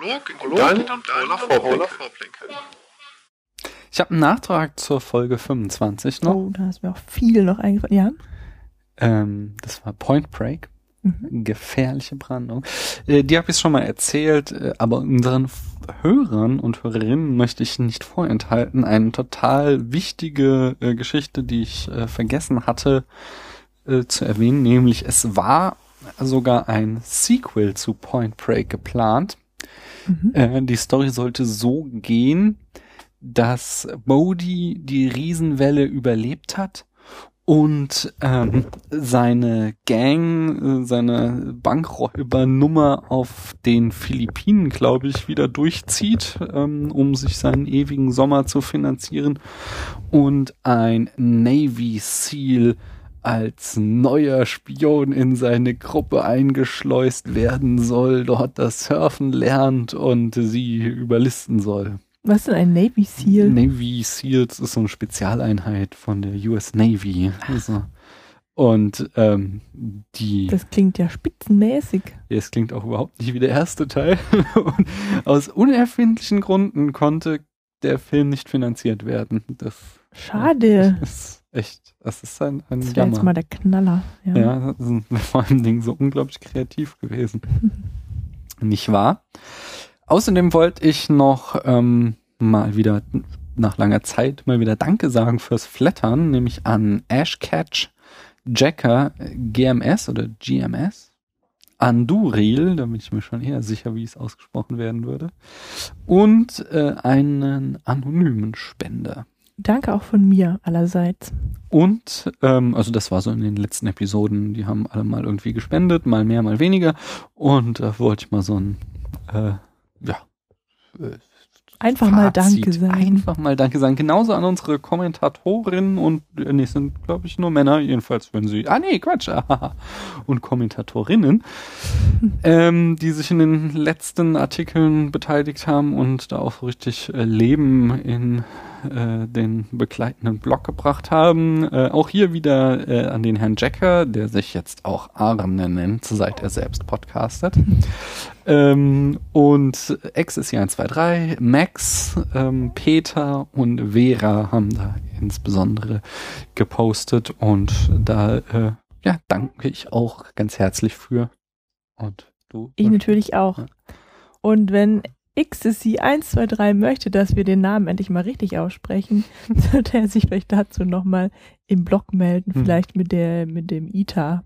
Prolog in deinen und Paula Vorblinke. Ich habe einen Nachtrag zur Folge 25 noch. Oh, da ist mir auch viel noch eingefallen. Ja. Ähm, das war Point Break. Mhm. Gefährliche Brandung. Äh, die habe ich schon mal erzählt, äh, aber unseren Hörern und Hörerinnen möchte ich nicht vorenthalten. Eine total wichtige äh, Geschichte, die ich äh, vergessen hatte äh, zu erwähnen, nämlich es war sogar ein Sequel zu Point Break geplant. Mhm. Äh, die Story sollte so gehen, dass Bodhi die Riesenwelle überlebt hat und ähm, seine Gang, äh, seine Bankräubernummer auf den Philippinen, glaube ich, wieder durchzieht, ähm, um sich seinen ewigen Sommer zu finanzieren und ein Navy Seal als neuer Spion in seine Gruppe eingeschleust werden soll, dort das Surfen lernt und sie überlisten soll. Was ist denn ein Navy Seal? Navy Seals ist so eine Spezialeinheit von der US Navy. Also, und ähm, die, Das klingt ja spitzenmäßig. es klingt auch überhaupt nicht wie der erste Teil. und aus unerfindlichen Gründen konnte der Film nicht finanziert werden. Das Schade. ist echt, das ist ein, ein Das wäre jetzt Jammer. mal der Knaller. Ja. Ja, das sind vor allem Dingen so unglaublich kreativ gewesen. Nicht wahr? Außerdem wollte ich noch ähm, mal wieder nach langer Zeit mal wieder Danke sagen fürs Flattern, nämlich an Ashcatch, Jacker, GMS oder GMS, Anduril, da bin ich mir schon eher sicher, wie es ausgesprochen werden würde, und äh, einen anonymen Spender. Danke auch von mir allerseits. Und, ähm, also das war so in den letzten Episoden, die haben alle mal irgendwie gespendet, mal mehr, mal weniger. Und da wollte ich mal so ein, äh, ja, äh, Einfach mal Fazit. Danke sagen. Einfach mal Danke sagen. Genauso an unsere Kommentatorinnen und, äh, nee, es sind, glaube ich, nur Männer, jedenfalls, wenn sie, ah nee, Quatsch, und Kommentatorinnen, ähm, die sich in den letzten Artikeln beteiligt haben und da auch richtig äh, Leben in äh, den begleitenden Blog gebracht haben. Äh, auch hier wieder äh, an den Herrn Jacker, der sich jetzt auch Arne nennt, seit er selbst podcastet. Ähm, und Ecstasy 123, Max, ähm, Peter und Vera haben da insbesondere gepostet und da äh, ja, danke ich auch ganz herzlich für. Und du? Ich natürlich auch. Ja. Und wenn Ecstasy 123 möchte, dass wir den Namen endlich mal richtig aussprechen, sollte er sich vielleicht dazu nochmal im Blog melden, Hm. vielleicht mit der, mit dem ITA.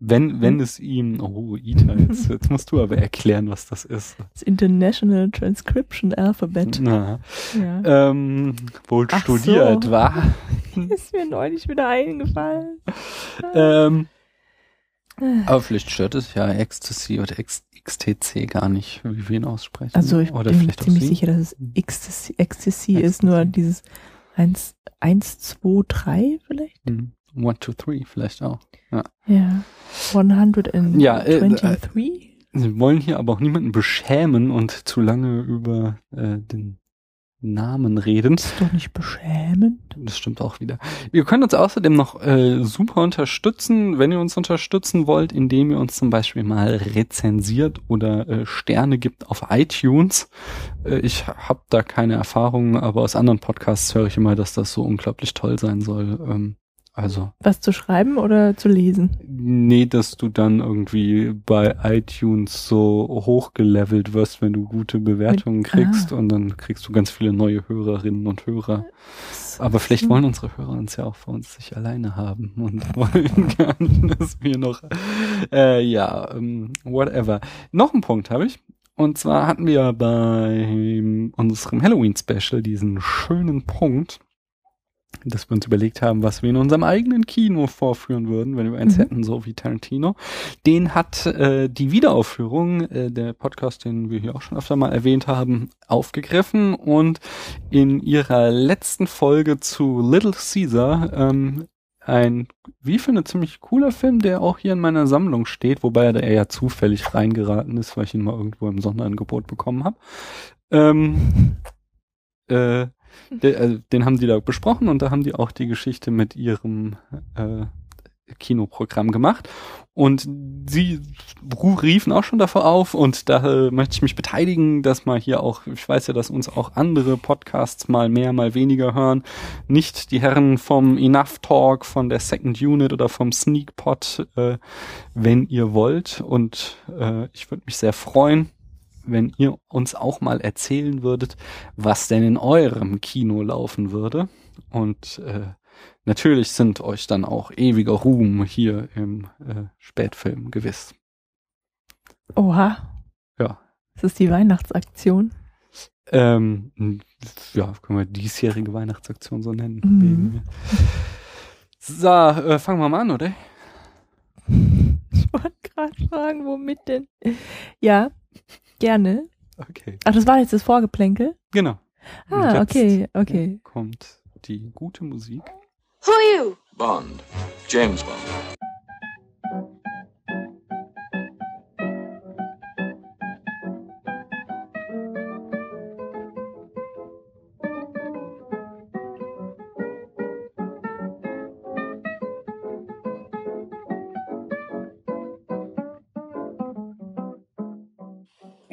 Wenn, wenn es ihm, oh, Ita, jetzt, jetzt musst du aber erklären, was das ist. Das International Transcription Alphabet. Na, Ja. ähm, wohl Ach studiert, so. war. Ist mir neulich wieder eingefallen. Ähm, aber vielleicht stört es ja Ecstasy oder X, XTC gar nicht, wie wir ihn aussprechen. Also ich oder bin ziemlich Sie. sicher, dass es Ecstasy, Ecstasy ist, nur dieses 1, 1, 2, 3 vielleicht? Hm. One, two, three vielleicht auch. Ja. 123? Ja, äh, Sie wollen hier aber auch niemanden beschämen und zu lange über äh, den Namen reden. ist doch nicht beschämend. Das stimmt auch wieder. Wir können uns außerdem noch äh, super unterstützen, wenn ihr uns unterstützen wollt, indem ihr uns zum Beispiel mal rezensiert oder äh, Sterne gibt auf iTunes. Äh, ich habe da keine Erfahrung, aber aus anderen Podcasts höre ich immer, dass das so unglaublich toll sein soll. Ähm, also, Was zu schreiben oder zu lesen? nee, dass du dann irgendwie bei iTunes so hochgelevelt wirst, wenn du gute Bewertungen Mit- kriegst ah. und dann kriegst du ganz viele neue Hörerinnen und Hörer. Aber vielleicht wollen unsere Hörer uns ja auch für uns sich alleine haben und wollen gar nicht, dass wir noch, äh, ja, ähm, whatever. Noch einen Punkt habe ich. Und zwar hatten wir bei unserem Halloween-Special diesen schönen Punkt, dass wir uns überlegt haben, was wir in unserem eigenen Kino vorführen würden, wenn wir eins Mhm. hätten, so wie Tarantino. Den hat äh, die Wiederaufführung, äh, der Podcast, den wir hier auch schon öfter mal erwähnt haben, aufgegriffen und in ihrer letzten Folge zu Little Caesar ähm, ein, wie ich finde, ziemlich cooler Film, der auch hier in meiner Sammlung steht, wobei er eher zufällig reingeraten ist, weil ich ihn mal irgendwo im Sonderangebot bekommen habe. Ähm, äh, der, also, den haben die da besprochen und da haben die auch die Geschichte mit ihrem äh, Kinoprogramm gemacht. Und sie riefen auch schon davor auf und da äh, möchte ich mich beteiligen, dass mal hier auch, ich weiß ja, dass uns auch andere Podcasts mal mehr, mal weniger hören. Nicht die Herren vom Enough Talk, von der Second Unit oder vom Sneak Pod, äh, wenn ihr wollt. Und äh, ich würde mich sehr freuen, wenn ihr uns auch mal erzählen würdet, was denn in eurem Kino laufen würde. Und äh, natürlich sind euch dann auch ewiger Ruhm hier im äh, Spätfilm gewiss. Oha. Ja. Das ist die Weihnachtsaktion. Ähm, ja, können wir diesjährige Weihnachtsaktion so nennen. Mhm. So, äh, fangen wir mal an, oder? Ich wollte gerade fragen, womit denn? Ja, gerne. Okay. Ach, das war jetzt das Vorgeplänkel? Genau. Ah, jetzt, okay, okay. Kommt die gute Musik. Who are you? Bond. James Bond.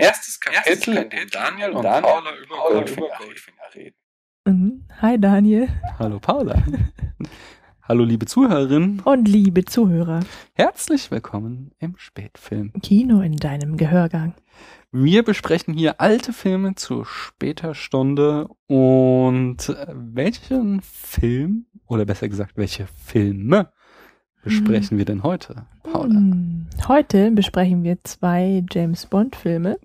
Erstes Kapitel, in dem Daniel und Paula über Goldfinger reden. Mhm. Hi Daniel Hallo Paula. Hallo liebe Zuhörerinnen. und liebe Zuhörer. Herzlich willkommen im Spätfilm. Kino in deinem Gehörgang. Wir besprechen hier alte Filme zu später Stunde und äh, welchen Film oder besser gesagt, welche Filme besprechen wir denn heute, Paula? Hm. Heute besprechen wir zwei James Bond Filme.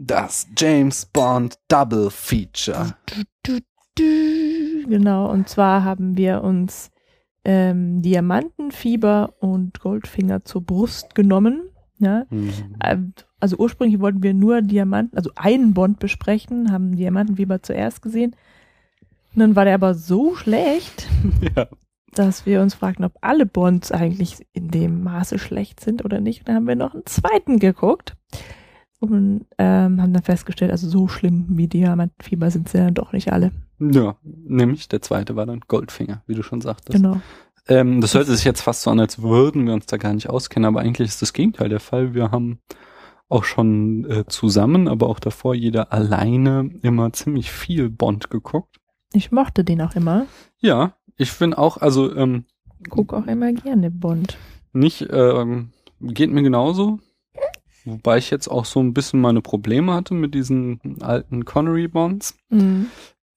Das James Bond Double Feature. Genau, und zwar haben wir uns ähm, Diamantenfieber und Goldfinger zur Brust genommen. Ja, Mhm. Ähm, also ursprünglich wollten wir nur Diamanten, also einen Bond besprechen, haben Diamantenfieber zuerst gesehen. Und dann war der aber so schlecht, Ja. dass wir uns fragten, ob alle Bonds eigentlich in dem Maße schlecht sind oder nicht. Und dann haben wir noch einen zweiten geguckt und ähm, haben dann festgestellt, also so schlimm wie Diamantenfieber sind sie dann doch nicht alle. ja, nämlich der zweite war dann Goldfinger, wie du schon sagtest. Genau. Ähm, das hört sich jetzt fast so an, als würden wir uns da gar nicht auskennen, aber eigentlich ist das Gegenteil der Fall. Wir haben auch schon äh, zusammen, aber auch davor jeder alleine immer ziemlich viel Bond geguckt. Ich mochte den auch immer. Ja, ich finde auch, also ähm, Guck auch immer gerne Bond. nicht, ähm, geht mir genauso. Wobei ich jetzt auch so ein bisschen meine Probleme hatte mit diesen alten Connery-Bonds. Mhm.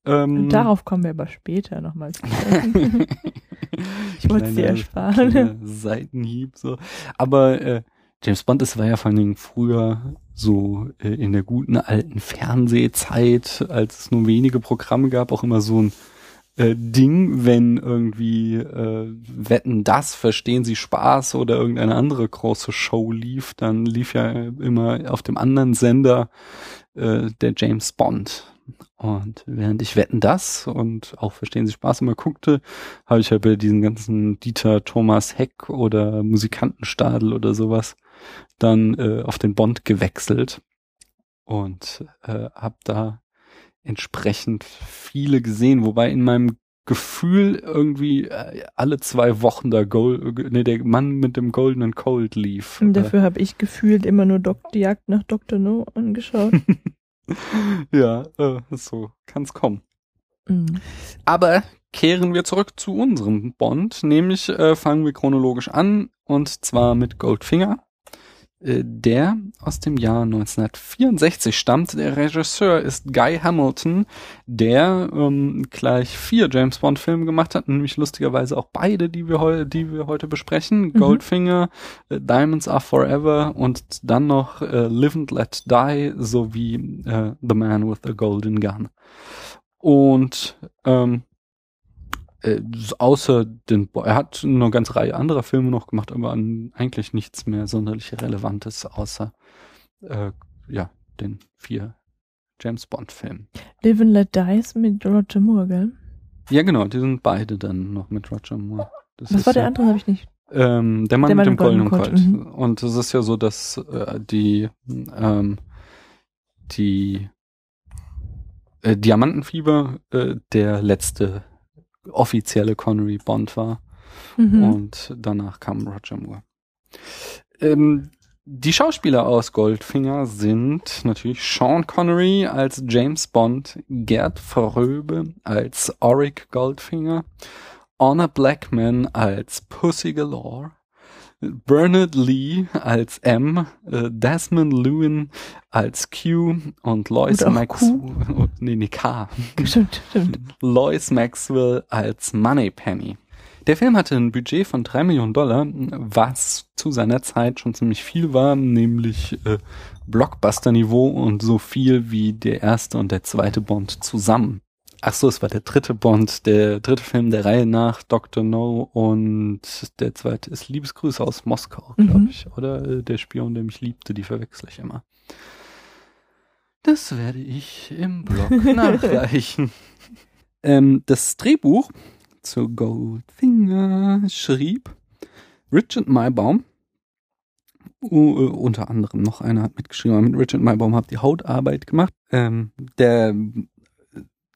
Ähm, darauf kommen wir aber später nochmal zu. Ich wollte es dir ersparen. Seitenhieb so. Aber äh, James Bond, das war ja vor allen Dingen früher so äh, in der guten alten Fernsehzeit, als es nur wenige Programme gab, auch immer so ein äh, Ding, wenn irgendwie äh, Wetten das, verstehen Sie Spaß oder irgendeine andere große Show lief, dann lief ja immer auf dem anderen Sender äh, der James Bond. Und während ich Wetten das und auch Verstehen Sie Spaß immer guckte, habe ich ja bei diesen ganzen Dieter Thomas Heck oder Musikantenstadel oder sowas dann äh, auf den Bond gewechselt und äh, habe da entsprechend viele gesehen, wobei in meinem Gefühl irgendwie äh, alle zwei Wochen der Gold, nee, der Mann mit dem goldenen Cold lief. Und dafür habe ich gefühlt immer nur Dok die Jagd nach Dr. No angeschaut. ja, äh, so kann's kommen. Mhm. Aber kehren wir zurück zu unserem Bond, nämlich äh, fangen wir chronologisch an und zwar mit Goldfinger, äh, der aus dem Jahr 1964 stammt. Der Regisseur ist Guy Hamilton, der ähm, gleich vier James Bond Filme gemacht hat, nämlich lustigerweise auch beide, die wir heute, die wir heute besprechen. Goldfinger, äh, Diamonds Are Forever und dann noch äh, Live and Let Die sowie äh, The Man with the Golden Gun. Und ähm, äh, außer den, Bo er hat eine ganze Reihe anderer Filme noch gemacht, aber an, eigentlich nichts mehr sonderlich Relevantes außer äh, ja den vier James Bond Filmen. Live and Let Dies mit Roger Moore, gell? Ja genau, die sind beide dann noch mit Roger Moore. Das Was war der ja, andere? Habe ich nicht. Ähm, der Mann Der mit Mann dem goldenen Colt. mhm. Und es ist ja so, dass äh, die ähm, die äh, Diamantenfieber äh, der letzte offizielle Connery Bond war. Mhm. Und danach kam Roger Moore. Ähm, die Schauspieler aus Goldfinger sind natürlich Sean Connery als James Bond, Gerd Verröbe als Auric Goldfinger, Honor Blackman als Pussy Galore, Bernard Lee als M, äh, Desmond Lewin als Q und Lois Maxwell, nee, nee, K. Stimmt, stimmt. Lois Maxwell als Moneypenny. Der Film hatte ein Budget von drei Millionen Dollar, was zu seiner Zeit schon ziemlich viel war, nämlich äh, Blockbuster-Niveau und so viel wie der erste und der zweite Bond zusammen. Ach so, es war der dritte Bond, der dritte Film der Reihe nach Dr. No und der zweite ist Liebesgrüße aus Moskau, glaube Mhm. ich. Oder äh, der Spion, der mich liebte, die verwechsel ich immer. Das werde ich im Blog nachreichen. Ähm, das Drehbuch zu Goldfinger schrieb Richard Maybaum. Uh, unter anderem noch einer hat mitgeschrieben, mit Richard Maybaum hat die Hautarbeit gemacht. Ähm, der,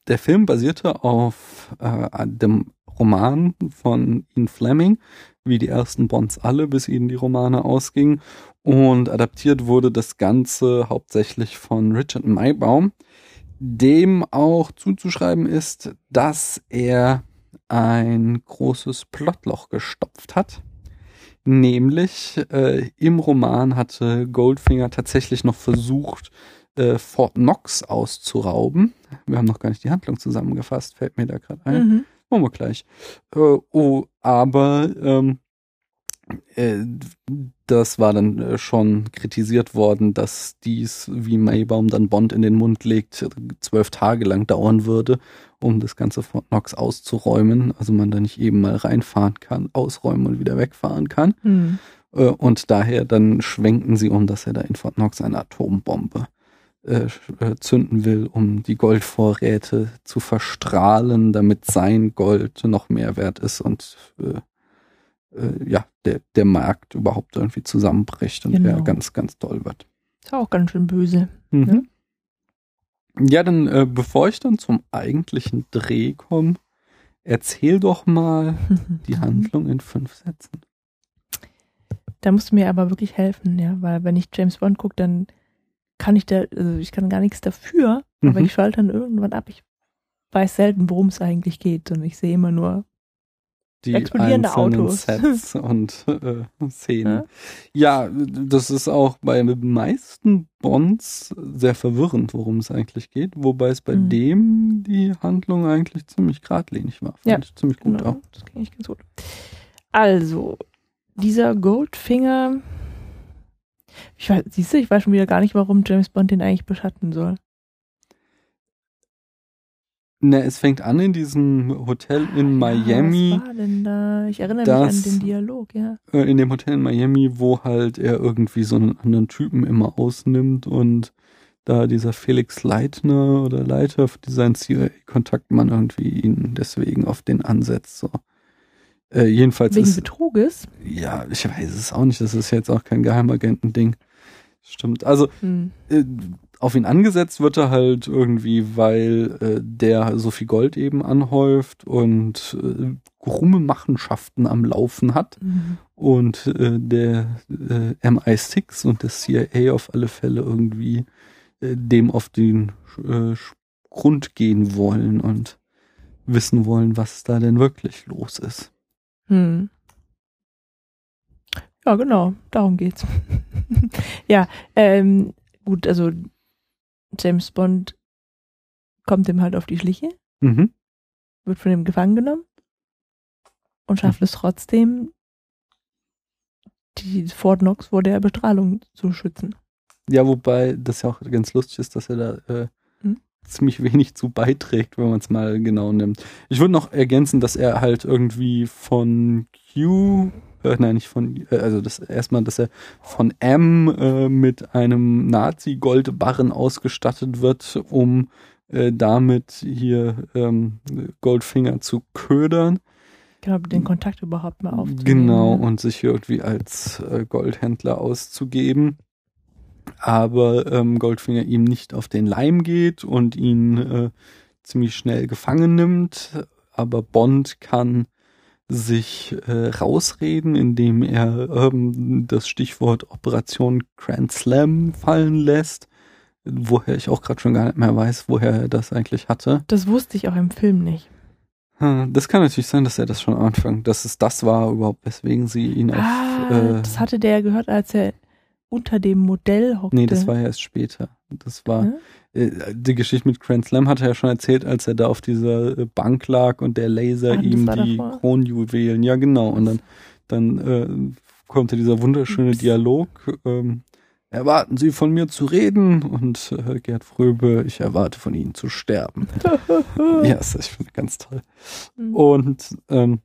der Film basierte auf äh, dem Roman von Ian Fleming, wie die ersten Bonds alle, bis ihnen die Romane ausgingen. Und adaptiert wurde das Ganze hauptsächlich von Richard Maybaum, dem auch zuzuschreiben ist, dass er ein großes Plotloch gestopft hat. Nämlich äh, im Roman hatte Goldfinger tatsächlich noch versucht, äh, Fort Knox auszurauben. Wir haben noch gar nicht die Handlung zusammengefasst, fällt mir da gerade ein. Mhm. Machen wir gleich. Äh, oh, aber ähm, äh, das war dann äh, schon kritisiert worden, dass dies, wie Maybaum dann Bond in den Mund legt, zwölf Tage lang dauern würde, um das ganze Fort Knox auszuräumen. Also man da nicht eben mal reinfahren kann, ausräumen und wieder wegfahren kann. Mhm. Äh, und daher dann schwenken sie um, dass er da in Fort Knox eine Atombombe äh, äh, zünden will, um die Goldvorräte zu verstrahlen, damit sein Gold noch mehr wert ist und äh, äh, ja, der, der Markt überhaupt irgendwie zusammenbricht und er Genau. ganz, ganz toll wird. Ist auch ganz schön böse. Mhm. Ja, dann äh, bevor ich dann zum eigentlichen Dreh komme, erzähl doch mal die Handlung in fünf Sätzen. Da musst du mir aber wirklich helfen, ja, weil wenn ich James Bond gucke, dann kann ich da, also ich kann gar nichts dafür, aber Mhm. ich schalte dann irgendwann ab. Ich weiß selten, worum es eigentlich geht, sondern ich sehe immer nur, die Explodierende einzelnen Autos. Sets und äh, Szenen. Ja, das ist auch bei den meisten Bonds sehr verwirrend, worum es eigentlich geht, wobei es bei Mhm. dem die Handlung eigentlich ziemlich geradlinig war. Fand Ja, ich ziemlich gut genau, auch. das kenne ich ganz gut. Also, dieser Goldfinger, ich weiß, siehst du, ich weiß schon wieder gar nicht, warum James Bond den eigentlich beschatten soll. Na, es fängt an in diesem Hotel in Miami. Ja, was war denn da? Ich erinnere Das- mich an den Dialog, ja. äh, in dem Hotel in Miami, wo halt er irgendwie so einen anderen Typen immer ausnimmt und da dieser Felix Leitner oder Leiter, dieser CIA-Kontaktmann irgendwie ihn deswegen auf den ansetzt. So. Äh, jedenfalls Wegen ist, Betruges. ja, ich weiß es auch nicht, das ist jetzt auch kein Geheimagenten-Ding. Stimmt. Also Hm. äh, auf ihn angesetzt wird er halt irgendwie, weil äh, der so viel Gold eben anhäuft und äh, krumme Machenschaften am Laufen hat Mhm. und äh, der äh, MI6 und das CIA auf alle Fälle irgendwie äh, dem auf den äh, Grund gehen wollen und wissen wollen, was da denn wirklich los ist. Hm. Ja, genau, darum geht's. ja, ähm, gut, also James Bond kommt ihm halt auf die Schliche, Mhm. wird von ihm gefangen genommen und schafft Mhm. es trotzdem, die Fort Knox vor der Bestrahlung zu schützen. Ja, wobei das ja auch ganz lustig ist, dass er da äh? Ziemlich wenig zu beiträgt, wenn man es mal genau nimmt. Ich würde noch ergänzen, dass er halt irgendwie von Q, äh, nein, nicht von, äh, also das erstmal, dass er von M äh, mit einem Nazi-Goldbarren ausgestattet wird, um äh, damit hier ähm, Goldfinger zu ködern. Genau, den Kontakt überhaupt mal aufzunehmen. Genau, und sich irgendwie als äh, Goldhändler auszugeben. Aber ähm, Goldfinger ihm nicht auf den Leim geht und ihn äh, ziemlich schnell gefangen nimmt. Aber Bond kann sich äh, rausreden, indem er ähm, das Stichwort Operation Grand Slam fallen lässt, woher ich auch gerade schon gar nicht mehr weiß, woher er das eigentlich hatte. Das wusste ich auch im Film nicht. Hm, Das kann natürlich sein, dass er das schon am Anfang, dass es das war überhaupt, weswegen sie ihn auf. Ah, äh, das hatte der gehört, als er unter dem Modell hockte. nee, das war ja erst später. Das war Ne? äh, die Geschichte mit Grand Slam hat er ja schon erzählt, als er da auf dieser äh, Bank lag und der Laser Ah, ihm die davor? Kronjuwelen. Ja, genau. Und dann dann äh, kommt ja dieser wunderschöne Ups. Dialog. Ähm, erwarten Sie von mir zu reden und äh, Gerd Fröbe, ich erwarte von Ihnen zu sterben. ja, ich finde ganz toll. Mhm. Und ähm, äh,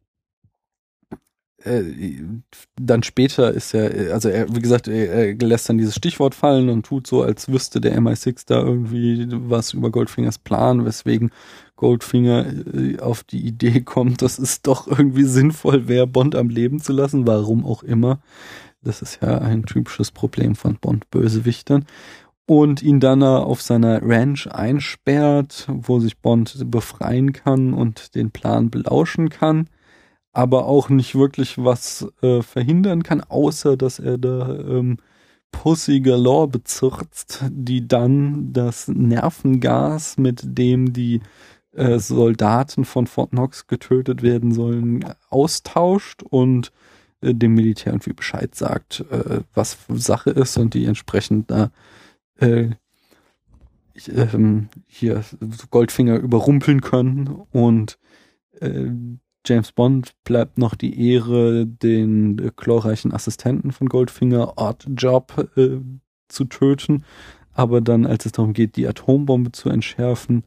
dann später ist er, also er, wie gesagt, er, lässt dann dieses Stichwort fallen und tut so, als wüsste der MI6 da irgendwie was über Goldfingers Plan, weswegen Goldfinger äh, auf die Idee kommt, dass es doch irgendwie sinnvoll wäre, Bond am Leben zu lassen, warum auch immer. Das ist ja ein typisches Problem von Bond-Bösewichtern. Und ihn dann äh, auf seiner Ranch einsperrt, wo sich Bond befreien kann und den Plan belauschen kann aber auch nicht wirklich was äh, verhindern kann, außer dass er da ähm, Pussy Galore bezirzt, die dann das Nervengas, mit dem die äh, Soldaten von Fort Knox getötet werden sollen, austauscht und äh, dem Militär irgendwie Bescheid sagt, äh, was Sache ist und die entsprechend da äh, ähm, hier Goldfinger überrumpeln können und äh, James Bond bleibt noch die Ehre, den äh, chlorreichen Assistenten von Goldfinger, Oddjob, äh, zu töten. Aber dann, als es darum geht, die Atombombe zu entschärfen,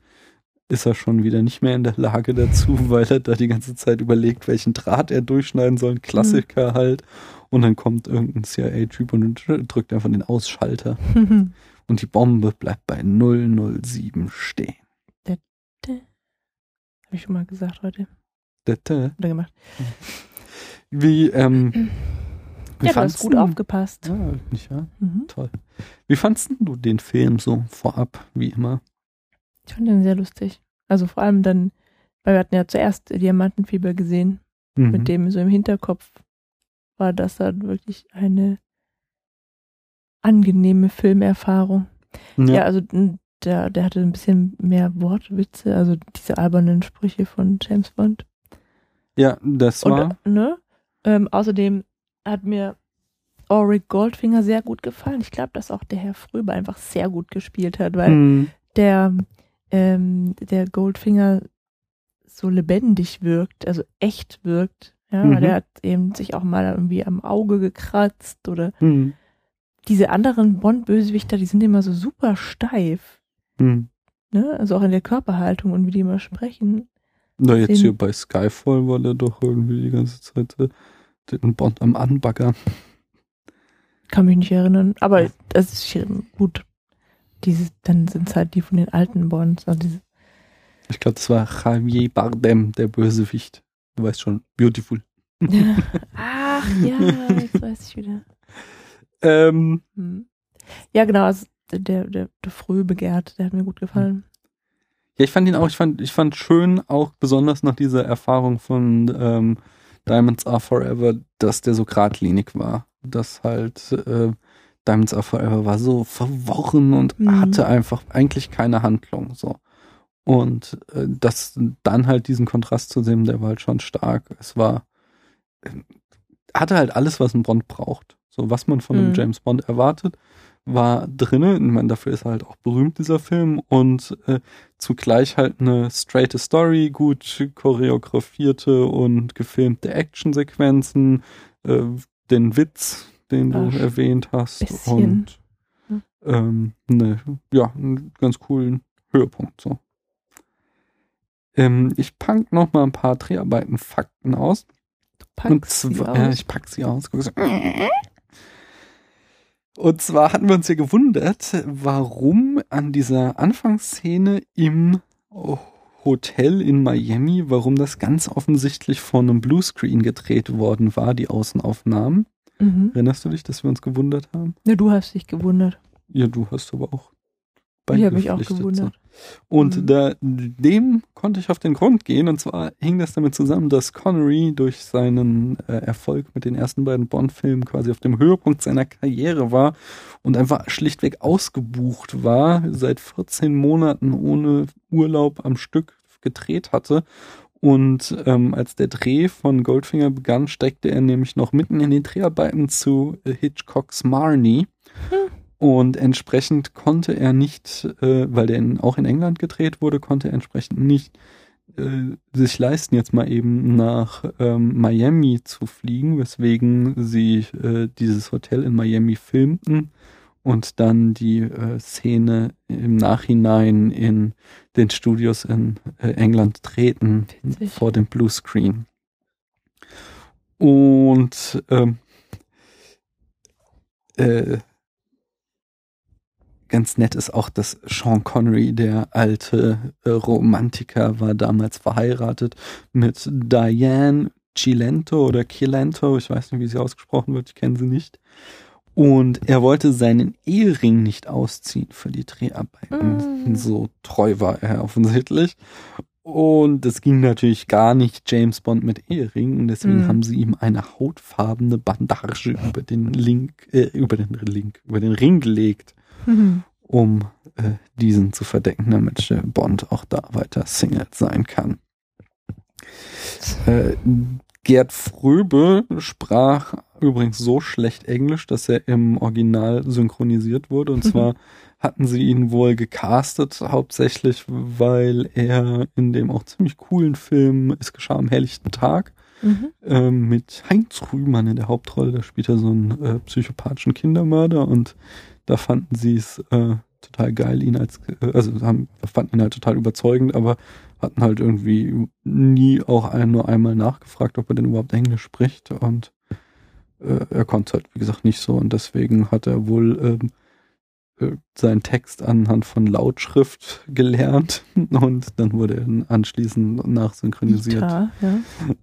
ist er schon wieder nicht mehr in der Lage dazu, weil er da die ganze Zeit überlegt, welchen Draht er durchschneiden soll. Ein Klassiker halt. Und dann kommt irgendein CIA-Typ und drückt einfach den Ausschalter. Und die Bombe bleibt bei 007 stehen. Habe ich schon mal gesagt heute. Gemacht. Wie, ähm, wie ja, du hast gut aufgepasst. Ja, nicht, ja? Mhm. Toll. Wie fandst du den Film so vorab, wie immer? Ich fand den sehr lustig. Also vor allem dann, weil wir hatten ja zuerst Diamantenfieber gesehen, Mhm. mit dem so im Hinterkopf war das dann wirklich eine angenehme Filmerfahrung. Ja, ja. also der, der hatte ein bisschen mehr Wortwitze, also diese albernen Sprüche von James Bond. Ja, das war. Und, ne? Ähm, außerdem hat mir Auric Goldfinger sehr gut gefallen. Ich glaube, dass auch der Herr Fröber einfach sehr gut gespielt hat, weil Mhm. der, ähm, der Goldfinger so lebendig wirkt, also echt wirkt. Ja, Mhm. weil der hat eben sich auch mal irgendwie am Auge gekratzt oder Mhm. diese anderen Bond-Bösewichter, die sind immer so super steif. Mhm. Ne? Also auch in der Körperhaltung und wie die immer sprechen. Na, jetzt Den- hier bei Skyfall war der doch irgendwie die ganze Zeit äh, den Bond am Anbaggern. Kann mich nicht erinnern. Aber das ist gut. Diese, dann sind es halt die von den alten Bonds. Also Ich glaube, das war Javier Bardem, der Bösewicht. Du weißt schon, beautiful. Ach ja, jetzt weiß ich wieder. Ähm, Hm. Ja, genau. Also der, der, der früh begehrt, der hat mir gut gefallen. Ja, ich fand ihn auch, ich fand, ich fand schön, auch besonders nach dieser Erfahrung von ähm, Diamonds Are Forever, dass der so geradlinig war. Dass halt äh, Diamonds Are Forever war so verworren und Mhm. hatte einfach eigentlich keine Handlung. so. Und äh, das dann halt diesen Kontrast zu sehen, der war halt schon stark. Es war, äh, hatte halt alles, was ein Bond braucht. So, was man von einem Mhm. James Bond erwartet, war drinne. Ich meine, dafür ist er halt auch berühmt, dieser Film. Und äh, zugleich halt eine straighte Story, gut choreografierte und gefilmte Actionsequenzen, äh, den Witz, den du Ach, erwähnt hast bisschen. und Hm. ähm, ne, ja, einen ganz coolen Höhepunkt so. Ähm, ich pack noch mal ein paar Dreharbeiten Fakten aus. Du Und packst sie zwar, ja, aus. ich pack sie aus. Und zwar hatten wir uns ja gewundert, warum an dieser Anfangsszene im Hotel in Miami, warum das ganz offensichtlich von einem Bluescreen gedreht worden war, die Außenaufnahmen. Mhm. Erinnerst du dich, dass wir uns gewundert haben? Ne, du hast dich gewundert. Ja, du hast aber auch Ich habe mich auch gewundert. Und Mhm. da, dem konnte ich auf den Grund gehen. Und zwar hing das damit zusammen, dass Connery durch seinen äh, Erfolg mit den ersten beiden Bond-Filmen quasi auf dem Höhepunkt seiner Karriere war und einfach schlichtweg ausgebucht war, seit 14 Monaten ohne Urlaub am Stück gedreht hatte. Und ähm, als der Dreh von Goldfinger begann, steckte er nämlich noch mitten in den Dreharbeiten zu äh, Hitchcocks Marnie. Und entsprechend konnte er nicht, äh, weil der in, auch in England gedreht wurde, konnte er entsprechend nicht äh, sich leisten, jetzt mal eben nach ähm, Miami zu fliegen, weswegen sie äh, dieses Hotel in Miami filmten und dann die äh, Szene im Nachhinein in den Studios in äh, England treten Witzig. vor dem Bluescreen. Und ähm, äh, ganz nett ist auch, dass Sean Connery, der alte äh, Romantiker, war damals verheiratet mit Diane Cilento oder Cilento, ich weiß nicht, wie sie ausgesprochen wird, ich kenne sie nicht. Und er wollte seinen Ehering nicht ausziehen für die Dreharbeiten. Mm. So treu war er offensichtlich. Und es ging natürlich gar nicht James Bond mit Ehering. Und deswegen Mm. haben sie ihm eine hautfarbene Bandage über den Link, äh, über den Link, über den Ring gelegt, Mhm. um äh, diesen zu verdecken, damit äh, Bond auch da weiter Single sein kann. Äh, Gerd Fröbe sprach übrigens so schlecht Englisch, dass er im Original synchronisiert wurde. Und Mhm. zwar hatten sie ihn wohl gecastet, hauptsächlich, weil er in dem auch ziemlich coolen Film Es geschah am helllichten Tag Mhm. ähm, mit Heinz Rühmann in der Hauptrolle. Da spielt er so einen äh, psychopathischen Kindermörder und da fanden sie es äh, total geil, ihn als, äh, also haben, fanden ihn halt total überzeugend, aber hatten halt irgendwie nie auch ein, nur einmal nachgefragt, ob er denn überhaupt Englisch spricht und äh, er konnte halt, wie gesagt, nicht so und deswegen hat er wohl ähm, äh, seinen Text anhand von Lautschrift gelernt und dann wurde er anschließend nachsynchronisiert. Ita, ja.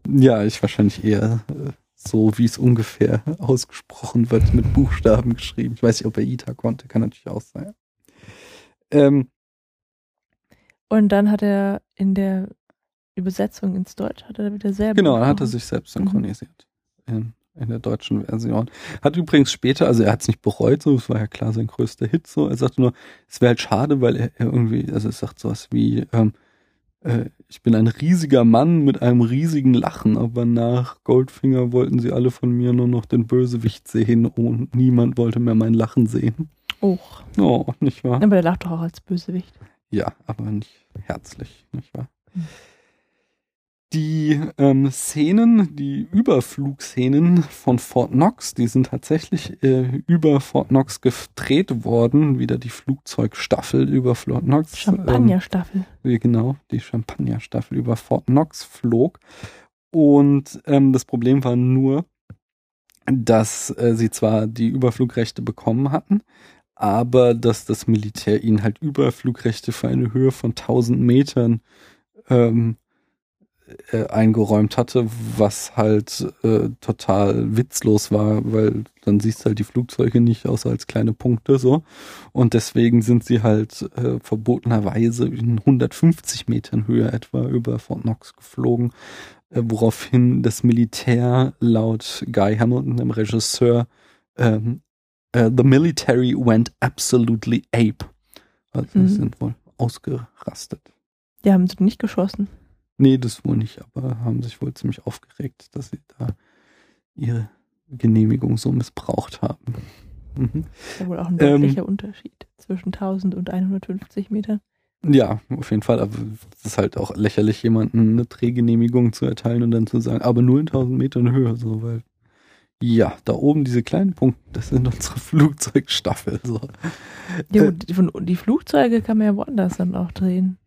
Ja, ich wahrscheinlich eher äh, so, wie es ungefähr ausgesprochen wird, mit Buchstaben geschrieben. Ich weiß nicht, ob er ITA konnte, kann natürlich auch sein. Ähm, Und dann hat er in der Übersetzung ins Deutsch hat er wieder selber. genau, er hatte gesprochen. sich selbst synchronisiert in, in der deutschen Version. Hat übrigens später, also er hat es nicht bereut, so, es war ja klar sein größter Hit, so. Er sagte nur, es wäre halt schade, weil er, er irgendwie, also er sagt sowas wie, ähm, äh, ich bin ein riesiger Mann mit einem riesigen Lachen, aber nach Goldfinger wollten sie alle von mir nur noch den Bösewicht sehen und niemand wollte mehr mein Lachen sehen. Och. Oh, nicht wahr? Aber der lacht doch auch als Bösewicht. Ja, aber nicht herzlich, nicht wahr? Hm. Die ähm, Szenen, die Überflugszenen von Fort Knox, die sind tatsächlich äh, über Fort Knox gedreht worden. Wieder die Flugzeugstaffel über Fort Knox. Champagnerstaffel. Ähm, genau, die Champagnerstaffel über Fort Knox flog. Und ähm, das Problem war nur, dass äh, sie zwar die Überflugrechte bekommen hatten, aber dass das Militär ihnen halt Überflugrechte für eine Höhe von 1000 Metern ähm, äh, eingeräumt hatte, was halt äh, total witzlos war, weil dann siehst du halt die Flugzeuge nicht außer als kleine Punkte so und deswegen sind sie halt äh, verbotenerweise in 150 Metern Höhe etwa über Fort Knox geflogen, äh, woraufhin das Militär laut Guy Hamilton, dem Regisseur, ähm, äh, the military went absolutely ape. Also Mhm. sie sind wohl ausgerastet. Die haben sie nicht geschossen. Nee, das wohl nicht, aber haben sich wohl ziemlich aufgeregt, dass sie da ihre Genehmigung so missbraucht haben. Mhm. Ist ja wohl auch ein Ähm, deutlicher Unterschied zwischen 1000 und 150 Metern. Ja, auf jeden Fall, aber es ist halt auch lächerlich, jemanden eine Drehgenehmigung zu erteilen und dann zu sagen, aber nur in 1000 Metern Höhe, so, weil, ja, da oben diese kleinen Punkte, das sind unsere Flugzeugstaffel, so. Ja, Äh, die, von, die Flugzeuge kann man ja woanders dann auch drehen.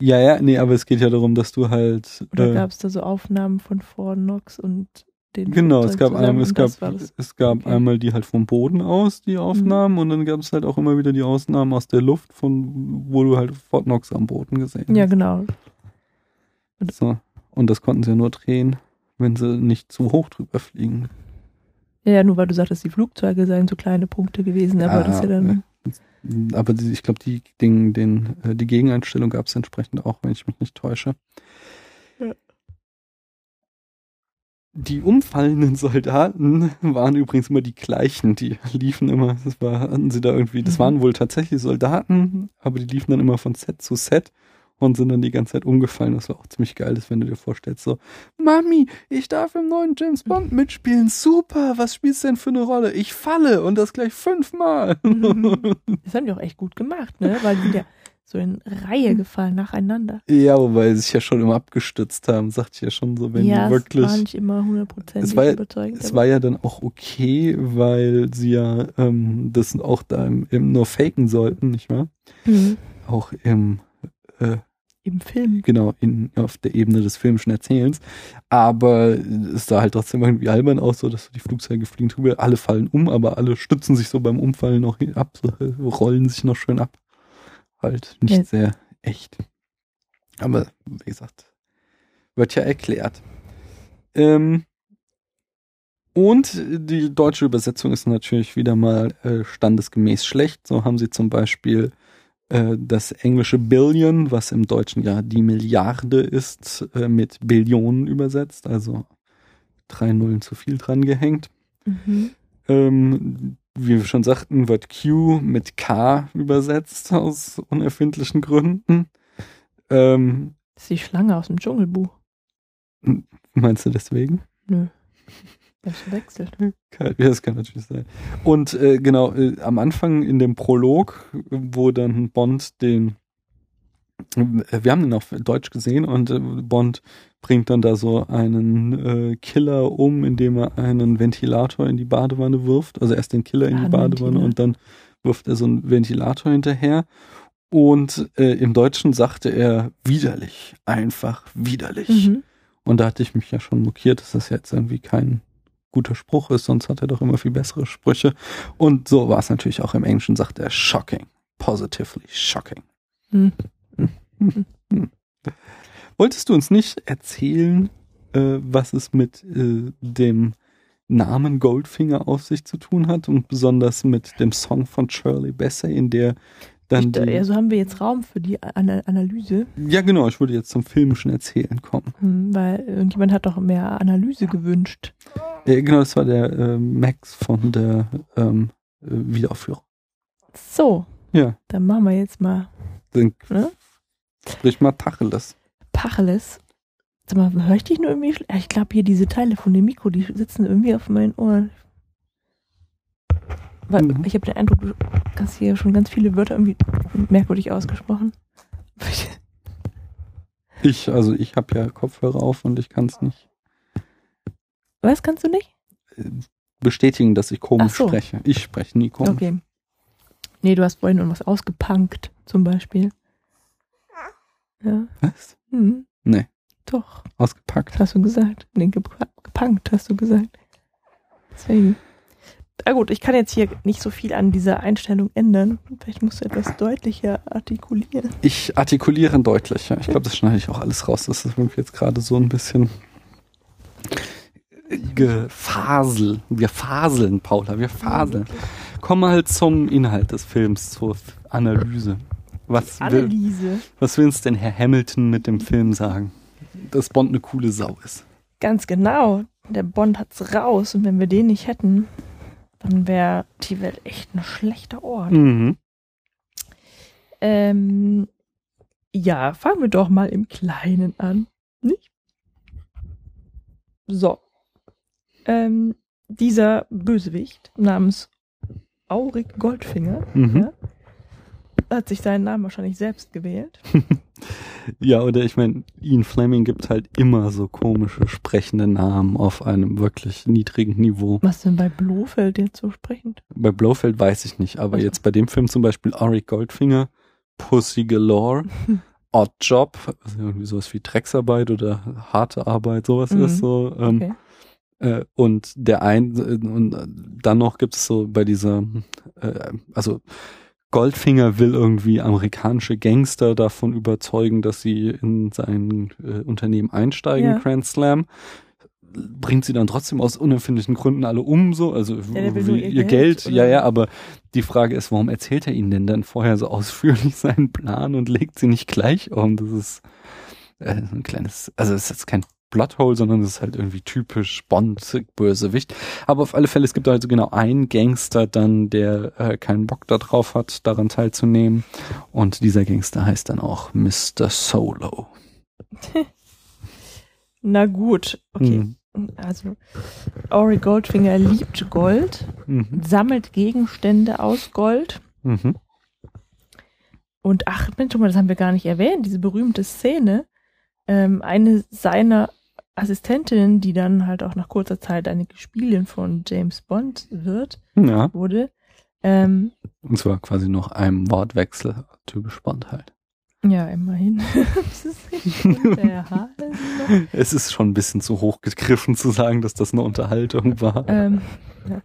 Ja, ja, nee, aber es geht ja darum, dass du halt, Oder äh, gab es da so Aufnahmen von Fort Knox und den Genau, es gab, einmal, es und gab, es gab Okay. Mhm. einmal die halt vom Boden aus, die Aufnahmen, und dann gab es halt auch immer wieder die Ausnahmen aus der Luft, von wo du halt Fort Knox am Boden gesehen Ja, hast. genau. So. Und das konnten sie ja nur drehen, wenn sie nicht zu hoch drüber fliegen. Ja, ja, nur weil du sagtest, die Flugzeuge seien so kleine Punkte gewesen, aber Ja, das ist ja dann. Aber die, ich glaube, die, den, den, äh, die Gegeneinstellung gab es entsprechend auch, wenn ich mich nicht täusche. Ja. Die umfallenden Soldaten waren übrigens immer die gleichen. Die liefen immer, das war, hatten sie da irgendwie, das Mhm. waren wohl tatsächlich Soldaten, aber die liefen dann immer von Set zu Set und sind dann die ganze Zeit umgefallen. Das war auch ziemlich geil, das, wenn du dir vorstellst, so, Mami, ich darf im neuen James Bond mitspielen. Super, was spielst du denn für eine Rolle? Ich falle und das gleich fünfmal. Mhm. Das haben die auch echt gut gemacht, ne? Weil die ja so in Reihe gefallen, nacheinander. ja, wobei sie sich ja schon immer abgestützt haben, sagte ich ja schon so, wenn ja, die wirklich. es war nicht immer hundertprozentig überzeugend. Es war ja dann auch okay, weil sie ja ähm, das auch da im, im nur faken sollten, nicht wahr? Mhm. Auch im, äh, Im Film. genau, in, auf der Ebene des filmischen Erzählens. Aber es sah halt trotzdem irgendwie albern aus, so dass so die Flugzeuge fliegen drüber, alle fallen um, aber alle stützen sich so beim Umfallen noch ab, so, äh, rollen sich noch schön ab. Halt nicht Ja. sehr echt. Aber wie gesagt, wird ja erklärt. Ähm, und die deutsche Übersetzung ist natürlich wieder mal äh, standesgemäß schlecht. So haben sie zum Beispiel äh, das englische Billion, was im Deutschen ja die Milliarde ist, äh, mit Billionen übersetzt, also drei Nullen zu viel dran gehängt. Mhm. Ähm, wie wir schon sagten, wird Q mit K übersetzt aus unerfindlichen Gründen. Ähm, Das ist die Schlange aus dem Dschungelbuch. meinst du deswegen? Nö. Das verwechselt. Kann- Ja, das kann natürlich sein. Und äh, genau, äh, am Anfang in dem Prolog, wo dann Bond den, äh, wir haben den auf Deutsch gesehen und äh, Bond bringt dann da so einen äh, Killer um, indem er einen Ventilator in die Badewanne wirft. Also erst den Killer in Ah, die Badewanne und dann wirft er so einen Ventilator hinterher. Und äh, im Deutschen sagte er widerlich, einfach widerlich. Mhm. Und da hatte ich mich ja schon mokiert, dass das jetzt irgendwie kein guter Spruch ist, sonst hat er doch immer viel bessere Sprüche. Und so war es natürlich auch im Englischen, sagt er shocking, positively shocking. Mhm. Wolltest du uns nicht erzählen, äh, was es mit äh, dem Namen Goldfinger auf sich zu tun hat und besonders mit dem Song von Shirley Bassey, in der dann Ich, also haben wir jetzt Raum für die Ana Analyse, ja genau, ich würde jetzt zum filmischen Erzählen kommen. hm, weil irgendjemand hat doch mehr Analyse gewünscht. Äh, genau, das war der äh, Max von der ähm, äh, Wiederaufführung. So, Ja, dann machen wir jetzt mal dann Ne? sprich mal Tacheles. Pacheles. Sag mal, höre ich dich nur irgendwie? Ja, Ich glaube hier diese Teile von dem Mikro, die sitzen irgendwie auf meinen Ohren. Weil Mhm. ich habe den Eindruck, du hast hier schon ganz viele Wörter irgendwie merkwürdig ausgesprochen. Ich, also ich habe ja Kopfhörer auf und ich kann es nicht Was kannst du nicht? bestätigen, dass ich komisch so. spreche. Ich spreche nie komisch. Okay. Nee, du hast vorhin irgendwas ausgepunkt, zum Beispiel. Ja. Was? Mhm. Nee. Doch, Ausgepackt. hast du gesagt. Nee, gepunkt, hast du gesagt. Deswegen. Na gut, ich kann jetzt hier nicht so viel an dieser Einstellung ändern. Vielleicht musst du etwas deutlicher artikulieren. Ich artikuliere deutlicher. Ich glaube, das schneide ich auch alles raus. Das ist irgendwie jetzt gerade so ein bisschen Gefasel. Wir faseln, Paula, wir faseln. Kommen wir halt zum Inhalt des Films, zur Analyse. Was will, Anneliese. was will uns denn Herr Hamilton mit dem Film sagen? Dass Bond eine coole Sau ist. Ganz genau. Der Bond hat's raus und wenn wir den nicht hätten, dann wäre die Welt echt ein schlechter Ort. Mhm. Ähm, ja, fangen wir doch mal im Kleinen an. Nicht? So. Ähm, dieser Bösewicht namens Auric Goldfinger Mhm. Ja. hat sich seinen Namen wahrscheinlich selbst gewählt. Ja, oder ich meine, Ian Fleming gibt halt immer so komische sprechende Namen auf einem wirklich niedrigen Niveau. Was denn bei Blofeld jetzt so sprechend? Bei Blofeld weiß ich nicht, aber Also. jetzt bei dem Film zum Beispiel Auric Goldfinger, Pussy Galore, Odd Job, also irgendwie sowas wie Drecksarbeit oder harte Arbeit, sowas Mhm. ist so. Ähm, Okay. äh, und der ein äh, und dann noch gibt's so bei dieser, äh, also Goldfinger will irgendwie amerikanische Gangster davon überzeugen, dass sie in sein äh, Unternehmen einsteigen, Ja. Grand Slam. bringt sie dann trotzdem aus unerfindlichen Gründen alle um, so, also nur ihr, ihr Geld, Geld, ja, ja, aber die Frage ist, warum erzählt er ihnen denn dann vorher so ausführlich seinen Plan und legt sie nicht gleich um? Das ist äh, ein kleines, also es ist jetzt kein Plothole, sondern es ist halt irgendwie typisch Bond-Bösewicht. Aber auf alle Fälle, es gibt also genau einen Gangster dann, der äh, keinen Bock darauf hat, daran teilzunehmen. Und dieser Gangster heißt dann auch Mr. Solo. Na gut, okay. Mhm. Also, Ori Goldfinger liebt Gold, Mhm. sammelt Gegenstände aus Gold. Mhm. Und ach, Mensch, das haben wir gar nicht erwähnt, diese berühmte Szene. Ähm, eine seiner Assistentinnen, die dann halt auch nach kurzer Zeit eine Gespielin von James Bond wird, Ja, wurde. Ähm, und zwar quasi noch einem Wortwechsel, typisch Bond halt. ja, immerhin. das ist. Es ist schon ein bisschen zu hoch gegriffen zu sagen, dass das eine Unterhaltung war. Ähm, ja.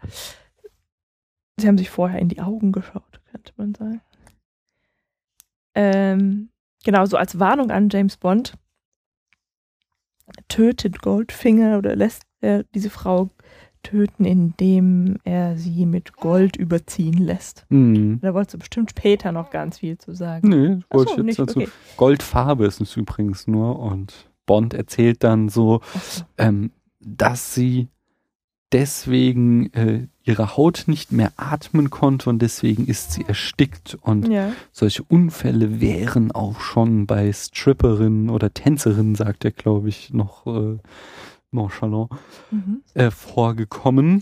Sie haben sich vorher in die Augen geschaut, könnte man sagen. Ähm, genau, so als Warnung an James Bond tötet Goldfinger oder lässt er diese Frau töten, indem er sie mit Gold überziehen lässt. Mhm. Da wolltest du bestimmt später noch ganz viel zu sagen. Nee, Ach wollte so, ich jetzt dazu. okay. Goldfarbe ist es übrigens nur und Bond erzählt dann so, so. ähm, dass sie deswegen äh, ihre Haut nicht mehr atmen konnte und deswegen ist sie erstickt und Ja, solche Unfälle wären auch schon bei Stripperinnen oder Tänzerinnen, sagt er, glaube ich, noch äh, nonchalant mhm. äh, vorgekommen.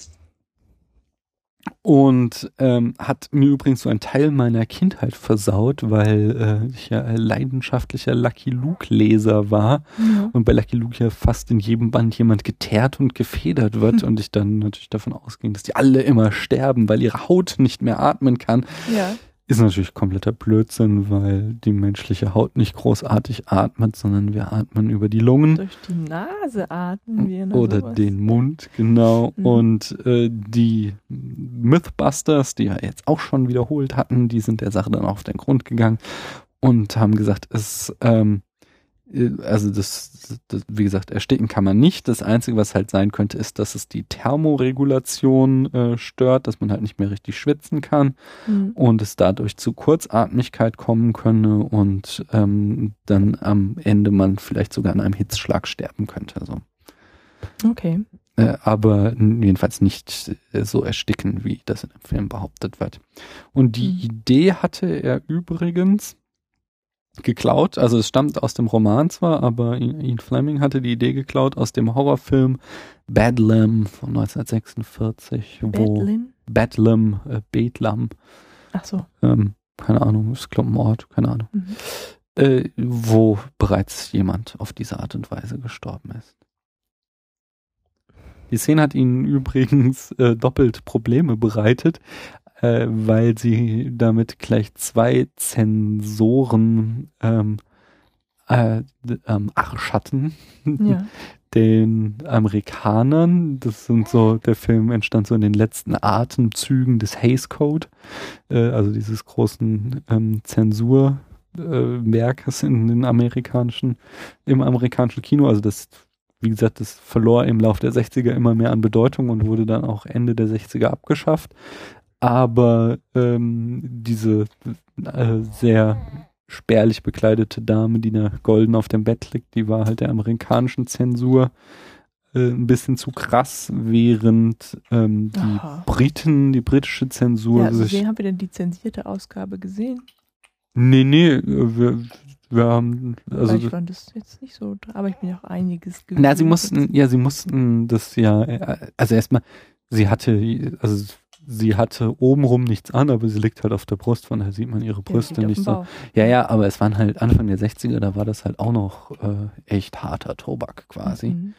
Und ähm, hat mir übrigens so einen Teil meiner Kindheit versaut, weil äh, ich ja ein leidenschaftlicher Lucky Luke-Leser war ja. und bei Lucky Luke ja fast in jedem Band jemand geteert und gefedert wird Hm. und ich dann natürlich davon ausging, dass die alle immer sterben, weil ihre Haut nicht mehr atmen kann. ja. Ist natürlich kompletter Blödsinn, weil die menschliche Haut nicht großartig atmet, sondern wir atmen über die Lungen Durch die Nase atmen wir. ne, oder sowas. den Mund, genau. Mhm. Und äh, die Mythbusters, die wir jetzt auch schon wiederholt hatten, die sind der Sache dann auf den Grund gegangen und haben gesagt, es, ähm, äh, also das, das, wie gesagt, ersticken kann man nicht. Das Einzige, was halt sein könnte, ist, dass es die Thermoregulation äh, stört, dass man halt nicht mehr richtig schwitzen kann Mhm. und es dadurch zu Kurzatmigkeit kommen könne und ähm, dann am Ende man vielleicht sogar an einem Hitzschlag sterben könnte. So Okay. äh, aber jedenfalls nicht äh, so ersticken, wie das in dem Film behauptet wird. Und die Mhm. Idee hatte er übrigens geklaut, also es stammt aus dem Roman zwar, aber Ian Fleming hatte die Idee geklaut aus dem Horrorfilm Bedlam von 1946, wo Bedlin? Bedlam, äh, Ach so. ähm, keine Ahnung, ist glaube ein Ort, keine Ahnung, Mhm. äh, wo bereits jemand auf diese Art und Weise gestorben ist. Die Szene hat ihnen übrigens äh, doppelt Probleme bereitet, äh, weil sie damit gleich zwei Zensoren ähm, äh, ähm, Arsch hatten. Ja. Den Amerikanern, das sind so, der Film entstand so in den letzten Atemzügen des Hays Code, äh, also dieses großen ähm, Zensur äh, Werkes in den amerikanischen, im amerikanischen Kino. Also das, wie gesagt, das verlor im Lauf der 60er immer mehr an Bedeutung und wurde dann auch Ende der 60er abgeschafft. Aber ähm, diese äh, sehr spärlich bekleidete Dame, die da golden auf dem Bett liegt, die war halt der amerikanischen Zensur äh, ein bisschen zu krass, während ähm, die Aha. Briten, die britische Zensur Ja, also sich wen haben wir denn die zensierte Ausgabe gesehen? Nee, nee, wir, wir haben, also, ich fand das jetzt nicht so, aber ich bin ja auch einiges na, sie mussten, ja, sie mussten das ja, äh, also erstmal, sie hatte, also sie hatte obenrum nichts an, aber sie liegt halt auf der Brust, von daher sieht man ihre Ja, Brüste auf nicht so. Ja, ja, aber es waren halt Anfang der 60er, da war das halt auch noch äh, echt harter Tobak quasi. Mhm.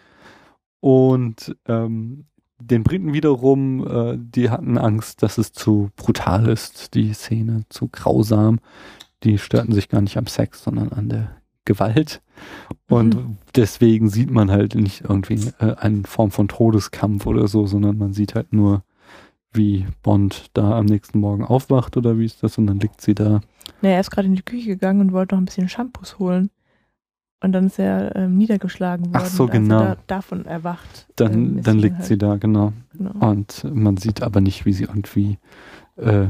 Und ähm, den Briten wiederum, äh, die hatten Angst, dass es zu brutal ist, die Szene, zu grausam. Die störten sich gar nicht am Sex, sondern an der Gewalt. Und Mhm. deswegen sieht man halt nicht irgendwie äh, eine Form von Todeskampf oder so, sondern man sieht halt nur, wie Bond da am nächsten Morgen aufwacht oder wie ist das und dann liegt sie da. Naja, er ist gerade in die Küche gegangen und wollte noch ein bisschen Shampoos holen. Und dann ist er ähm, niedergeschlagen worden. Ach so, er genau. Da, davon erwacht. Dann, ähm, dann liegt halt- sie da, genau. Genau. Und man sieht aber nicht, wie sie irgendwie äh,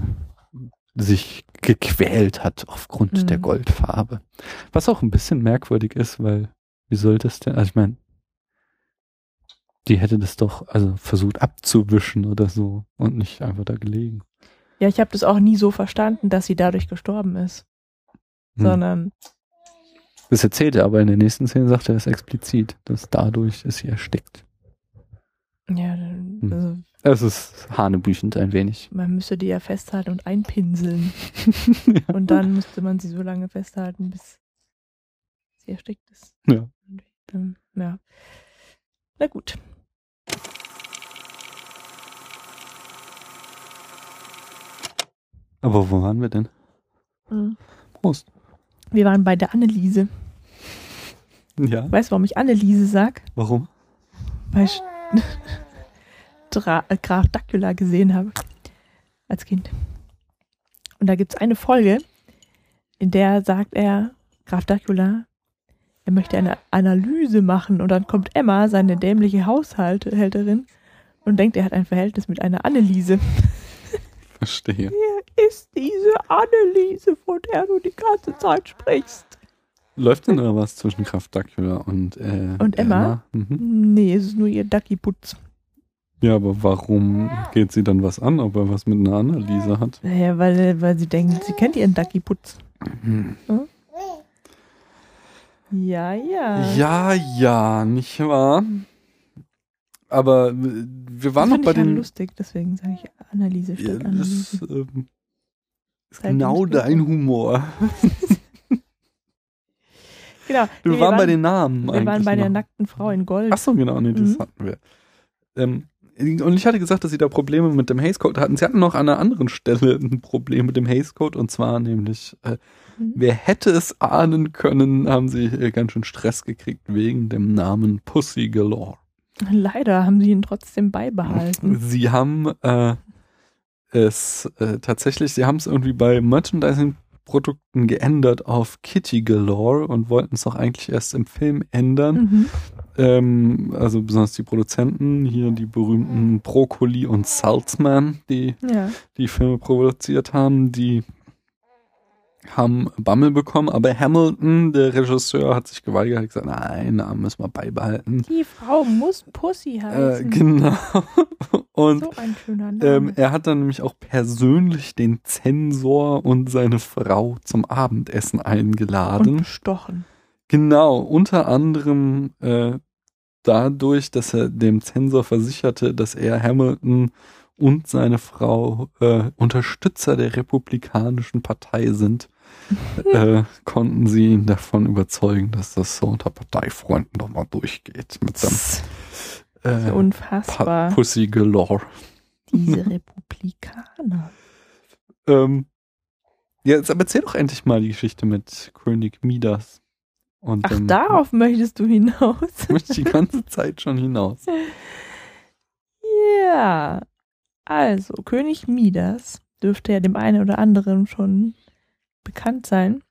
sich gequält hat aufgrund Mhm. der Goldfarbe. Was auch ein bisschen merkwürdig ist, weil wie soll das denn, also ich meine, die hätte das doch also versucht abzuwischen oder so und nicht einfach da gelegen. Ja, ich habe das auch nie so verstanden, dass sie dadurch gestorben ist. Hm. Sondern, Das erzählt er aber in der nächsten Szene, sagt er es explizit, dass dadurch ist sie erstickt. ja, Hm. also Es ist hanebüchend ein wenig. man müsste die ja festhalten und einpinseln. Und dann müsste man sie so lange festhalten, bis sie erstickt ist. Ja. Ähm, Ja. Na gut. Aber wo waren wir denn? Mhm. Prost. Wir waren bei der Anneliese. Ja. Weißt du, warum ich Anneliese sag? Warum? Weil ich Dra äh, Graf Dracula gesehen habe. Als Kind. Und da gibt es eine Folge, in der sagt er, Graf Dracula, er möchte eine Analyse machen und dann kommt Emma, seine dämliche Haushälterin, und denkt, er hat ein Verhältnis mit einer Anneliese. Verstehe. Wer ist diese Anneliese, von der du die ganze Zeit sprichst? Läuft denn da was zwischen Kraft Dracula und, äh, Und Emma? Mhm. Nee, es ist nur ihr Ducky-Putz. Ja, aber warum geht sie dann was an, ob er was mit einer Anneliese hat? Naja, weil, weil sie denkt, sie kennt ihren Ducky-Putz. Hm. Ja, ja. Ja, ja, nicht wahr? Aber wir waren das noch bei ich ja den. lustig, deswegen sage ich Anneliese Ja, statt das ähm, ist Seitdem genau dein Humor. Genau. Wir nee, waren bei den Namen. Wir waren bei der noch. nackten Frau in Gold. Ach so, genau, nee, das Mhm. hatten wir. Ähm, und ich hatte gesagt, dass sie da Probleme mit dem Haze Code hatten. Sie hatten noch an einer anderen Stelle ein Problem mit dem Haze Code und zwar nämlich, äh, Mhm. wer hätte es ahnen können, haben sie äh, ganz schön Stress gekriegt wegen dem Namen Pussy Galore. Leider haben sie ihn trotzdem beibehalten. Sie haben äh, es äh, tatsächlich, sie haben es irgendwie bei Merchandising-Produkten geändert auf Kitty Galore und wollten es auch eigentlich erst im Film ändern. Mhm. Ähm, also besonders die Produzenten, hier die berühmten Broccoli und Salzman, die Ja. die Filme produziert haben, die haben Bammel bekommen, aber Hamilton, der Regisseur, hat sich geweigert, hat gesagt, nein, Namen müssen wir beibehalten. Die Frau muss Pussy Äh, heißen. genau. Und so ein schöner Name. ähm, er hat dann nämlich auch persönlich den Zensor und seine Frau zum Abendessen und eingeladen. bestochen. Genau, unter anderem äh, dadurch, dass er dem Zensor versicherte, dass er Hamilton und seine Frau äh, Unterstützer der Republikanischen Partei sind, äh, konnten sie ihn davon überzeugen, dass das so unter Parteifreunden doch mal durchgeht mit seinem Das ist äh, unfassbar. Pussy Galore. Diese Republikaner. Ähm, ja, jetzt aber erzähl doch endlich mal die Geschichte mit König Midas. Und Ach, dann darauf möchtest du hinaus? möchte ich die ganze Zeit schon hinaus. Ja. Also, König Midas dürfte ja dem einen oder anderen schon bekannt sein.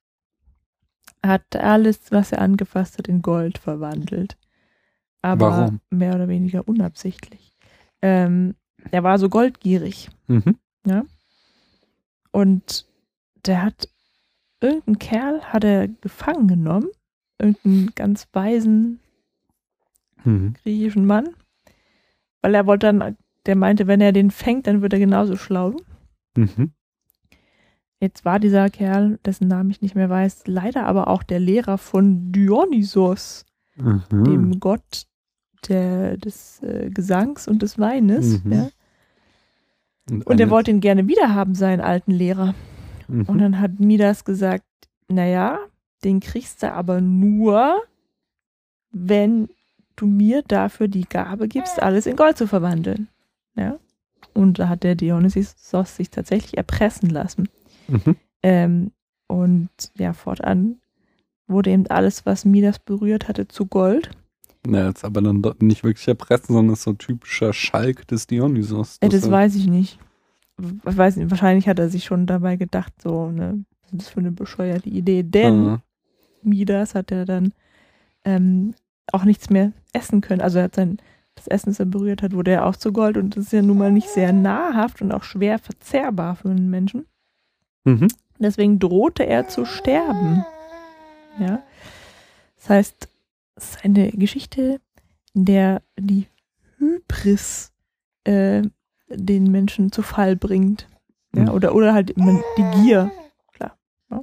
Hat alles, was er angefasst hat, in Gold verwandelt. Aber Warum? mehr oder weniger unabsichtlich. Ähm, er war so goldgierig. Mhm. Und der hat irgendein Kerl hat er gefangen genommen, irgendeinen ganz weisen Mhm. griechischen Mann, weil er wollte dann, der meinte, wenn er den fängt, dann wird er genauso schlau. Mhm. Jetzt war dieser Kerl, dessen Namen ich nicht mehr weiß, leider aber auch der Lehrer von Dionysos, Mhm. dem Gott der, des äh, Gesangs und des Weines. Mhm. Ja? Und eine- er wollte ihn gerne wiederhaben, seinen alten Lehrer. Mhm. Und dann hat Midas gesagt, naja, den kriegst du aber nur, wenn du mir dafür die Gabe gibst, alles in Gold zu verwandeln. Ja? Und da hat der Dionysos sich tatsächlich erpressen lassen. Mhm. Ähm, und ja, fortan wurde eben alles, was Midas berührt hatte, zu Gold. Na, jetzt aber dann nicht wirklich erpressen, sondern ist so ein typischer Schalk des Dionysos. Das er- weiß ich nicht. Ich weiß nicht, wahrscheinlich hat er sich schon dabei gedacht, so, ne, was ist das für eine bescheuerte Idee. Denn Ah, Midas hat er dann ähm, auch nichts mehr essen können. Also er hat sein, das Essen, das er berührt hat, wurde er auch zu Gold und das ist ja nun mal nicht sehr nahrhaft und auch schwer verzehrbar für einen Menschen. Mhm. Deswegen drohte er zu sterben. Ja. Das heißt, es ist eine Geschichte, in der die Hybris äh, den Menschen zu Fall bringt. Ja, Mhm. oder, oder halt die Gier.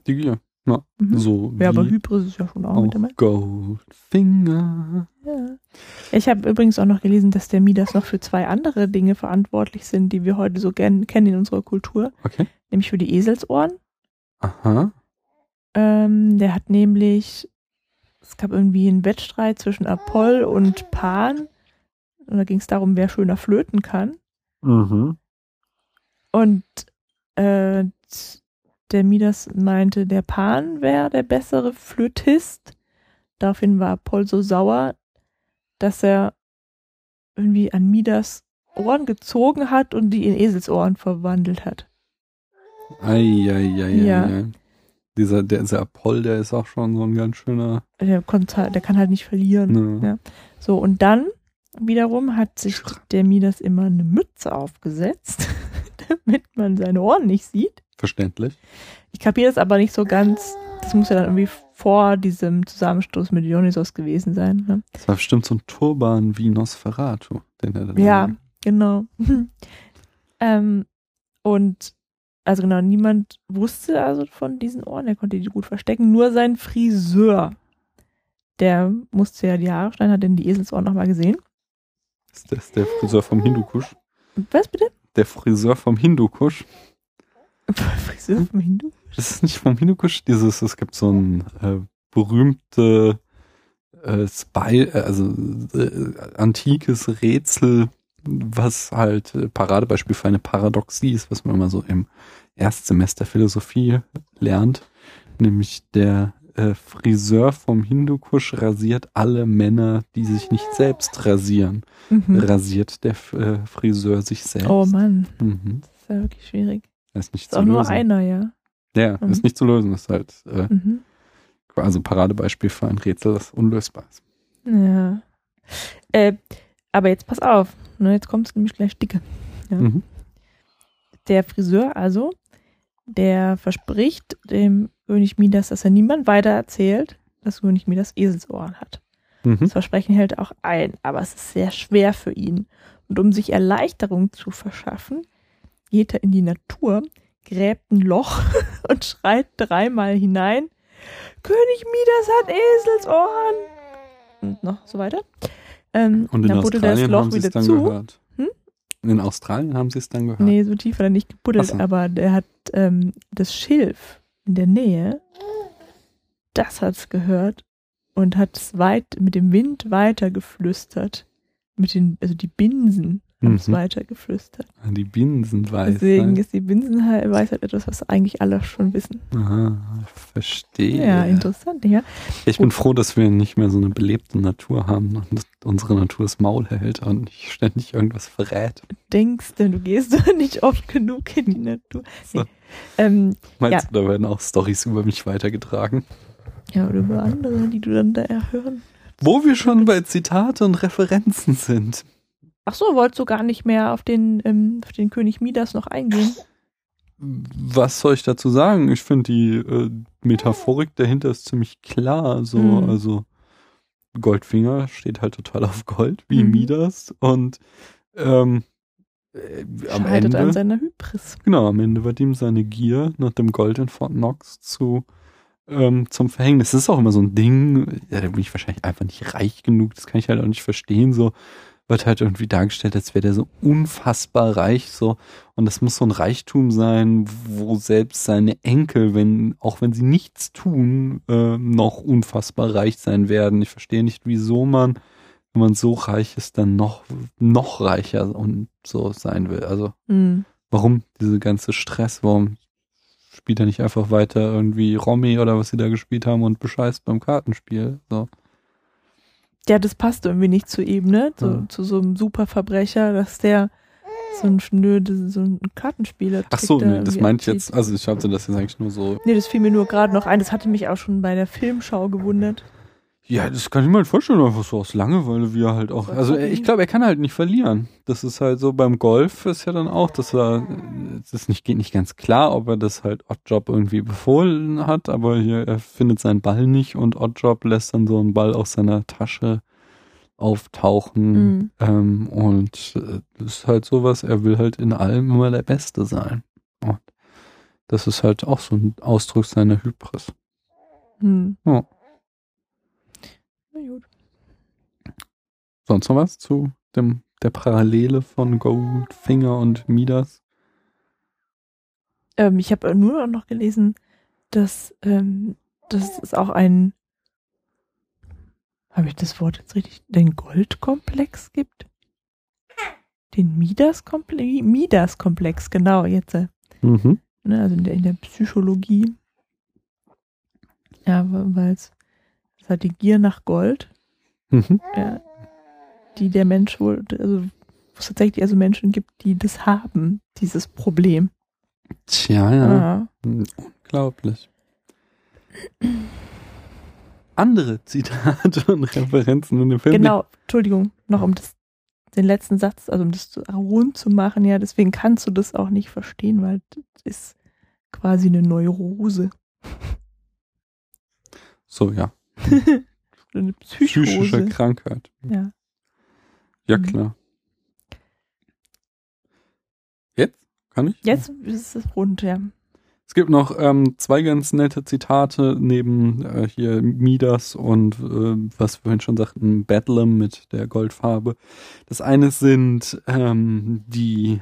Die Gier. Ja, Mhm. so Ja, aber Hybris ist ja schon auch mit auch dabei. Goldfinger. Ja. Ich habe übrigens auch noch gelesen, dass der Midas noch für zwei andere Dinge verantwortlich sind, die wir heute so gern kennen in unserer Kultur, Okay. Nämlich für die Eselsohren. Aha. Ähm, der hat nämlich, es gab irgendwie einen Wettstreit zwischen Apoll und Pan. Und da ging es darum, wer schöner flöten kann. Mhm. Und äh, der Midas meinte, der Pan wäre der bessere Flötist. Daraufhin war Apoll so sauer, dass er irgendwie an Midas Ohren gezogen hat und die in Eselsohren verwandelt hat. Eieieiei. Ja. Dieser, der, dieser Apoll, der ist auch schon so ein ganz schöner. Der, halt, der kann halt nicht verlieren. Ne. Ja. So, und dann wiederum hat sich der Midas immer eine Mütze aufgesetzt, damit man seine Ohren nicht sieht. Verständlich. Ich kapiere das aber nicht so ganz. Das muss ja dann irgendwie vor diesem Zusammenstoß mit Dionysos gewesen sein. Ne? Das war bestimmt so ein Turban wie Nosferatu, den er dann. Ja, genau. ähm, und also genau, niemand wusste also von diesen Ohren, er konnte die gut verstecken, nur sein Friseur. Der musste ja die Haare schneiden, hat denn die Eselsohren nochmal gesehen. Ist das der Friseur vom Hindukusch? Was bitte? Der Friseur vom Hindukusch? Friseur vom Hindu? Ist es nicht vom Hindukusch? Dieses, es gibt so ein äh, berühmte äh, Spy, äh, also äh, antikes Rätsel, was halt äh, Paradebeispiel für eine Paradoxie ist, was man immer so im Erstsemester Philosophie lernt. Nämlich der äh, Friseur vom Hindukusch rasiert alle Männer, die sich nicht selbst rasieren. Mhm. Rasiert der äh, Friseur sich selbst. Oh Mann, Mhm. das ist ja wirklich schwierig. Das ist nicht Ist zu auch lösen. nur einer, ja. Ja, Mhm. ist nicht zu lösen. Ist halt äh, Mhm. also Paradebeispiel für ein Rätsel, das unlösbar ist. Ja. Äh, aber jetzt pass auf, ne, jetzt kommt es nämlich gleich dicke. Ja. Mhm. Der Friseur also, der verspricht dem König Midas, dass er niemand weiter erzählt, dass König Midas Eselsohren hat. Mhm. Das Versprechen hält er auch ein, aber es ist sehr schwer für ihn. Und um sich Erleichterung zu verschaffen, geht er in die Natur, gräbt ein Loch und schreit dreimal hinein, König Midas hat Eselsohren. Und noch so weiter. Ähm, Und in dann buddelt das Australien Loch haben sie es dann zu. gehört. Hm? In Australien haben sie es dann gehört. Nee, so tief hat er nicht gebuddelt, so. aber der hat ähm, das Schilf in der Nähe, das hat's gehört und hat es weit mit dem Wind weitergeflüstert. Mit den, also die Binsen haben es Mhm. weitergeflüstert. Die Bienen sind weiß. Deswegen ne? ist die Binsenweisheit etwas, was eigentlich alle schon wissen. Aha, verstehe. Ja, interessant, ja. Ich bin froh, dass wir nicht mehr so eine belebte Natur haben und unsere Natur das Maul hält und nicht ständig irgendwas verrät. Denkst du, du gehst doch nicht oft genug in die Natur. So. Ähm, Meinst du, da werden auch Stories über mich weitergetragen? ja, oder über andere, die du dann da erhören. Wo wir schon bei Zitate und Referenzen sind. Ach so, wolltest du gar nicht mehr auf den, ähm, auf den König Midas noch eingehen? Was soll ich dazu sagen? Ich finde die äh, Metaphorik dahinter ist ziemlich klar. So, Mhm. also Goldfinger steht halt total auf Gold, wie Mhm. Midas. Und ähm, äh, am Scheidet an Ende, seiner Hybris. genau, am Ende wird ihm seine Gier nach dem Gold in Fort Knox zu ähm, zum Verhängnis. Das ist auch immer so ein Ding, ja, da bin ich wahrscheinlich einfach nicht reich genug, das kann ich halt auch nicht verstehen. So wird halt irgendwie dargestellt, als wäre der so unfassbar reich, so. Und das muss so ein Reichtum sein, wo selbst seine Enkel, wenn, auch wenn sie nichts tun, äh, noch unfassbar reich sein werden. Ich verstehe nicht, wieso man, wenn man so reich ist, dann noch, noch reicher und so sein will. Also, Hm. warum diese ganze Stress? Warum spielt er nicht einfach weiter irgendwie Romy oder was sie da gespielt haben und bescheißt beim Kartenspiel? So. Ja, das passt irgendwie nicht zu ihm, ne? Zu, Ja. zu so einem Superverbrecher, dass der so ein schnöde, so ein Kartenspieler Ach so, da nee, das meinte ich jetzt, also ich hatte das jetzt eigentlich nur so Nee, das fiel mir nur gerade noch ein. Das hatte mich auch schon bei der Filmschau gewundert. Ja, das kann ich mir halt vorstellen, einfach so aus Langeweile, wie er halt auch. Also ich glaube, er kann halt nicht verlieren. Das ist halt so beim Golf ist ja dann auch, dass er es ist nicht geht nicht ganz klar, ob er das halt Oddjob irgendwie befohlen hat, aber hier er findet seinen Ball nicht und Oddjob lässt dann so einen Ball aus seiner Tasche auftauchen Mhm. ähm, und äh, das ist halt sowas. Er will halt in allem immer der Beste sein und das ist halt auch so ein Ausdruck seiner Hybris. Hm. Ja. Na gut. Sonst noch was zu dem, der Parallele von Goldfinger und Midas? Ähm, ich habe nur noch gelesen, dass, ähm, dass es auch ein, habe ich das Wort jetzt richtig, den Goldkomplex gibt? Den Midas-Komplex? Midas-Komplex, genau, jetzt. Äh, Mhm. ne, also in der, in der Psychologie. Ja, weil es es hat die Gier nach Gold, Mhm. ja, die der Mensch wohl, also wo es tatsächlich also Menschen gibt, die das haben, dieses Problem. Tja, ja. Ja. Hm, Unglaublich. Andere Zitate und Referenzen in dem Film. Genau, Entschuldigung, noch um das, den letzten Satz, also um das rund zu machen, ja, deswegen kannst du das auch nicht verstehen, weil das ist quasi eine Neurose. So, ja. Eine Psychische. Krankheit. Ja. Ja, Mhm. klar. Jetzt? Kann ich? Jetzt ist es rund, ja. Es gibt noch ähm, zwei ganz nette Zitate neben äh, hier Midas und äh, was wir vorhin schon sagten, Bedlam mit der Goldfarbe. Das eine sind ähm, die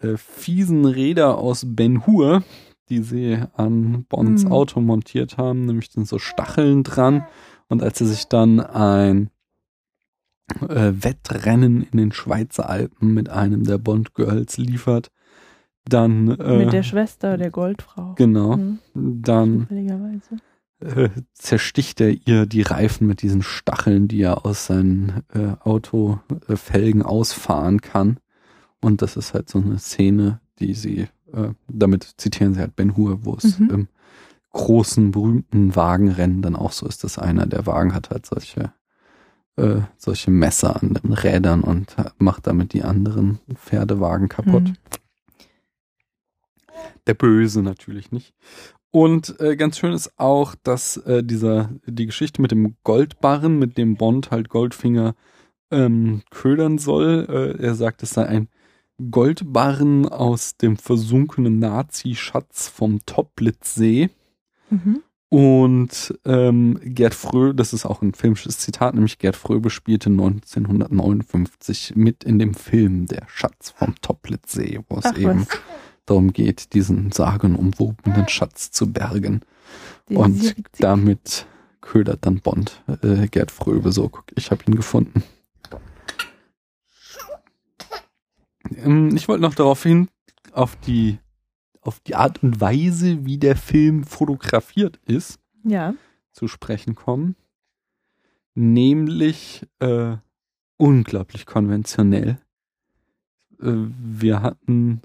äh, fiesen Räder aus Ben Hur, die sie an Bonds Mhm. Auto montiert haben, nämlich sind so Stacheln dran. Und als sie sich dann ein äh, Wettrennen in den Schweizer Alpen mit einem der Bond-Girls liefert, dann äh, Mit der Schwester der Goldfrau. Genau. Mhm, Dann äh, zersticht er ihr die Reifen mit diesen Stacheln, die er aus seinen äh, Autofelgen ausfahren kann. Und das ist halt so eine Szene, die sie, äh, damit zitieren sie halt Ben Hur, wo es Mhm. im großen, berühmten Wagenrennen dann auch so ist, dass einer der Wagen hat halt solche, äh, solche Messer an den Rädern und macht damit die anderen Pferdewagen kaputt. Mhm. Der Böse natürlich nicht. Und äh, ganz schön ist auch, dass äh, dieser die Geschichte mit dem Goldbarren, mit dem Bond halt Goldfinger ähm, ködern soll. Äh, er sagt, es sei ein Goldbarren aus dem versunkenen Nazi-Schatz vom Toplitzsee. Mhm. Und ähm, Gerd Frö, das ist auch ein filmisches Zitat, nämlich Gerd Fröbe spielte 1959 mit in dem Film Der Schatz vom Toplitzsee, wo es Ach eben was. darum geht, diesen sagenumwobenen Schatz zu bergen. Die Und damit ködert dann Bond äh, Gerd Fröbe so. Guck, ich habe ihn gefunden. Ähm, ich wollte noch darauf hin, auf die, auf die Art und Weise, wie der Film fotografiert ist, Ja. zu sprechen kommen. Nämlich äh, unglaublich konventionell. Äh, wir hatten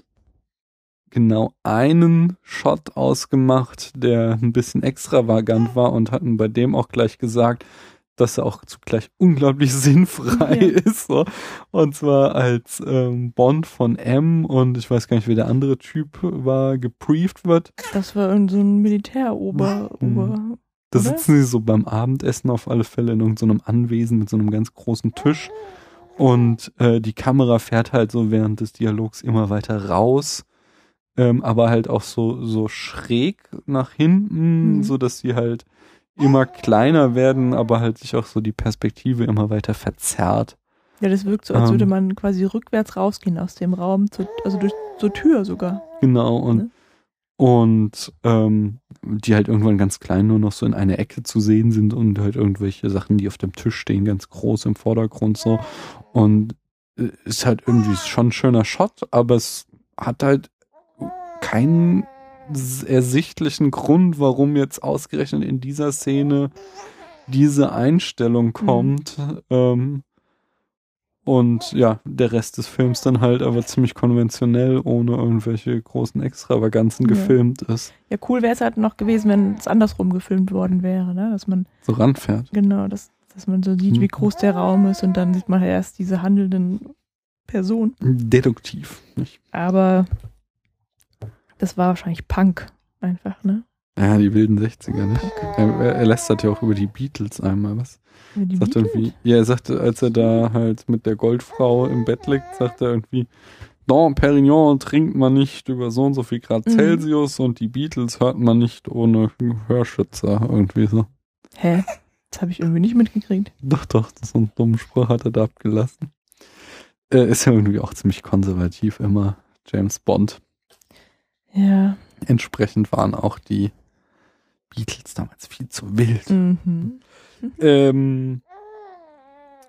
genau einen Shot ausgemacht, der ein bisschen extravagant war und hatten bei dem auch gleich gesagt, dass er auch zugleich unglaublich sinnfrei Ja. ist. So. Und zwar als ähm, Bond von M und ich weiß gar nicht, wer der andere Typ war, gebrieft wird. Das war so ein Militärober. Mhm. Ober, Da Oder? sitzen sie so beim Abendessen auf alle Fälle in irgendeinem Anwesen mit so einem ganz großen Tisch. Und äh, die Kamera fährt halt so während des Dialogs immer weiter raus, ähm, aber halt auch so, so schräg nach hinten, Mhm. so dass sie halt immer kleiner werden, aber halt sich auch so die Perspektive immer weiter verzerrt. Ja, das wirkt so, als Ähm. würde man quasi rückwärts rausgehen aus dem Raum, zu, also durch zur Tür sogar. Genau, und, Ne? und ähm, die halt irgendwann ganz klein nur noch so in einer Ecke zu sehen sind und halt irgendwelche Sachen, die auf dem Tisch stehen, ganz groß im Vordergrund so. Und äh, ist halt irgendwie schon ein schöner Shot, aber es hat halt keinen ersichtlichen Grund, warum jetzt ausgerechnet in dieser Szene diese Einstellung kommt. Ähm, und ja, der Rest des Films dann halt aber ziemlich konventionell, ohne irgendwelche großen Extravaganzen Ja. gefilmt ist. Ja, cool wäre es halt noch gewesen, wenn es andersrum gefilmt worden wäre, ne? Dass man, So ranfährt. genau, dass, dass man so sieht, wie Mhm. groß der Raum ist und dann sieht man erst diese handelnden Personen. Deduktiv. Nicht? Aber das war wahrscheinlich Punk einfach, ne? Ja, die wilden 60er, nicht? Er, er er lästert ja auch über die Beatles einmal, was? Die Sagt Beatles? irgendwie, ja, er sagte, als er da halt mit der Goldfrau im Bett liegt, sagt er irgendwie, Don Perignon trinkt man nicht über so und so viel Grad Mhm. Celsius und die Beatles hört man nicht ohne Hörschützer, irgendwie so. Hä? Das habe ich irgendwie nicht mitgekriegt. Doch, doch, so einen dummen Spruch hat er da abgelassen. Äh, ist ja irgendwie auch ziemlich konservativ immer, James Bond. Ja. Entsprechend waren auch die Beatles damals viel zu wild. Mhm. Ähm,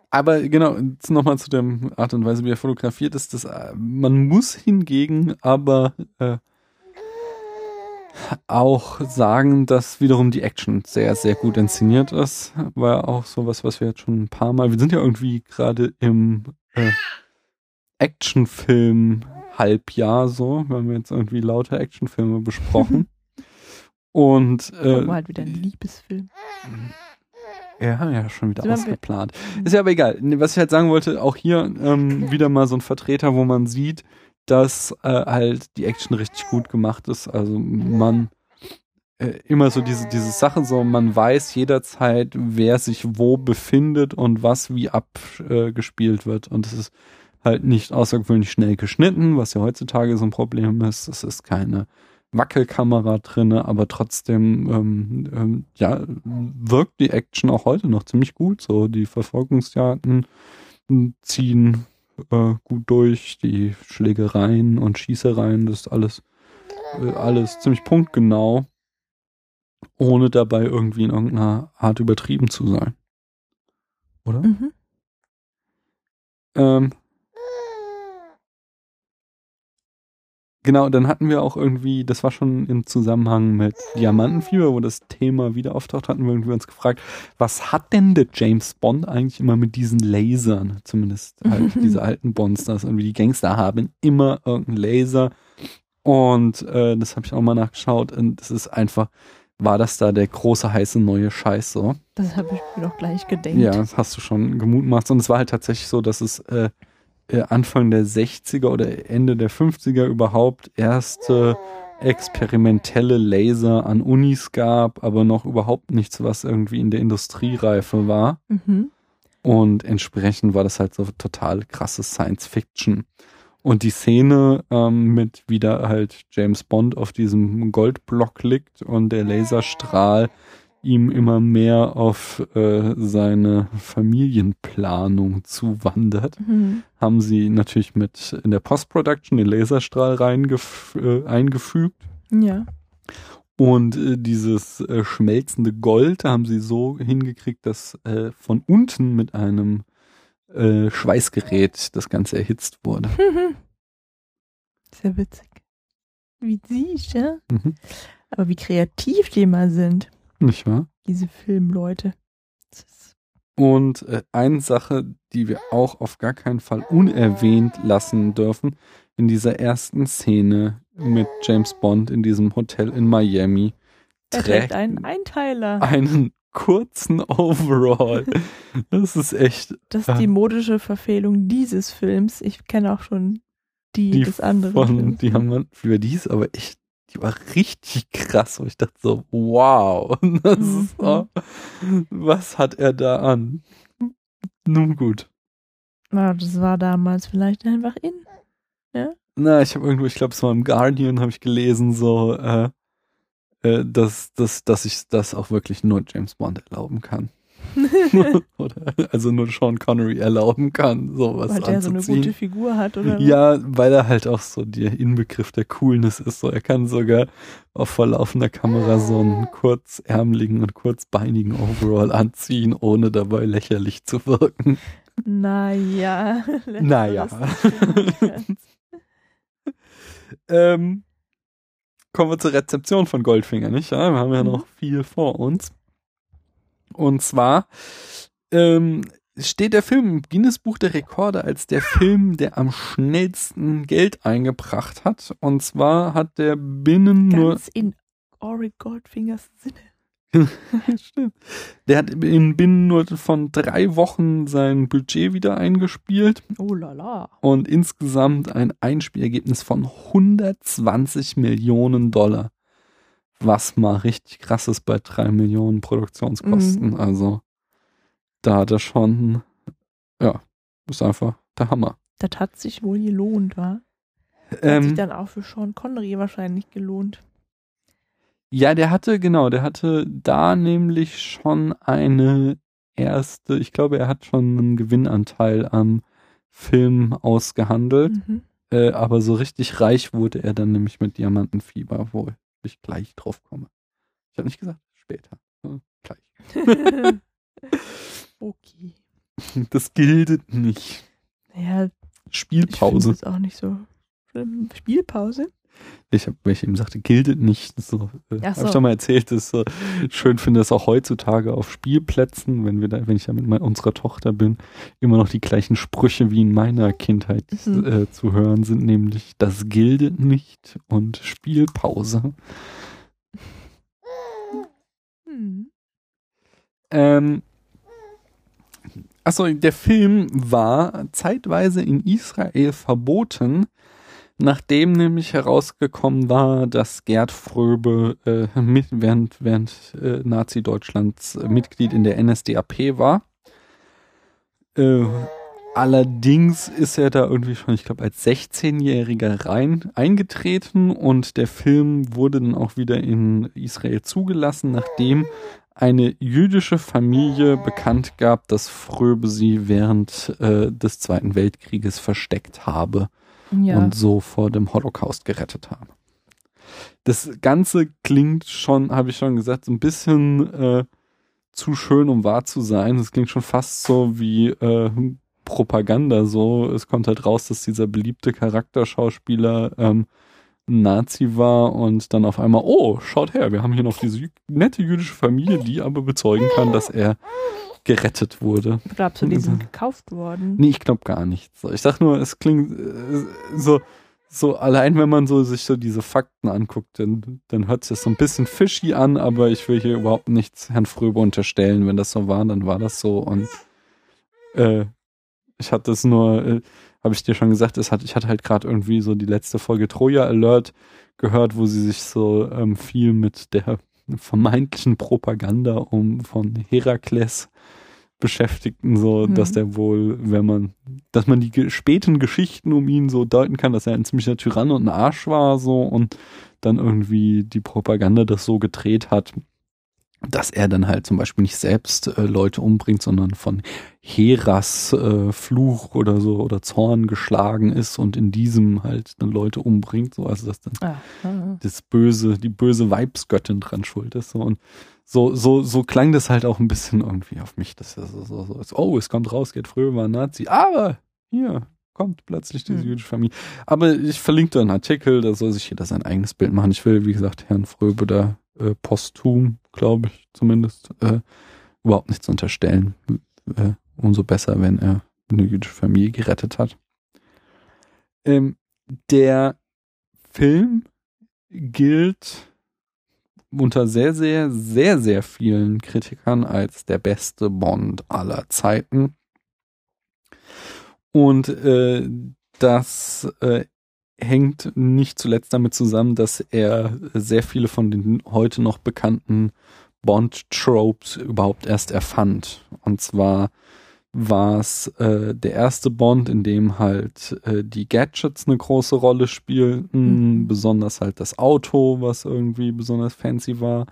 aber genau, jetzt nochmal zu der Art und Weise, wie er fotografiert ist. Das, äh, man muss hingegen aber äh, auch sagen, dass wiederum die Action sehr, sehr gut inszeniert ist. War auch sowas, was wir jetzt schon ein paar Mal, wir sind ja irgendwie gerade im äh, Actionfilm Halbjahr so. Wir haben jetzt irgendwie lauter Actionfilme besprochen. Und äh, halt wieder ein Liebesfilm. ja, haben ja schon wieder Sind wir- ausgeplant. Ist ja aber egal. Was ich halt sagen wollte, auch hier ähm, wieder mal so ein Vertreter, wo man sieht, dass äh, halt die Action richtig gut gemacht ist. Also man äh, immer so diese, diese Sache, so man weiß jederzeit, wer sich wo befindet und was wie abgespielt wird. Und es ist halt nicht außergewöhnlich schnell geschnitten, was ja heutzutage so ein Problem ist. Es ist keine Wackelkamera drinne, aber trotzdem ähm, ähm, ja wirkt die Action auch heute noch ziemlich gut. So die Verfolgungsjagden ziehen äh, gut durch, die Schlägereien und Schießereien, das ist alles äh, alles ziemlich punktgenau, ohne dabei irgendwie in irgendeiner Art übertrieben zu sein. Oder? Mhm. Ähm, genau, dann hatten wir auch irgendwie, das war schon im Zusammenhang mit Diamantenfieber, wo das Thema wieder auftaucht, hatten wir irgendwie uns gefragt, was hat denn der James Bond eigentlich immer mit diesen Lasern? Zumindest halt diese alten Bonds, dass irgendwie die Gangster haben immer irgendeinen Laser. Und äh, das habe ich auch mal nachgeschaut und das ist einfach, war das da der große heiße neue Scheiß so? Das habe ich mir doch gleich gedenkt. Ja, das hast du schon gemutmaßt. Und es war halt tatsächlich so, dass es äh, Anfang der 60er oder Ende der 50er überhaupt erste experimentelle Laser an Unis gab, aber noch überhaupt nichts, was irgendwie in der Industriereife war. Mhm. Und entsprechend war das halt so total krasses Science Fiction. Und die Szene ähm, mit wieder halt James Bond auf diesem Goldblock liegt und der Laserstrahl ihm immer mehr auf äh, seine Familienplanung zuwandert, Mhm. haben sie natürlich mit in der Post-Production den Laserstrahl reingef äh, eingefügt. Ja. Und äh, dieses äh, schmelzende Gold haben sie so hingekriegt, dass äh, von unten mit einem äh, Schweißgerät das Ganze erhitzt wurde. Sehr witzig. Wie siehst ja? Mhm. Aber wie kreativ die mal sind, Nicht wahr? diese Filmleute. Und äh, eine Sache, die wir auch auf gar keinen Fall unerwähnt lassen dürfen, in dieser ersten Szene mit James Bond in diesem Hotel in Miami, Er trägt einen Einteiler. einen kurzen Overall. Das ist echt Das ist die modische Verfehlung dieses Films. Ich kenne auch schon die, die des anderen. von, Films. die haben wir, für die ist aber echt, die war richtig krass, wo ich dachte so, wow, Mhm. oh, was hat er da an? Nun gut. Ja, das war damals vielleicht einfach in. Na, ich habe irgendwo, ich glaube, es war im Guardian, habe ich gelesen, so, äh, äh, dass, dass, dass ich das auch wirklich nur James Bond erlauben kann. oder, also nur Sean Connery erlauben kann, sowas weil der so eine anzuziehen. gute Figur hat, oder? Ja, weil er halt auch so der Inbegriff der Coolness ist. So, er kann sogar auf vorlaufender Kamera so einen kurzärmeligen und kurzbeinigen Overall anziehen, ohne dabei lächerlich zu wirken. Naja. Naja. Ähm, kommen wir zur Rezeption von Goldfinger, nicht? Ja, wir haben ja Mhm. noch viel vor uns. Und zwar ähm, steht der Film im Guinness-Buch der Rekorde als der Film, der am schnellsten Geld eingebracht hat. Und zwar hat der binnen nur Ganz in Ori Goldfingers Sinne. Stimmt. Der hat in binnen nur von drei Wochen sein Budget wieder eingespielt Oh la la. und insgesamt ein Einspielergebnis von 120 Millionen Dollar. Was mal richtig krass ist bei drei Millionen Produktionskosten. Mhm. Also da hat er schon, ja, ist einfach der Hammer. Das hat sich wohl gelohnt, war. Hat sich Ähm, dann auch für Sean Connery wahrscheinlich gelohnt. ja, der hatte, genau, der hatte da nämlich schon eine erste, ich glaube, er hat schon einen Gewinnanteil am Film ausgehandelt. Mhm. Äh, aber so richtig reich wurde er dann nämlich mit Diamantenfieber, wo ich gleich drauf komme. Ich habe nicht gesagt, später. Hm, gleich. okay. Das gilt nicht. Naja, ich Spielpause. ist auch nicht so. Spielpause? Ich habe, ich eben sagte, gilt nicht. So, äh, Ach Habe so. ich doch mal erzählt, dass ich äh, schön finde, dass auch heutzutage auf Spielplätzen, wenn wir da, wenn ich da mit meiner, unserer Tochter bin, immer noch die gleichen Sprüche wie in meiner Kindheit Mhm. äh, zu hören sind, nämlich das gilt nicht und Spielpause. Hm. Ähm, achso, der Film war zeitweise in Israel verboten, nachdem nämlich herausgekommen war, dass Gerd Fröbe äh, mit, während, während äh, Nazi-Deutschlands äh, Mitglied in der NSDAP war. Äh, allerdings ist er da irgendwie schon, ich glaube, als 16-Jähriger rein eingetreten und der Film wurde dann auch wieder in Israel zugelassen, nachdem eine jüdische Familie bekannt gab, dass Fröbe sie während äh, des Zweiten Weltkrieges versteckt habe Ja. und so vor dem Holocaust gerettet habe. Das Ganze klingt schon, habe ich schon gesagt, so ein bisschen äh, zu schön, um wahr zu sein. Es klingt schon fast so wie äh, Propaganda. So, es kommt halt raus, dass dieser beliebte Charakterschauspieler ähm, Nazi war und dann auf einmal, oh, schaut her, wir haben hier noch diese nette jüdische Familie, die aber bezeugen kann, dass er gerettet wurde. Glaubst du, die sind gekauft worden? Nee, ich glaube gar nicht. So, ich sag nur, es klingt äh, so, so allein wenn man so sich so diese Fakten anguckt, dann, dann hört sich das so ein bisschen fishy an, aber ich will hier überhaupt nichts Herrn Fröbe unterstellen. Wenn das so war, dann war das so und äh, ich hatte es nur, äh, habe ich dir schon gesagt, es hat, ich hatte halt gerade irgendwie so die letzte Folge Troja Alert gehört, wo sie sich so ähm, viel mit der vermeintlichen Propaganda um von Herakles beschäftigten, so Mhm. dass der wohl, wenn man, dass man die späten Geschichten um ihn so deuten kann, dass er ein ziemlicher Tyrann und ein Arsch war, so und dann irgendwie die Propaganda das so gedreht hat, dass er dann halt zum Beispiel nicht selbst äh, Leute umbringt, sondern von Heras äh, Fluch oder so oder Zorn geschlagen ist und in diesem halt dann Leute umbringt, so also dass dann Ah, ah. das böse, die böse Weibsgöttin dran schuld ist. So. Und so, so, so klang das halt auch ein bisschen irgendwie auf mich. dass er so, so, so ist, oh, es kommt raus, Gerd Fröbe war Nazi. Aber hier kommt plötzlich diese Hm. jüdische Familie. Aber ich verlinke da einen Artikel, da soll sich jeder sein eigenes Bild machen. Ich will, wie gesagt, Herrn Fröbe da äh, posthum, glaube ich zumindest, äh, überhaupt nichts unterstellen. Äh, umso besser, wenn er eine jüdische Familie gerettet hat. Ähm, der Film gilt unter sehr, sehr, sehr, sehr vielen Kritikern als der beste Bond aller Zeiten. Und äh, das äh, hängt nicht zuletzt damit zusammen, dass er sehr viele von den heute noch bekannten Bond-Tropes überhaupt erst erfand. Und zwar war es äh, der erste Bond, in dem halt äh, die Gadgets eine große Rolle spielten, Mhm. besonders halt das Auto, was irgendwie besonders fancy war.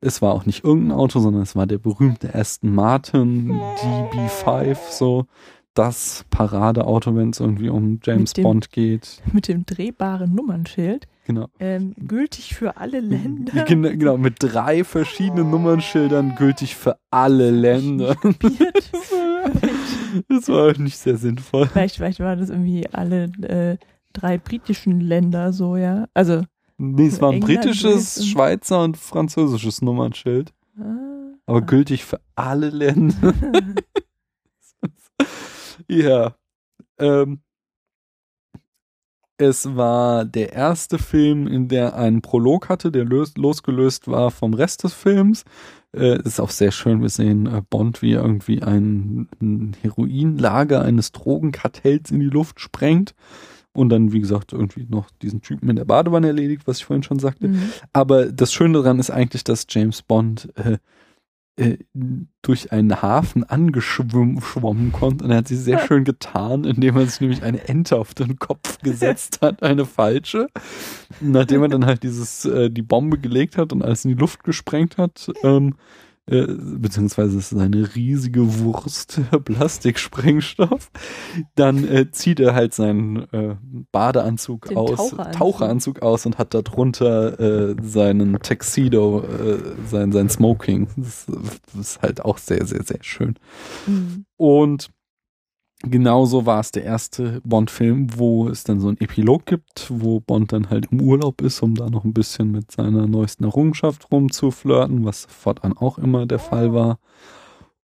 Es war auch nicht irgendein Auto, sondern es war der berühmte Aston Martin DB5, so das Paradeauto, wenn es irgendwie um James dem- Bond geht. Mit dem drehbaren Nummernschild. Genau. Ähm, gültig für alle Länder. Genau, genau, mit drei verschiedenen Nummernschildern gültig für alle Länder. Das war nicht sehr sinnvoll. vielleicht, vielleicht war das irgendwie alle äh, drei britischen Länder so, ja. Also, Nee, es war ein England, britisches, Schweizer und französisches Nummernschild. ah, Aber gültig für alle Länder. Ja. Ähm, es war der erste Film, in der einen Prolog hatte, der los, losgelöst war vom Rest des Films. Äh, ist auch sehr schön, wir sehen äh, Bond, wie er irgendwie ein, ein Heroinlager eines Drogenkartells in die Luft sprengt und dann, wie gesagt, irgendwie noch diesen Typen in der Badewanne erledigt, was ich vorhin schon sagte. Mhm. Aber das Schöne daran ist eigentlich, dass James Bond äh, äh, durch einen Hafen angeschwommen kommt und er hat sich sehr schön getan, indem er sich nämlich eine Ente auf den Kopf gesetzt hat, eine falsche. Nachdem er dann halt dieses äh, die Bombe gelegt hat und alles in die Luft gesprengt hat, ähm, äh, beziehungsweise es ist eine riesige Wurst Plastiksprengstoff, dann äh, zieht er halt seinen äh, Badeanzug Den aus, Taucheranzug. Taucheranzug aus und hat darunter äh, seinen Tuxedo, äh, sein, sein Smoking. Das, das ist halt auch sehr, sehr, sehr schön. Mhm. Und genauso war es der erste Bond-Film, wo es dann so einen Epilog gibt, wo Bond dann halt im Urlaub ist, um da noch ein bisschen mit seiner neuesten Errungenschaft rumzuflirten, was fortan auch immer der Fall war.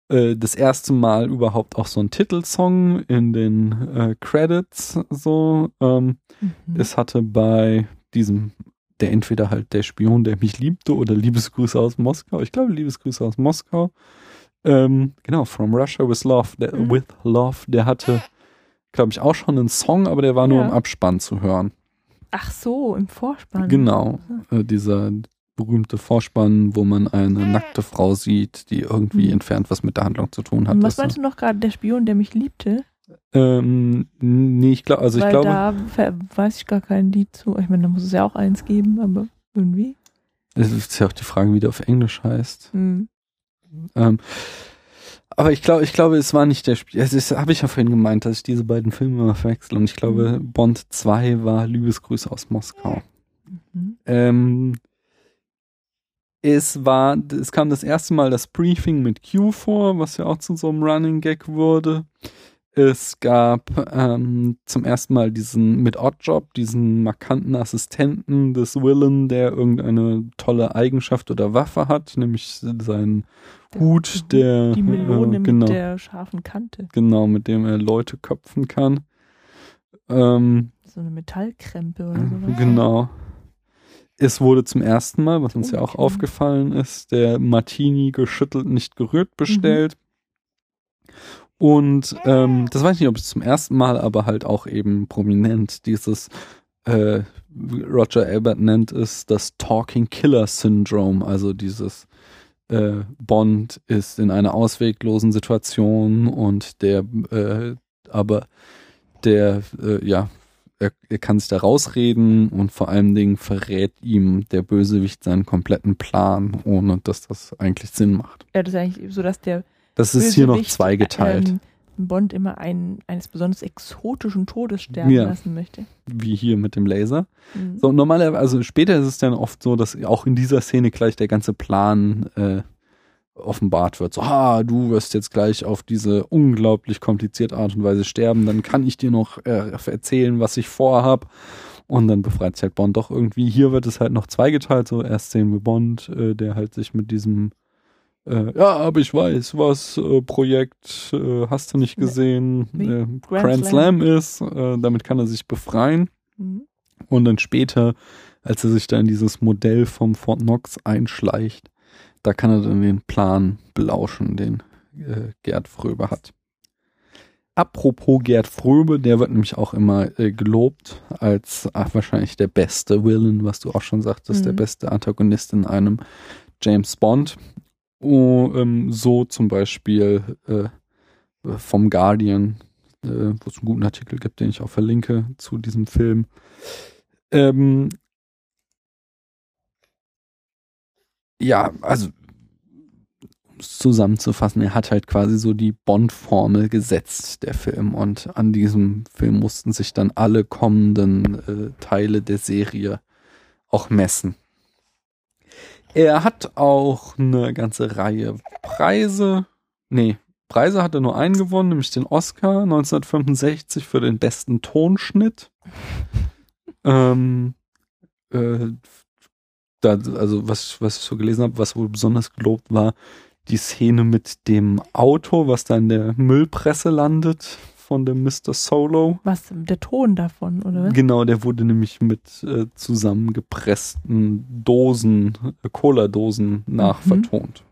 Äh, Das erste Mal überhaupt auch so ein Titelsong in den äh, Credits so. Ähm, Mhm. es hatte bei diesem, der entweder halt der Spion, der mich liebte, oder Liebesgrüße aus Moskau. Ich glaube, Liebesgrüße aus Moskau. Ähm, genau, From Russia with Love, der, Mhm. with Love, der hatte, glaube ich, auch schon einen Song, aber der war nur Ja. im Abspann zu hören. Ach so, im Vorspann. Genau, äh, dieser berühmte Vorspann, wo man eine nackte Frau sieht, die irgendwie Mhm. entfernt was mit der Handlung zu tun hat. Und was meinst du noch gerade, der Spion, der mich liebte? ähm, nee, ich glaube, also ich Weil glaube, da weiß ich gar kein Lied zu. Ich meine, da muss es ja auch eins geben, aber irgendwie. es ist ja auch die Frage, wie der auf Englisch heißt. Hm. Ähm, aber ich glaube, ich glaube, es war nicht der Spiel. Es ist, habe ich ja vorhin gemeint, dass ich diese beiden Filme immer verwechsel. Und ich glaube, Bond 2 war Liebesgrüße aus Moskau. Mhm. Ähm, es war, es kam das erste Mal das Briefing mit Q vor, was ja auch zu so einem Running Gag wurde. Es gab ähm, zum ersten Mal diesen mit Oddjob, diesen markanten Assistenten des Willen, der irgendeine tolle Eigenschaft oder Waffe hat, nämlich seinen Hut, der Die Melone äh, genau, mit der scharfen Kante. genau, mit dem er Leute köpfen kann. Ähm, So eine Metallkrempe oder sowas. Genau. Es wurde zum ersten Mal, was uns ja auch Okay. aufgefallen ist, der Martini geschüttelt, nicht gerührt bestellt. Und ähm, das weiß ich nicht, ob es zum ersten Mal, aber halt auch eben prominent dieses äh, Roger Ebert nennt es das Talking Killer Syndrome, also dieses äh, Bond ist in einer ausweglosen Situation und der äh, aber der äh, ja er, er kann sich da rausreden und vor allen Dingen verrät ihm der Bösewicht seinen kompletten Plan, ohne dass das eigentlich Sinn macht. Ja, das ist eigentlich so, dass der Das ist hier noch zweigeteilt, ähm, Bond immer einen eines besonders exotischen Todes sterben Ja. lassen möchte. wie hier mit dem Laser. Mhm. So, normalerweise, also später ist es dann oft so, dass auch in dieser Szene gleich der ganze Plan äh, offenbart wird. So, ah, du wirst jetzt gleich auf diese unglaublich komplizierte Art und Weise sterben, dann kann ich dir noch äh, erzählen, was ich vorhab. Und dann befreit sich halt Bond doch irgendwie. Hier wird es halt noch zweigeteilt, so erst sehen wir Bond, äh, der halt sich mit diesem äh, ja, aber ich weiß, was äh, Projekt äh, hast du nicht Nee. gesehen, Wie? äh, Grand Grand Slam ist, äh, damit kann er sich befreien. Mhm. Und dann später, als er sich da in dieses Modell vom Fort Knox einschleicht, da kann er dann den Plan belauschen, den äh, Gerd Fröbe hat. Apropos Gerd Fröbe, der wird nämlich auch immer äh, gelobt als ach, wahrscheinlich der beste Villain, was du auch schon sagtest, der Mhm. beste Antagonist in einem James Bond. Oh, ähm, so zum Beispiel äh, vom Guardian, äh, wo es einen guten Artikel gibt, den ich auch verlinke zu diesem Film. Ähm, ja, also um es zusammenzufassen, er hat halt quasi so die Bond-Formel gesetzt, der Film. Und an diesem Film mussten sich dann alle kommenden äh, Teile der Serie auch messen. Er hat auch eine ganze Reihe Preise. Nee, Preise hat er nur einen gewonnen, nämlich den Oscar 1965 für den besten Tonschnitt. ähm, äh, da, also was, was ich so gelesen habe, was wohl besonders gelobt war, die Szene mit dem Auto, was da in der Müllpresse landet, von dem Mr. Solo. Was, der Ton davon, oder was? Genau, der wurde nämlich mit äh, zusammengepressten Dosen, äh, Cola-Dosen nachvertont.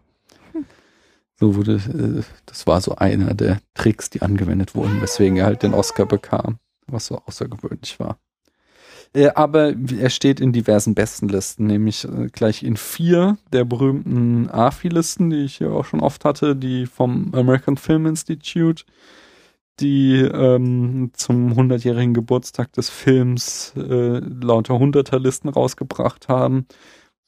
So wurde, äh, das war so einer der Tricks, die angewendet wurden, weswegen er halt den Oscar bekam, was so außergewöhnlich war. Äh, aber er steht in diversen Bestenlisten, nämlich äh, gleich in vier der berühmten AFI-Listen, die ich hier auch schon oft hatte, die vom American Film Institute, die ähm, zum 100-jährigen Geburtstag des Films äh, lauter Hunderterlisten rausgebracht haben.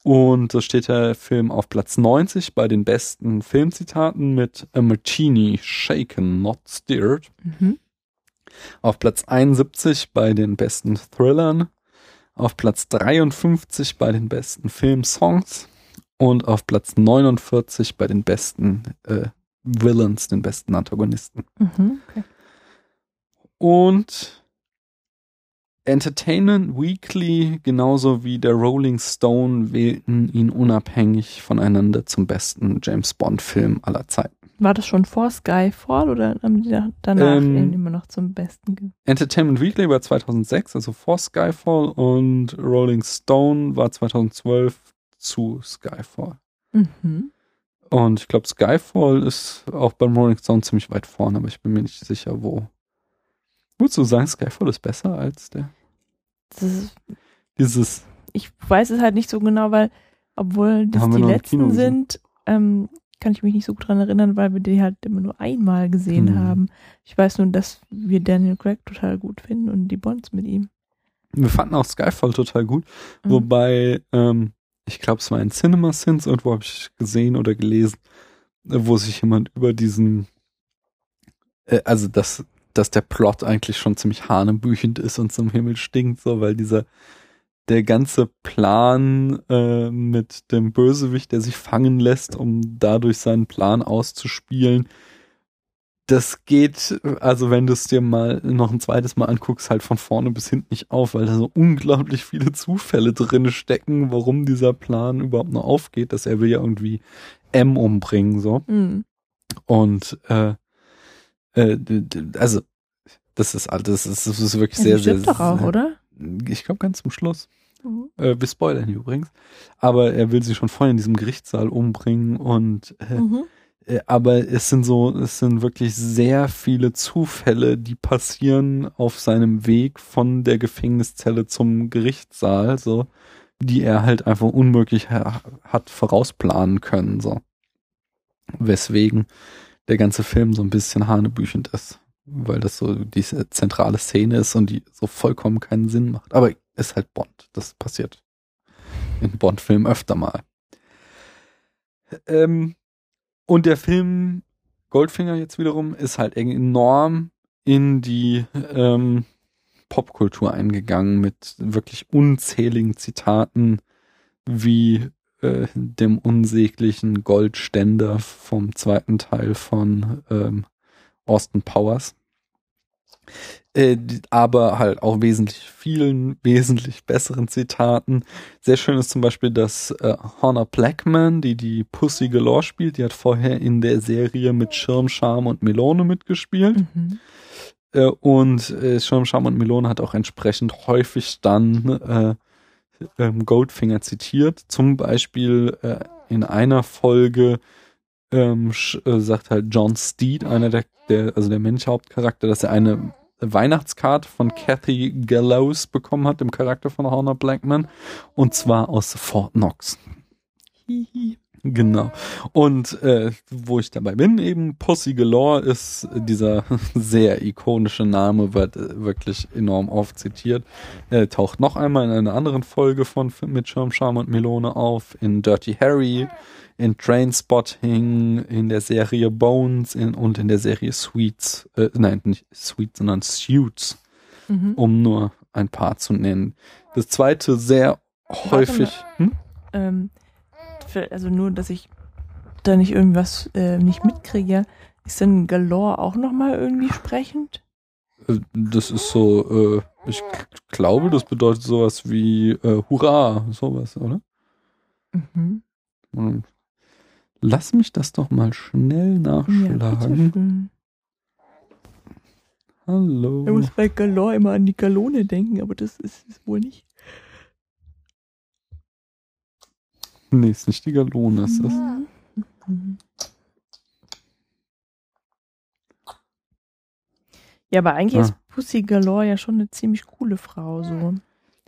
Und da steht der Film auf Platz 90 bei den besten Filmzitaten mit A Martini Shaken, Not Stirred. Mhm. Auf Platz 71 bei den besten Thrillern. Auf Platz 53 bei den besten Filmsongs. Und auf Platz 49 bei den besten äh, Villains, den besten Antagonisten. Mhm. Okay. Und Entertainment Weekly genauso wie der Rolling Stone wählten ihn unabhängig voneinander zum besten James Bond Film aller Zeiten. War das schon vor Skyfall oder haben die da- danach Ähm, ihn immer noch zum Besten? Entertainment Weekly war 2006, also vor Skyfall und Rolling Stone war 2012 zu Skyfall. Mhm. Und ich glaube, Skyfall ist auch beim Rolling Stone ziemlich weit vorne, aber ich bin mir nicht sicher, wo. Würdest du sagen, Skyfall ist besser als der? Das ist, Dieses, ich weiß es halt nicht so genau, weil, obwohl das die letzten sind, ähm, kann ich mich nicht so gut dran erinnern, weil wir die halt immer nur einmal gesehen Hm. haben. Ich weiß nur, dass wir Daniel Craig total gut finden und die Bonds mit ihm. wir fanden auch Skyfall total gut, Mhm. wobei, ähm, ich glaube, es war in Cinema Sins, irgendwo habe ich gesehen oder gelesen, wo sich jemand über diesen, äh, also dass, dass der Plot eigentlich schon ziemlich hanebüchend ist und zum Himmel stinkt, so, weil dieser, der ganze Plan äh, mit dem Bösewicht, der sich fangen lässt, um dadurch seinen Plan auszuspielen, das geht, also wenn du es dir mal noch ein zweites Mal anguckst, halt von vorne bis hinten nicht auf, weil da so unglaublich viele Zufälle drin stecken, warum dieser Plan überhaupt noch aufgeht, dass er will ja irgendwie M umbringen, so. Mhm. Und äh, äh, also das ist alles, das ist, das ist wirklich sehr, sehr, doch auch, sehr, oder? Ich glaube ganz zum Schluss. Mhm. Äh, wir spoilern hier übrigens. Aber er will sie schon vorher in diesem Gerichtssaal umbringen und äh, Mhm. äh, aber es sind so, es sind wirklich sehr viele Zufälle, die passieren auf seinem Weg von der Gefängniszelle zum Gerichtssaal, so, die er halt einfach unmöglich ha hat vorausplanen können, so. Weswegen der ganze Film so ein bisschen hanebüchend ist, weil das so diese zentrale Szene ist und die so vollkommen keinen Sinn macht. Aber ist halt Bond, das passiert in Bond-Filmen öfter mal. Ähm, und der Film Goldfinger jetzt wiederum ist halt enorm in die ähm, Popkultur eingegangen mit wirklich unzähligen Zitaten wie äh, dem unsäglichen Goldständer vom zweiten Teil von ähm, Austin Powers. Äh, aber halt auch wesentlich vielen, wesentlich besseren Zitaten. Sehr schön ist zum Beispiel, dass äh, Hannah Blackman, die die Pussy Galore spielt, die hat vorher in der Serie mit Schirm, Charme und Melone mitgespielt. Mhm. Äh, und äh, Schirm, Charme und Melone hat auch entsprechend häufig dann äh, ähm, Goldfinger zitiert. Zum Beispiel äh, in einer Folge ähm, äh, sagt halt John Steed, einer der, der, also der männliche Hauptcharakter, dass er eine Weihnachtskarte von Kathy Gallows bekommen hat, dem Charakter von Horner Blackman, und zwar aus Fort Knox. Hihi. Genau. Und äh, wo ich dabei bin, eben Pussy Galore ist dieser sehr ikonische Name, wird äh, wirklich enorm oft zitiert. Er taucht noch einmal in einer anderen Folge von mit Schirm, Charme und Melone auf, in Dirty Harry, in Trainspotting, in der Serie Bones in, und in der Serie Sweets, äh, nein, nicht Sweets, sondern Suits, Mhm. um nur ein paar zu nennen. Das zweite sehr häufig. Hm? Ähm, also nur, dass ich da nicht irgendwas äh, nicht mitkriege. Ist denn Galore auch nochmal irgendwie sprechend? Äh, Das ist so, äh, ich glaube, das bedeutet sowas wie äh, Hurra, sowas, oder? Mhm. Hm. Lass mich das doch mal schnell Ja, nachschlagen. bitteschön. Hallo. Er muss bei Galore immer an die Galone denken, aber das ist es wohl nicht. Nee, ist nicht die Galone, ist das. Ja, aber eigentlich Ah. ist Pussy Galore ja schon eine ziemlich coole Frau, so.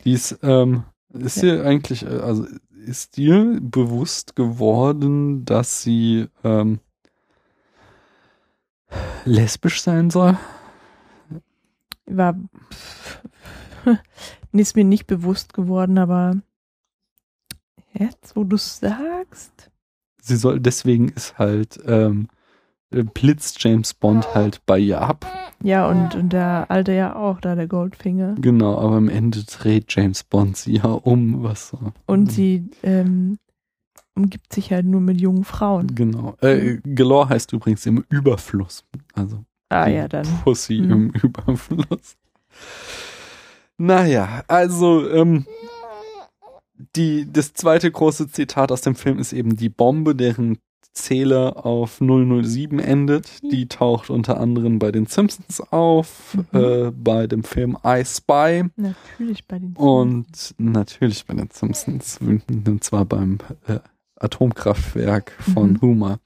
Die ist, ähm, ist dir eigentlich, äh, also ist dir bewusst geworden, dass sie ähm, lesbisch sein soll? War, ist mir nicht bewusst geworden, aber jetzt, wo du es sagst, Sie soll, deswegen ist halt, ähm, blitzt James Bond halt bei ihr ab. ja, und, und der Alte ja auch, da der Goldfinger. Genau, aber am Ende dreht James Bond sie ja um, was so. Und sie ähm, umgibt sich halt nur mit jungen Frauen. Genau. Äh, Galore heißt übrigens im Überfluss. Also Ah ja, dann. Pussy Hm. im Überfluss. Naja, also ähm, die, das zweite große Zitat aus dem Film ist eben die Bombe, deren Zähler auf 007 endet. Die taucht unter anderem bei den Simpsons auf, Mhm. äh, bei dem Film I Spy Natürlich bei den und natürlich bei den Simpsons. Und zwar beim äh, Atomkraftwerk von Mhm. Homer.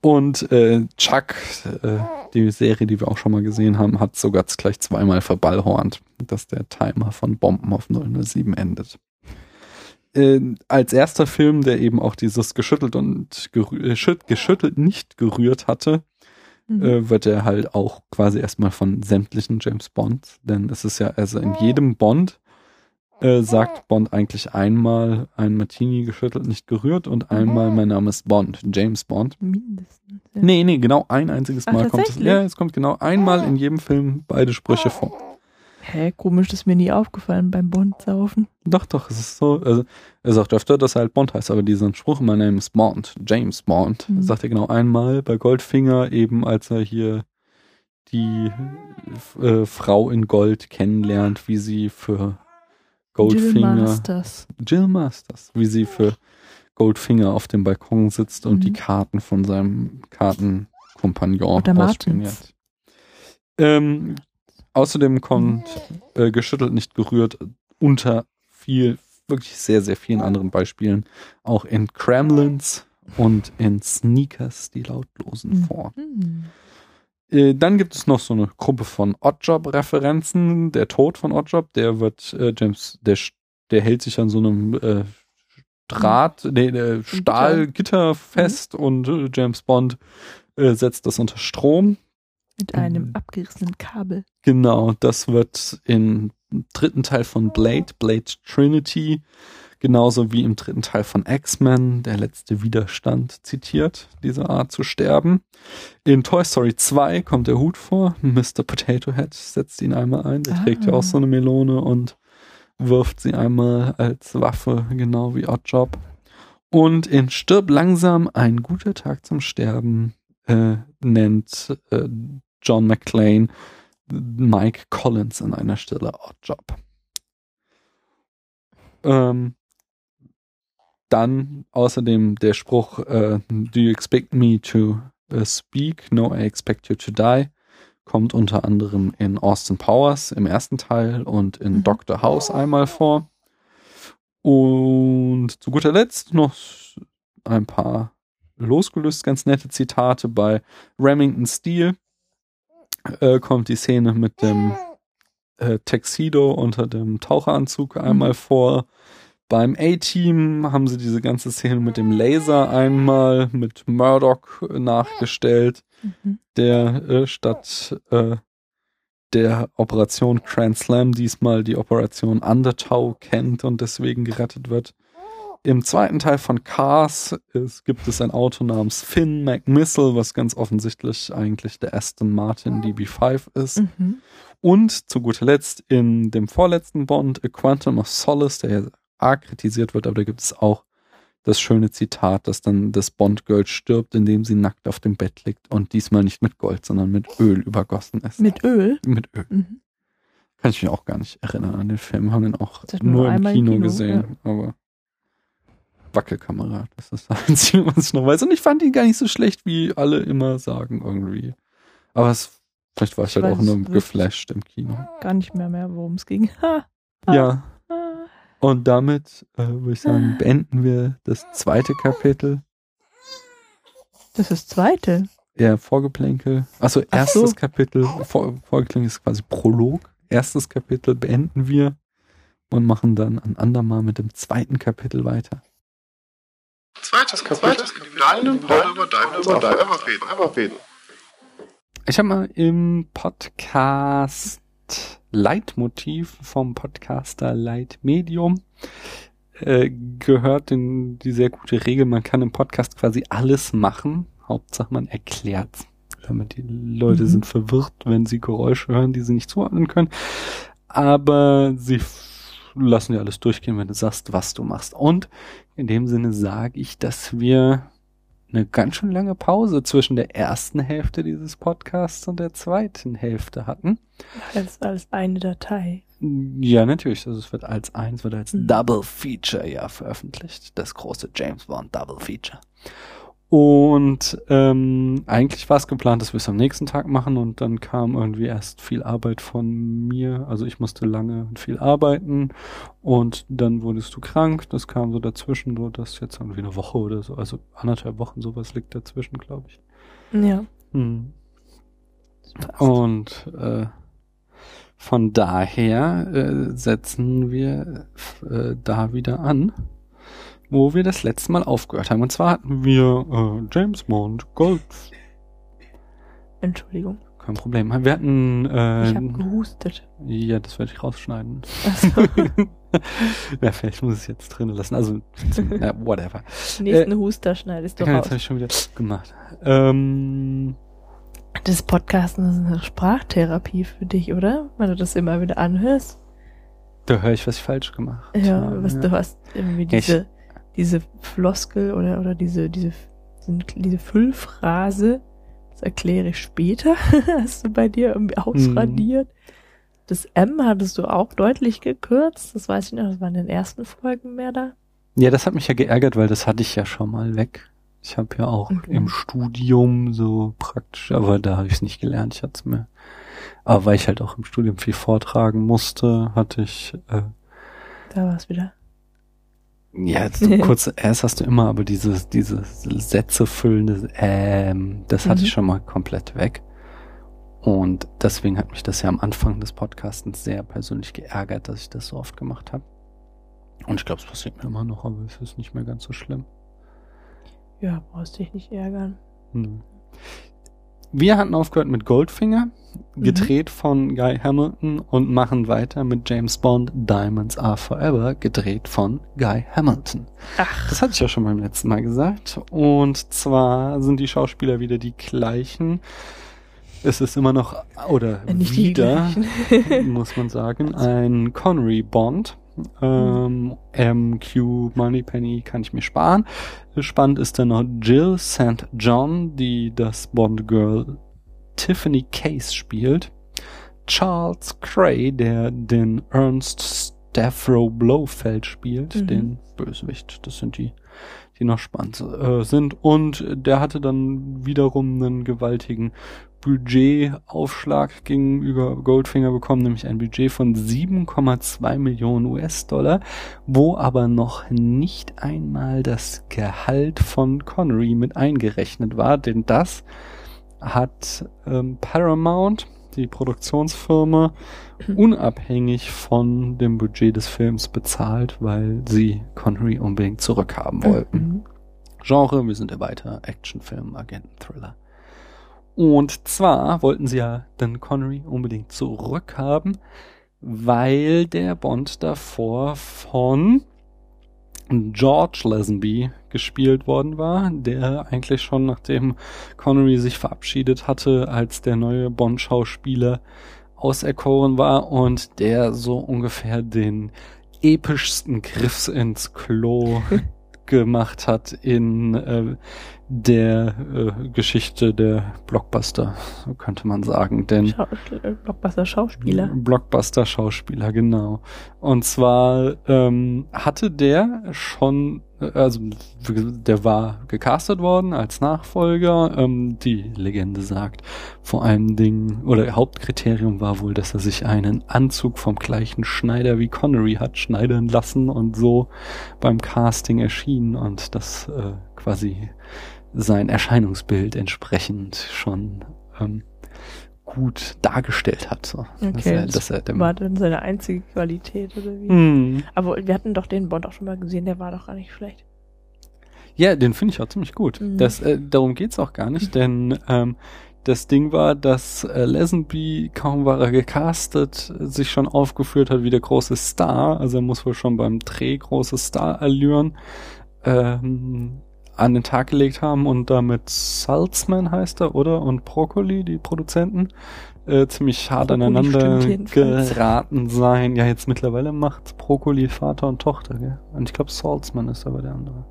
Und äh, Chuck, äh, die Serie, die wir auch schon mal gesehen haben, hat sogar gleich zweimal verballhornt, dass der Timer von Bomben auf 007 endet. Äh, als erster Film, der eben auch dieses geschüttelt und gerü äh, schütt- geschüttelt nicht gerührt hatte, Mhm. äh, wird er halt auch quasi erstmal von sämtlichen James Bond, denn es ist ja, also in jedem Bond äh, sagt Bond eigentlich einmal ein Martini geschüttelt, nicht gerührt und einmal mein Name ist Bond, James Bond. Mindestens. Ja. Nee, nee, genau ein einziges Ach, Mal kommt es. Ja, es kommt genau einmal in jedem Film beide Sprüche vor. Hä, komisch, das ist mir nie aufgefallen beim Bond-Saufen. Doch, doch, es ist so. Also, er sagt öfter, dass er halt Bond heißt, aber diesen Spruch, mein Name ist Bond, James Bond, Mhm. sagt er genau einmal bei Goldfinger, eben als er hier die äh, Frau in Gold kennenlernt, wie sie für Jill Goldfinger, Masters. Jill Masters, wie sie für Goldfinger auf dem Balkon sitzt und Mhm. die Karten von seinem Kartenkompagnon Oder ausspioniert. Ähm, außerdem kommt äh, geschüttelt, nicht gerührt unter viel, wirklich sehr, sehr vielen anderen Beispielen auch in Kremlins und in Sneakers, die Lautlosen vor. Mhm. Äh, dann gibt es noch so eine Gruppe von Oddjob-Referenzen. Der Tod von Oddjob, der wird äh, James, der, der hält sich an so einem äh, Draht, nee, der Stahlgitter fest und äh, James Bond äh, setzt das unter Strom. Mit einem Mhm. abgerissenen Kabel. Genau, das wird im dritten Teil von Blade, Blade Trinity, genauso wie im dritten Teil von X-Men, der letzte Widerstand, zitiert, diese Art zu sterben. In Toy Story 2 kommt der Hut vor, Mr. Potato Head setzt ihn einmal ein, der trägt ja Ah. auch so eine Melone und wirft sie einmal als Waffe, genau wie Oddjob. Und in Stirb langsam, ein guter Tag zum Sterben, äh, nennt äh, John McClane Mike Collins an einer Stelle Oddjob. Ähm, dann außerdem der Spruch äh, Do you expect me to uh, speak? No, I expect you to die. Kommt unter anderem in Austin Powers im ersten Teil und in Mhm. Dr. House einmal vor. Und zu guter Letzt noch ein paar losgelöst ganz nette Zitate bei Remington Steel. Äh, kommt die Szene mit dem äh, Tuxedo unter dem Taucheranzug einmal vor. Beim A-Team haben sie diese ganze Szene mit dem Laser einmal mit Murdoch nachgestellt, Mhm. der äh, statt äh, der Operation Grand Slam diesmal die Operation Undertow kennt und deswegen gerettet wird. Im zweiten Teil von Cars es gibt es ein Auto namens Finn McMissile, was ganz offensichtlich eigentlich der Aston Martin DB5 ist. Mhm. Und zu guter Letzt in dem vorletzten Bond, A Quantum of Solace, der ja arg kritisiert wird, aber da gibt es auch das schöne Zitat, dass dann das Bond-Girl stirbt, indem sie nackt auf dem Bett liegt und diesmal nicht mit Gold, sondern mit Öl übergossen ist. Mit Öl. mit Öl. Mhm. Kann ich mich auch gar nicht erinnern an den Film, haben ihn auch nur nur im Kino, im Kino, gesehen, aber Wackelkamera, das ist das Einzige, was ich noch weiß. Und ich fand ihn gar nicht so schlecht, wie alle immer sagen irgendwie. Aber es Vielleicht war ich, Ich halt auch nur geflasht im Kino. Gar nicht mehr mehr, worum es ging. Ja. Und damit äh, würde ich sagen, beenden wir das zweite Kapitel. Das ist das zweite. Ja, Vorgeplänkel. Also erstes so. Kapitel. Vor, Vorgeplänkel ist quasi Prolog. Erstes Kapitel beenden wir und machen dann ein andermal mit dem zweiten Kapitel weiter. Zweites Kapitel. Deinen Part über Diamonds Are Forever reden. Einfach reden. Ich habe mal im Podcast Leitmotiv vom Podcaster Leitmedium äh, gehört in die sehr gute Regel, man kann im Podcast quasi alles machen. Hauptsache man erklärt's. Damit die Leute Mhm. sind verwirrt, wenn sie Geräusche hören, die sie nicht zuordnen können. Aber sie lassen dir alles durchgehen, wenn du sagst, was du machst. Und in dem Sinne sage ich, dass wir eine ganz schön lange Pause zwischen der ersten Hälfte dieses Podcasts und der zweiten Hälfte hatten. Als, als eine Datei. Ja, natürlich. Also es wird als eins, wird als Mhm. Double Feature ja veröffentlicht. Das große James Bond Double Feature. Und ähm, eigentlich war es geplant, dass wir es am nächsten Tag machen und dann kam irgendwie erst viel Arbeit von mir. Also ich musste lange und viel arbeiten und dann wurdest du krank. Das kam so dazwischen, so dass jetzt irgendwie eine Woche oder so, also anderthalb Wochen sowas liegt dazwischen, glaube ich. Ja. Hm. Und äh, von daher äh, setzen wir äh, da wieder an, wo wir das letzte Mal aufgehört haben. Und zwar hatten wir äh, James Bond Gold. Entschuldigung. Kein Problem. Wir hatten Ich habe äh, gehustet. ja, das werde ich rausschneiden. Also, ja, vielleicht muss ich es jetzt drin lassen. Also, ja, whatever. nächsten Huster schneidest du Ja, raus. jetzt habe ich schon wieder gemacht. Ähm, Das Podcasten ist eine Sprachtherapie für dich, oder? Wenn du das immer wieder anhörst. da höre ich, was ich falsch gemacht Ja, was ja. du hast irgendwie Ja, ich- diese, Floskel oder, oder diese, diese, diese Füllphrase. Das erkläre ich später. hast du bei dir irgendwie Mhm. ausradiert. Das M hattest du auch deutlich gekürzt. Das weiß ich noch, das war in den ersten Folgen mehr da. Ja, das hat mich ja geärgert, weil das hatte ich ja schon mal weg. Ich habe ja auch Okay. im Studium so praktisch, aber da habe ich es nicht gelernt, ich hatte es mir. Aber weil ich halt auch im Studium viel vortragen musste, hatte ich, äh, Da war es wieder. Ja, jetzt so kurz, erst hast du immer, aber diese, diese Sätze füllende, ähm, das hatte Mhm. ich schon mal komplett weg. Und deswegen hat mich das ja am Anfang des Podcastens sehr persönlich geärgert, dass ich das so oft gemacht habe. Und ich glaube, es passiert mir immer noch, aber es ist nicht mehr ganz so schlimm. Ja, brauchst dich nicht ärgern. Hm. Wir hatten aufgehört mit Goldfinger, gedreht von Guy Hamilton und machen weiter mit James Bond Diamonds Are Forever, gedreht von Guy Hamilton. Ach, Das hatte ich ja schon beim letzten Mal gesagt. Und zwar sind die Schauspieler wieder die gleichen. Es ist immer noch, oder nicht wieder, muss man sagen, ein Connery Bond. Ähm, MQ Moneypenny kann ich mir sparen. Spannend ist dann noch Jill St. John, die das Bond Girl Tiffany Case spielt. Charles Cray, der den Ernst Stavro Blofeld spielt, Mhm. den Bösewicht. Das sind die, die noch spannend äh, sind. Und der hatte dann wiederum einen gewaltigen Budgetaufschlag gegenüber Goldfinger bekommen, nämlich ein Budget von 7,2 Millionen US-Dollar, wo aber noch nicht einmal das Gehalt von Connery mit eingerechnet war, denn das hat ähm, Paramount, die Produktionsfirma, unabhängig von dem Budget des Films bezahlt, weil sie Connery unbedingt zurückhaben wollten. Mhm. Genre, wir sind ja weiter Actionfilm, Agenten-Thriller. Und zwar wollten sie ja dann Connery unbedingt zurückhaben, weil der Bond davor von George Lazenby gespielt worden war, der eigentlich schon nachdem Connery sich verabschiedet hatte, als der neue Bond-Schauspieler auserkoren war und der so ungefähr den epischsten Griff ins Klo gemacht hat in äh, der äh, Geschichte der Blockbuster, so könnte man sagen. Denn äh, Blockbuster Schauspieler. Blockbuster-Schauspieler, genau. Und zwar ähm, hatte der schon also der war gecastet worden als Nachfolger. Ähm, die Legende sagt vor allen Dingen, oder Hauptkriterium war wohl, dass er sich einen Anzug vom gleichen Schneider wie Connery hat schneidern lassen und so beim Casting erschien und das äh, quasi sein Erscheinungsbild entsprechend schon ähm, gut dargestellt hat. So. Okay, dass er, das dass er War dann seine einzige Qualität oder wie? Hm. Aber wir hatten doch den Bond auch schon mal gesehen, der war doch gar nicht schlecht. Ja, den finde ich auch ziemlich gut. Mhm. Das, äh, darum geht's auch gar nicht, denn ähm, das Ding war, dass äh, Lesenby, kaum war er gecastet, sich schon aufgeführt hat wie der große Star. Also er muss wohl schon beim Dreh große Star-Allüren ähm, an den Tag gelegt haben und damit Salzman heißt er, oder? Und Broccoli, die Produzenten, äh, ziemlich hart Brokkoli aneinander geraten sein. Ja, jetzt mittlerweile macht Broccoli Vater und Tochter, gell? Und ich glaube, Salzman ist aber der andere.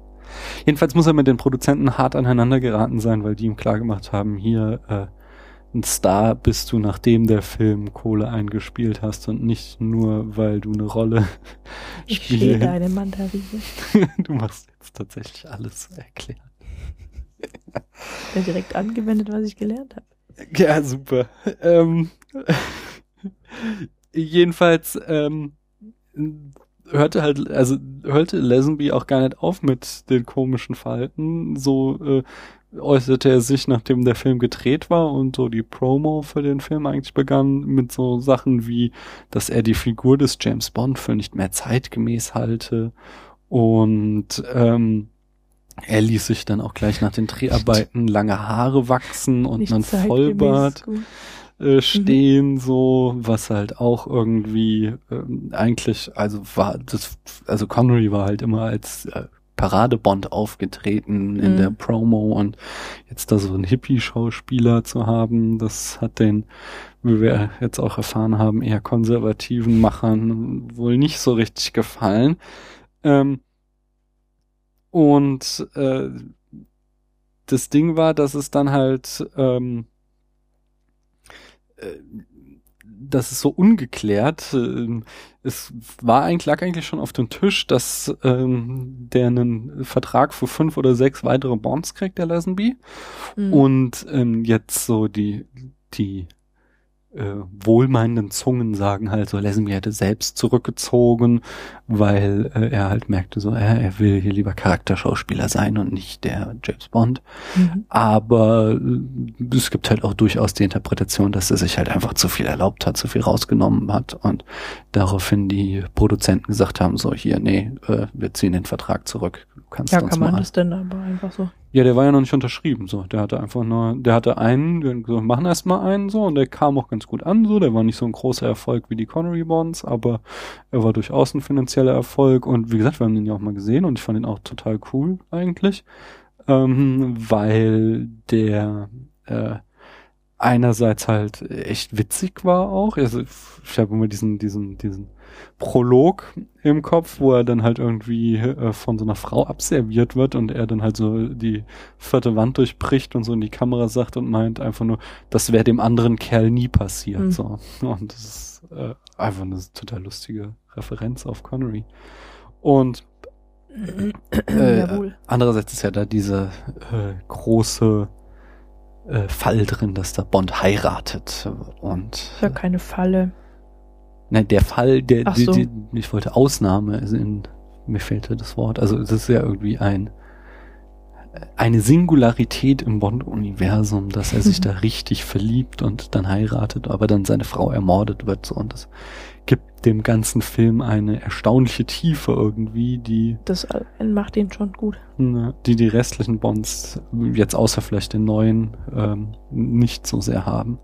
Jedenfalls muss er mit den Produzenten hart aneinander geraten sein, weil die ihm klargemacht haben, hier äh, ein Star bist du, nachdem der Film Kohle eingespielt hast und nicht nur, weil du eine Rolle Ich spielst. deine Mandarine. du machst jetzt tatsächlich alles erklären. Der direkt angewendet, was ich gelernt habe. Ja, super. Ähm, jedenfalls ähm, hörte halt, also hörte Lesenby auch gar nicht auf mit den komischen Verhalten. So äh, äußerte er sich, nachdem der Film gedreht war und so die Promo für den Film eigentlich begann, mit so Sachen wie, dass er die Figur des James Bond für nicht mehr zeitgemäß halte und ähm, er ließ sich dann auch gleich nach den Dreharbeiten lange Haare wachsen und Nicht einen Vollbart gut. äh, stehen, so, was halt auch irgendwie ähm, eigentlich, also war das, also Connery war halt immer als äh, Paradebond aufgetreten in Mhm. der Promo und jetzt da so einen Hippie-Schauspieler zu haben, das hat den, wie wir jetzt auch erfahren haben, eher konservativen Machern wohl nicht so richtig gefallen. Ähm, und äh, das Ding war, dass es dann halt ähm, äh, das ist so ungeklärt. Ähm, Es war eigentlich, lag eigentlich schon auf dem Tisch, dass ähm, der einen Vertrag für fünf oder sechs weitere Bonds kriegt, der Lazenby. Mhm. Und ähm, jetzt so die, die äh, wohlmeinenden Zungen sagen halt so, Lazenby hätte selbst zurückgezogen, weil äh, er halt merkte so, äh, er will hier lieber Charakterschauspieler sein und nicht der James Bond. Mhm. Aber äh, es gibt halt auch durchaus die Interpretation, dass er sich halt einfach zu viel erlaubt hat, zu viel rausgenommen hat und daraufhin die Produzenten gesagt haben, so hier, nee, äh, wir ziehen den Vertrag zurück. Du kannst Ja, uns kann man mal. das denn aber einfach so? Ja, der war ja noch nicht unterschrieben, so. Der hatte einfach nur, der hatte einen, wir haben gesagt, machen erst mal einen, so, und der kam auch ganz gut an, so. Der war nicht so ein großer Erfolg wie die Connery Bonds, aber er war durchaus ein finanzieller Erfolg und wie gesagt, wir haben den ja auch mal gesehen und ich fand ihn auch total cool, eigentlich, ähm, weil der, äh, einerseits halt echt witzig war auch. Also ich habe immer diesen, diesen, diesen Prolog im Kopf, wo er dann halt irgendwie äh, von so einer Frau abserviert wird und er dann halt so die vierte Wand durchbricht und so in die Kamera sagt und meint einfach nur, das wäre dem anderen Kerl nie passiert. Mhm. So. Und das ist äh, einfach eine total lustige Referenz auf Connery. Und äh, Jawohl. Andererseits ist ja da diese äh, große äh, Fall drin, dass da Bond heiratet und Ist ja keine Falle. Nein, der Fall, der, Ach die, so. die, ich wollte Ausnahme, also in, mir fehlte das Wort, also es ist ja irgendwie ein eine Singularität im Bond-Universum, dass er sich da richtig verliebt und dann heiratet, aber dann seine Frau ermordet wird so und das gibt dem ganzen Film eine erstaunliche Tiefe irgendwie, die Das macht ihn schon gut. Ne, die die restlichen Bonds jetzt außer vielleicht den neuen ähm, nicht so sehr haben.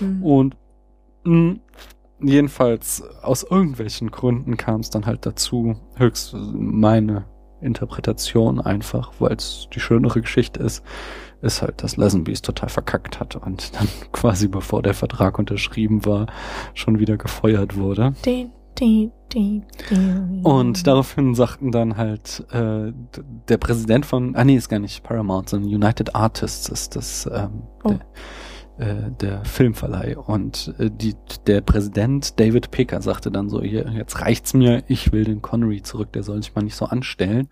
Mhm. Und mh, jedenfalls aus irgendwelchen Gründen kam es dann halt dazu, höchst meine Interpretation einfach, weil es die schönere Geschichte ist, ist halt, dass Lazenby es total verkackt hat und dann quasi bevor der Vertrag unterschrieben war, schon wieder gefeuert wurde. Din. Und daraufhin sagten dann halt äh, der Präsident von, ah nee, ist gar nicht Paramount, sondern United Artists ist das, ähm, Oh. Äh, der Filmverleih. Und äh, die, der Präsident David Picker sagte dann so, hier, jetzt reicht's mir, ich will den Connery zurück, der soll sich mal nicht so anstellen.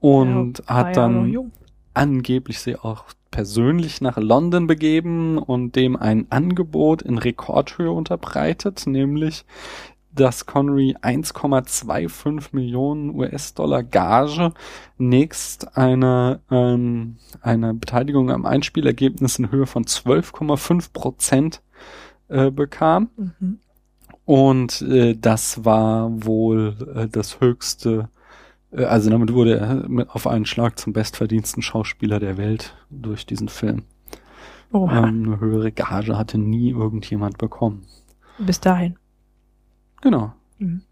Und Ja, hat dann angeblich sie auch persönlich nach London begeben und dem ein Angebot in Rekordhöhe unterbreitet, nämlich dass Connery 1,25 Millionen US-Dollar Gage nächst eine, ähm, eine Beteiligung am Einspielergebnis in Höhe von 12,5 Prozent äh, bekam. Mhm. Und äh, das war wohl äh, das höchste, äh, also damit wurde er mit auf einen Schlag zum bestverdiensten Schauspieler der Welt durch diesen Film. Oha, Ähm, eine höhere Gage hatte nie irgendjemand bekommen. bis dahin. Genau. Mhm.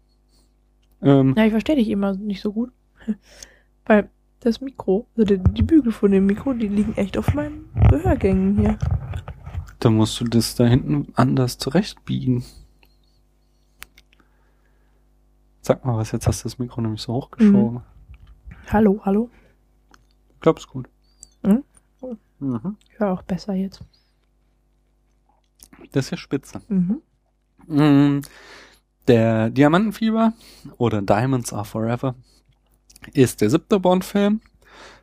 Ähm, Ja, ich verstehe dich immer nicht so gut. Weil das Mikro, also die, die Bügel von dem Mikro, die liegen echt auf meinen Gehörgängen hier. da musst du das da hinten anders zurechtbiegen. Sag mal was, jetzt hast du das Mikro nämlich so hochgeschoben. Hallo, hallo. Ich glaub's gut. Mhm. Mhm. Ich höre auch besser jetzt. Das ist ja spitze. Mhm. Der Diamantenfieber oder Diamonds Are Forever ist der siebte Bond-Film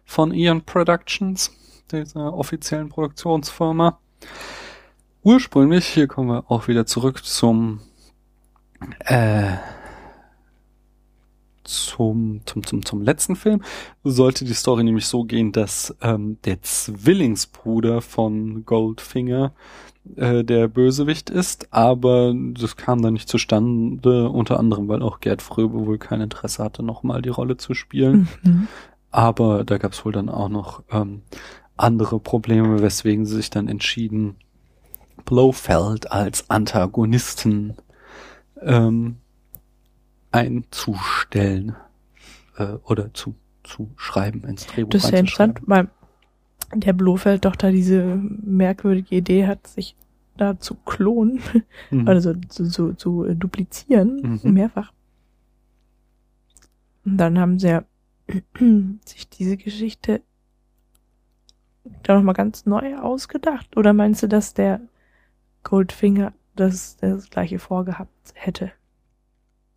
von Eon Productions, dieser offiziellen Produktionsfirma. Ursprünglich, hier kommen wir auch wieder zurück zum äh, zum, zum, zum, zum letzten Film, sollte die Story nämlich so gehen, dass ähm, der Zwillingsbruder von Goldfinger äh, der Bösewicht ist, aber das kam dann nicht zustande, unter anderem, weil auch Gerd Fröbe wohl kein Interesse hatte, nochmal die Rolle zu spielen. Mhm. Aber da gab es wohl dann auch noch ähm, andere Probleme, weswegen sie sich dann entschieden, Blofeld als Antagonisten ähm, einzustellen äh, oder zu, zu schreiben ins Drehbuch. Das ist ja interessant, reinzuschreiben. Der Blofeld doch da diese merkwürdige Idee hat, sich da zu klonen, Mhm. also zu, zu, zu äh, duplizieren, Mhm. mehrfach. Und dann haben sie ja sich diese Geschichte da nochmal ganz neu ausgedacht. Oder meinst du, dass der Goldfinger das, das gleiche vorgehabt hätte?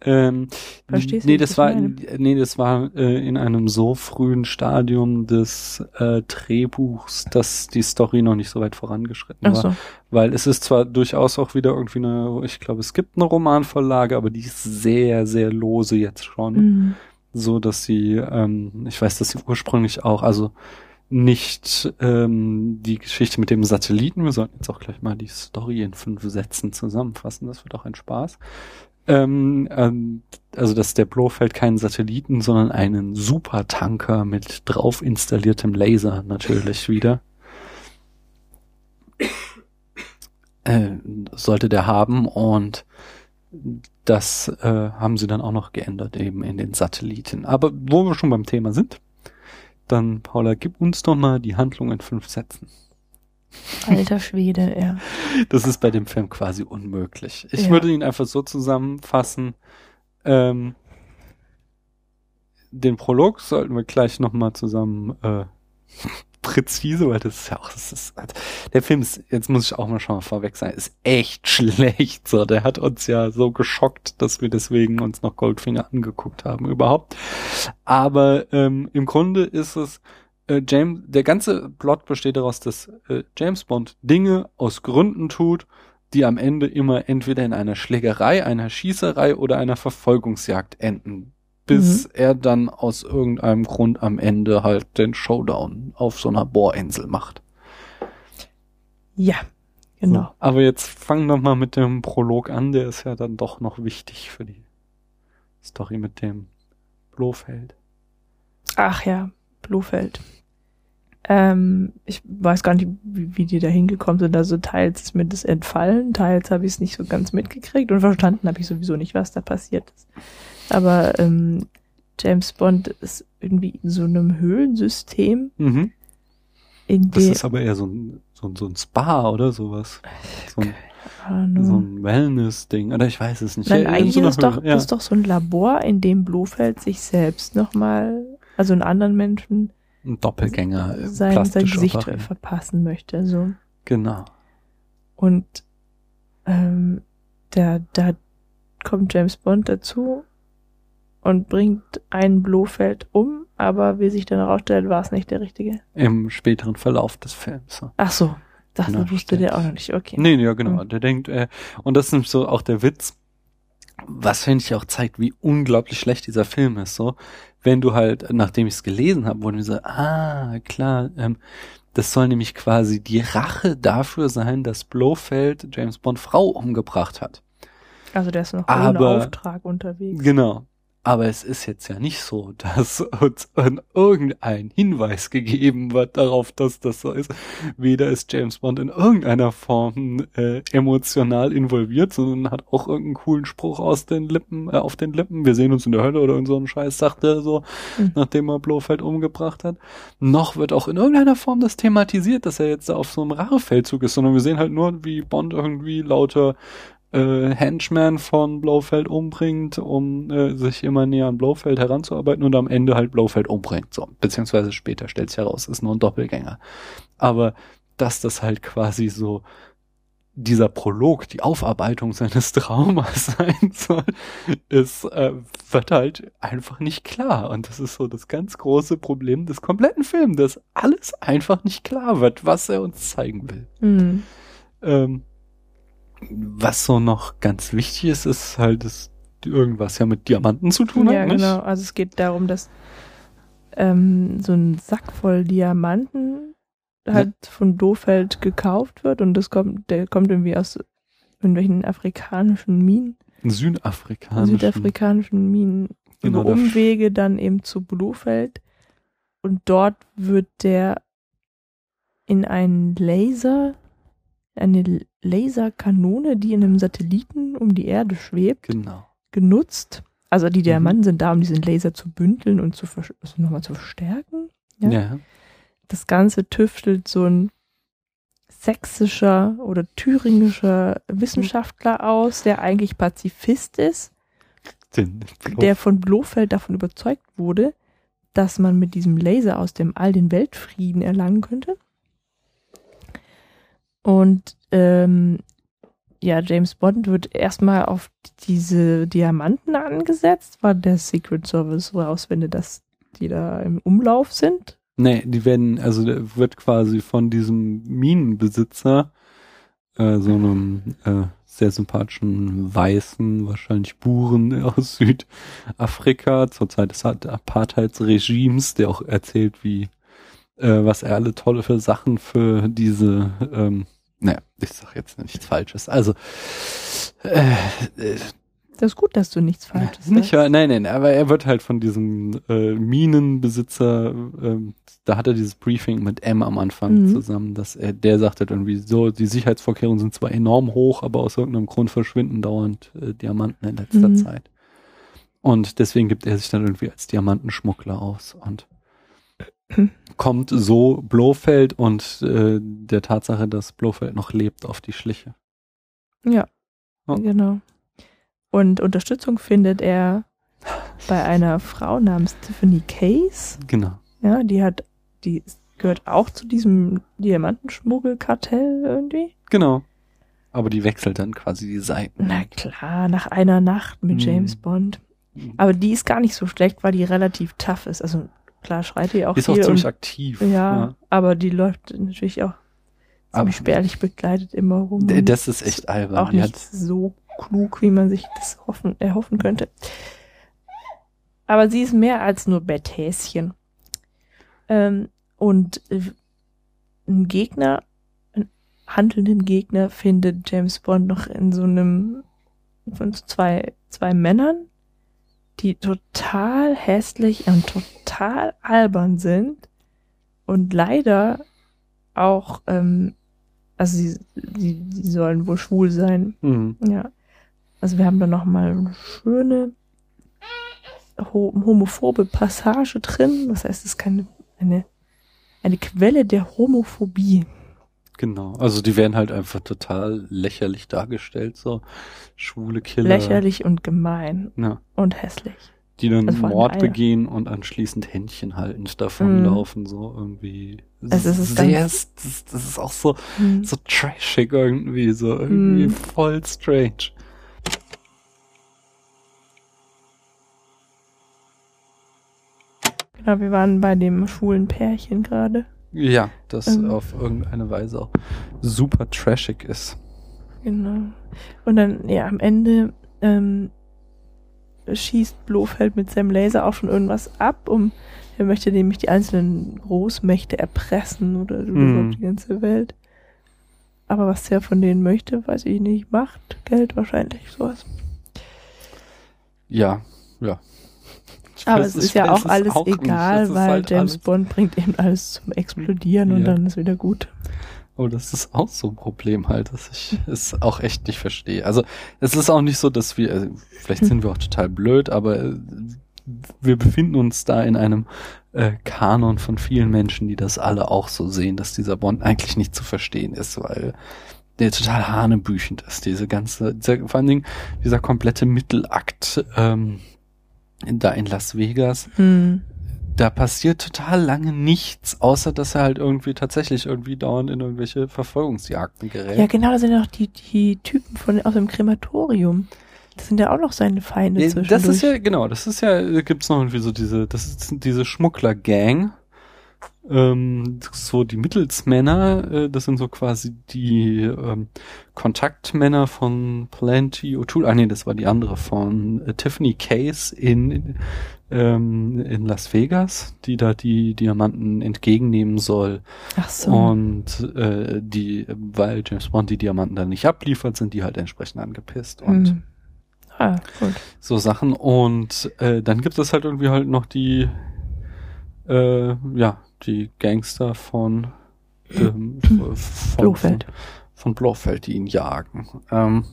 Ähm, Verstehst du, nee, das war, nee, das war äh, in einem so frühen Stadium des äh, Drehbuchs, dass die Story noch nicht so weit vorangeschritten Ach war. so. Weil es ist zwar durchaus auch wieder irgendwie eine, ich glaube, es gibt eine Romanvorlage, aber die ist sehr, sehr lose jetzt schon. Mhm. So, dass sie, ähm, ich weiß, dass sie ursprünglich auch, also nicht ähm, die Geschichte mit dem Satelliten, wir sollten jetzt auch gleich mal die Story in fünf Sätzen zusammenfassen, das wird auch ein Spaß. Ähm, ähm, also, dass der Blofeld keinen Satelliten, sondern einen Supertanker mit drauf installiertem Laser natürlich wieder. Äh, sollte der haben und das äh, haben sie dann auch noch geändert eben in den Satelliten. Aber wo wir schon beim Thema sind, dann Paula, gib uns doch mal die Handlung in fünf Sätzen. Alter Schwede, ja. Das ist bei dem Film quasi unmöglich. Ich Ja. würde ihn einfach so zusammenfassen. Ähm, den Prolog sollten wir gleich nochmal zusammen äh, präzise, weil das ist ja auch, das ist, der Film ist, jetzt muss ich auch mal schon mal vorweg sein, ist echt schlecht. So, der hat uns ja so geschockt, dass wir deswegen uns noch Goldfinger angeguckt haben überhaupt. Aber ähm, im Grunde ist es äh, James, der ganze Plot besteht daraus, dass äh, James Bond Dinge aus Gründen tut, die am Ende immer entweder in einer Schlägerei, einer Schießerei oder einer Verfolgungsjagd enden. Bis er dann aus irgendeinem Grund am Ende halt den Showdown auf so einer Bohrinsel macht. Ja, genau. So, aber jetzt fang doch mal mit dem Prolog an, der ist ja dann doch noch wichtig für die Story mit dem Blofeld. Ach ja, Blofeld. Ähm, ich weiß gar nicht, wie, wie die da hingekommen sind. Also teils ist mir das entfallen, teils habe ich es nicht so ganz mitgekriegt und verstanden habe ich sowieso nicht, was da passiert ist. Aber ähm, James Bond ist irgendwie in so einem Höhlensystem, Mhm. in Das ist aber eher so ein, so ein, so ein Spa oder sowas. So ein, so ein Wellness-Ding. Oder ich weiß es nicht. Nein, eigentlich so ist doch, ja. ist doch so ein Labor, in dem Blofeld sich selbst nochmal, also einen anderen Menschen, ein Doppelgänger. äh, sein, sein Gesicht operiert. verpassen möchte. So. Genau. Und ähm, da, da kommt James Bond dazu und bringt einen Blofeld um, aber wie sich dann herausstellt, war es nicht der richtige. Im späteren Verlauf des Films. so. Ach so, das Genau, wusste der auch noch nicht. Okay. Nee, nee, ja, genau. Mhm. Der denkt, äh, und das ist nämlich so auch der Witz, was finde ich auch zeigt, wie unglaublich schlecht dieser Film ist, so. Wenn du halt, nachdem ich es gelesen habe, wurde mir so, ah, klar, ähm, das soll nämlich quasi die Rache dafür sein, dass Blofeld James Bond Frau umgebracht hat. Also der ist noch Aber- ohne Auftrag unterwegs. Genau. Aber es ist jetzt ja nicht so, dass uns an irgendein Hinweis gegeben wird darauf, dass das so ist. Weder ist James Bond in irgendeiner Form äh, emotional involviert, sondern hat auch irgendeinen coolen Spruch aus den Lippen, äh, auf den Lippen. Wir sehen uns in der Hölle oder irgend so einen Scheiß, sagt er so, Mhm. nachdem er Blofeld umgebracht hat. Noch wird auch in irgendeiner Form das thematisiert, dass er jetzt da auf so einem Rachefeldzug ist, sondern wir sehen halt nur, wie Bond irgendwie lauter äh, Henchman von Blofeld umbringt, um äh, sich immer näher an Blofeld heranzuarbeiten und am Ende halt Blofeld umbringt. So, beziehungsweise später stellt sich heraus, ist nur ein Doppelgänger. Aber dass das halt quasi so dieser Prolog, die Aufarbeitung seines Traumas sein soll, ist, äh, wird halt einfach nicht klar. Und das ist so das ganz große Problem des kompletten Films, dass alles einfach nicht klar wird, was er uns zeigen will. Mhm. Ähm, was so noch ganz wichtig ist, ist halt, dass irgendwas ja mit Diamanten zu tun Ja, hat. nicht? genau. Also es geht darum, dass ähm, so ein Sack voll Diamanten halt von Dofeld gekauft wird und das kommt, der kommt irgendwie aus irgendwelchen afrikanischen Minen, Südafrikanischen. südafrikanischen Minen, Genau, über Umwege dann eben zu Blofeld und dort wird der in einen Laser, eine Laserkanone, die in einem Satelliten um die Erde schwebt, Genau. genutzt. Also Mhm. die Diamanten sind da, um diesen Laser zu bündeln und zu also nochmal zu verstärken. Ja. Ja. Das Ganze tüftelt so ein sächsischer oder thüringischer Wissenschaftler aus, der eigentlich Pazifist ist, Den der von Blofeld davon überzeugt wurde, dass man mit diesem Laser aus dem All den Weltfrieden erlangen könnte. Und ähm, ja, James Bond wird erstmal auf diese Diamanten angesetzt, weil der Secret Service rausfindet, dass die da im Umlauf sind. Nee, die werden, also der wird quasi von diesem Minenbesitzer, äh, so einem äh, sehr sympathischen Weißen, wahrscheinlich Buren aus Südafrika, zur Zeit des Apartheidsregimes, der auch erzählt, wie, äh, was er alle tolle für Sachen für diese, ähm, naja, ich sag jetzt nichts Falsches. Also, äh, äh, Das ist gut, dass du nichts Falsches nicht, sagst. nein, nein, aber er wird halt von diesem äh, Minenbesitzer, ähm, da hat er dieses Briefing mit M am Anfang Mhm. zusammen, dass er, der sagt halt irgendwie so, die Sicherheitsvorkehrungen sind zwar enorm hoch, aber aus irgendeinem Grund verschwinden dauernd äh, Diamanten in letzter Mhm. Zeit. Und deswegen gibt er sich dann irgendwie als Diamantenschmuggler aus und kommt so Blofeld und äh, der Tatsache, dass Blofeld noch lebt, auf die Schliche. Ja, Ja. genau. Und Unterstützung findet er bei einer Frau namens Tiffany Case. Genau. Ja, die hat, die gehört auch zu diesem Diamantenschmuggelkartell irgendwie. Genau. Aber die wechselt dann quasi die Seiten. Na klar, nach einer Nacht mit Mhm. James Bond. Aber die ist gar nicht so schlecht, weil die relativ tough ist. Also klar schreit die auch ist auch ziemlich und, aktiv. ja, aber die läuft natürlich auch Aber- ziemlich spärlich begleitet immer rum. Das ist echt albern. auch nicht so klug, wie man sich das hoffen, erhoffen könnte. Aber sie ist mehr als nur Betthäschen. Ähm, und äh, ein Gegner, einen handelnden Gegner findet James Bond noch in so einem von zwei, zwei Männern, die total hässlich und total albern sind und leider auch, ähm, also sie, sie, sie sollen wohl schwul sein, Mhm. ja. Also wir haben da nochmal eine schöne ho homophobe Passage drin. Das heißt, es ist keine, eine, eine Quelle der Homophobie. Genau. Also die werden halt einfach total lächerlich dargestellt, so schwule Killer. Lächerlich und gemein Ja. und hässlich. Die dann Also Mord begehen und anschließend Händchen haltend davonlaufen, so irgendwie. Also es ist sehr, das, das ist auch so, Hm. so trashig irgendwie, so irgendwie Hm. voll strange. Genau, wir waren bei dem schwulen Pärchen gerade. Ja, das Ähm. auf irgendeine Weise auch super trashig ist. Genau. Und dann, ja, am Ende ähm, schießt Blofeld mit seinem Laser auch schon irgendwas ab, um er möchte nämlich die einzelnen Großmächte erpressen oder überhaupt die ganze Welt. Aber was der von denen möchte, weiß ich nicht. Macht, Geld wahrscheinlich, sowas. Ja, ja. Aber es ist ja auch es alles auch egal, weil halt James alles- Bond bringt eben alles zum Explodieren und Ja. dann ist wieder gut. Oh, das ist auch so ein Problem halt, dass ich es auch echt nicht verstehe. Also es ist auch nicht so, dass wir, also, vielleicht sind wir auch total blöd, aber äh, wir befinden uns da in einem äh, Kanon von vielen Menschen, die das alle auch so sehen, dass dieser Bond eigentlich nicht zu verstehen ist, weil der total hanebüchend ist. Diese ganze, dieser, vor allen Dingen dieser komplette Mittelakt ähm, da in Las Vegas Hm. da passiert total lange nichts, außer dass er halt irgendwie tatsächlich irgendwie dauernd in irgendwelche Verfolgungsjagden gerät. Ja, genau, das sind ja noch die, die Typen von, aus dem Krematorium. Das sind ja auch noch seine Feinde Nee, zwischendurch. das ist ja, genau, das ist ja, äh, gibt's noch irgendwie so diese, das ist diese Schmuggler-Gang. Ähm, so die Mittelsmänner, äh, das sind so quasi die ähm, Kontaktmänner von Plenty O'Toole. Ah nee, das war die andere von äh, Tiffany Case in, ähm, in Las Vegas, die da die Diamanten entgegennehmen soll. Ach so. Und äh, die, weil James Bond die Diamanten dann nicht abliefert, sind die halt entsprechend angepisst und Hm. Ah, gut. so Sachen. Und äh, dann gibt es halt irgendwie halt noch die, äh, ja, die Gangster von, ähm, von, Blofeld. Von, von Blofeld, die ihn jagen. Ähm,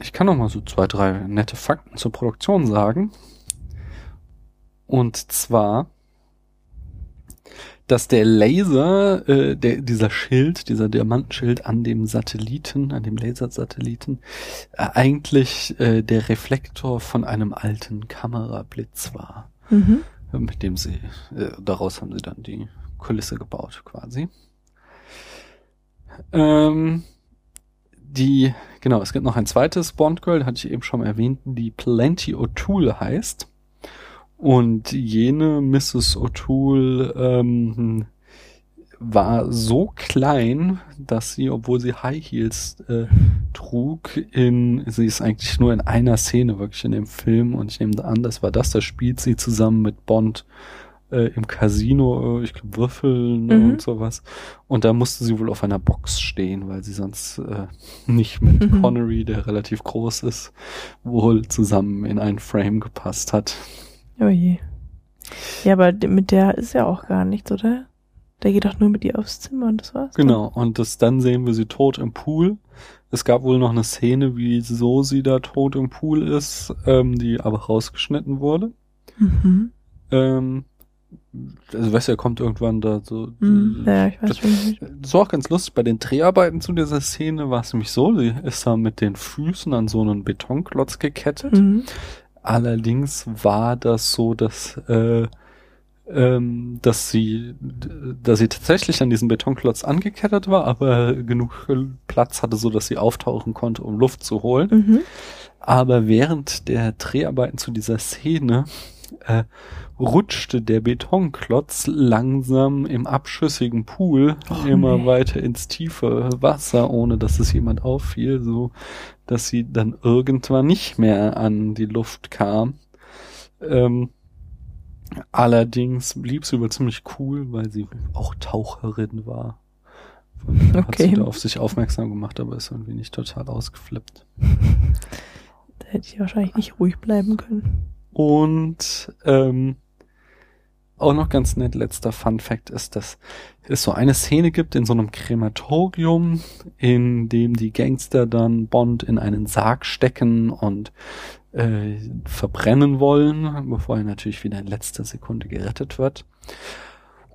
ich kann noch mal so zwei, drei nette Fakten zur Produktion sagen. Und zwar, dass der Laser, äh, der, dieser Schild, dieser Diamantenschild an dem Satelliten, an dem Lasersatelliten, äh, eigentlich äh, der Reflektor von einem alten Kamerablitz war, Mhm. Mit dem sie, äh, daraus haben sie dann die Kulisse gebaut quasi. Ähm, die, genau, es gibt noch ein zweites Bond-Girl, hatte ich eben schon erwähnt, die Plenty O'Toole heißt. Und jene Mrs. O'Toole ähm, war so klein, dass sie, obwohl sie High Heels äh, trug, in, sie ist eigentlich nur in einer Szene wirklich in dem Film und ich nehme an, das war das, da spielt sie zusammen mit Bond äh, im Casino, äh, ich glaube Würfeln Mhm. und sowas. Und da musste sie wohl auf einer Box stehen, weil sie sonst äh, nicht mit Mhm. Connery, der relativ groß ist, wohl zusammen in einen Frame gepasst hat. Oh je. Ja, aber mit der ist ja auch gar nichts, oder? Der geht doch nur mit ihr aufs Zimmer und das war's. Genau, und das, dann sehen wir sie tot im Pool. Es gab wohl noch eine Szene, wieso sie da tot im Pool ist, ähm, die aber rausgeschnitten wurde. Dann. Mhm. Ähm, also weißt du, er kommt irgendwann da so. Mhm. Ja, ich weiß nicht. Das war auch ganz lustig. Bei den Dreharbeiten zu dieser Szene war es nämlich so, sie ist da mit den Füßen an so einen Betonklotz gekettet. Mhm. Allerdings war das so, dass, äh, ähm, dass sie, dass sie tatsächlich an diesem Betonklotz angekettet war, aber genug Platz hatte, so dass sie auftauchen konnte, um Luft zu holen. Mhm. Aber während der Dreharbeiten zu dieser Szene äh, rutschte der Betonklotz langsam im abschüssigen Pool Och, immer nee. weiter ins tiefe Wasser, ohne dass es jemand auffiel, so dass sie dann irgendwann nicht mehr an die Luft kam. Ähm, allerdings blieb sie über ziemlich cool, weil sie auch Taucherin war. Hat Okay. sie da auf sich aufmerksam gemacht, aber ist irgendwie nicht total ausgeflippt. Da hätte ich wahrscheinlich nicht ruhig bleiben können. Und ähm, auch noch ganz nett, letzter Fun Fact ist, dass es so eine Szene gibt in so einem Krematorium, in dem die Gangster dann Bond in einen Sarg stecken und äh, verbrennen wollen, bevor er natürlich wieder in letzter Sekunde gerettet wird.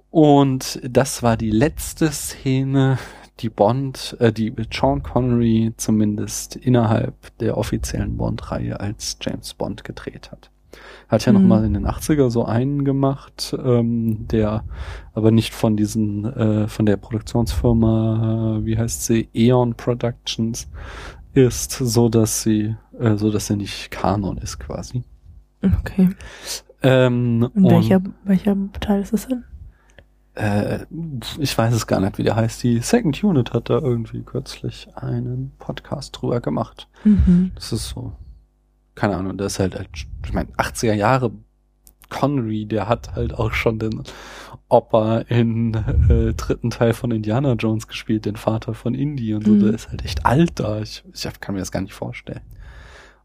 Und das war die letzte Szene, die Bond, äh, die Sean Connery zumindest innerhalb der offiziellen Bond-Reihe als James Bond gedreht hat. Hat ja Mhm. noch mal in den 80er so einen gemacht, ähm, der aber nicht von diesen, äh, von der Produktionsfirma, äh, wie heißt sie, Eon Productions ist, so dass sie, äh, so dass er nicht Kanon ist quasi. Okay. Ähm, Und welcher, welcher Teil ist das denn? äh, ich weiß es gar nicht, wie der heißt. Die Second Unit hat da irgendwie kürzlich einen Podcast drüber gemacht. Mhm. Das ist so, keine Ahnung, das ist halt, halt ich meine, 80er Jahre Connery, der hat halt auch schon den Opa in äh, dritten Teil von Indiana Jones gespielt, den Vater von Indy und so, Mhm. der ist halt echt alt da. Ich, ich kann mir das gar nicht vorstellen.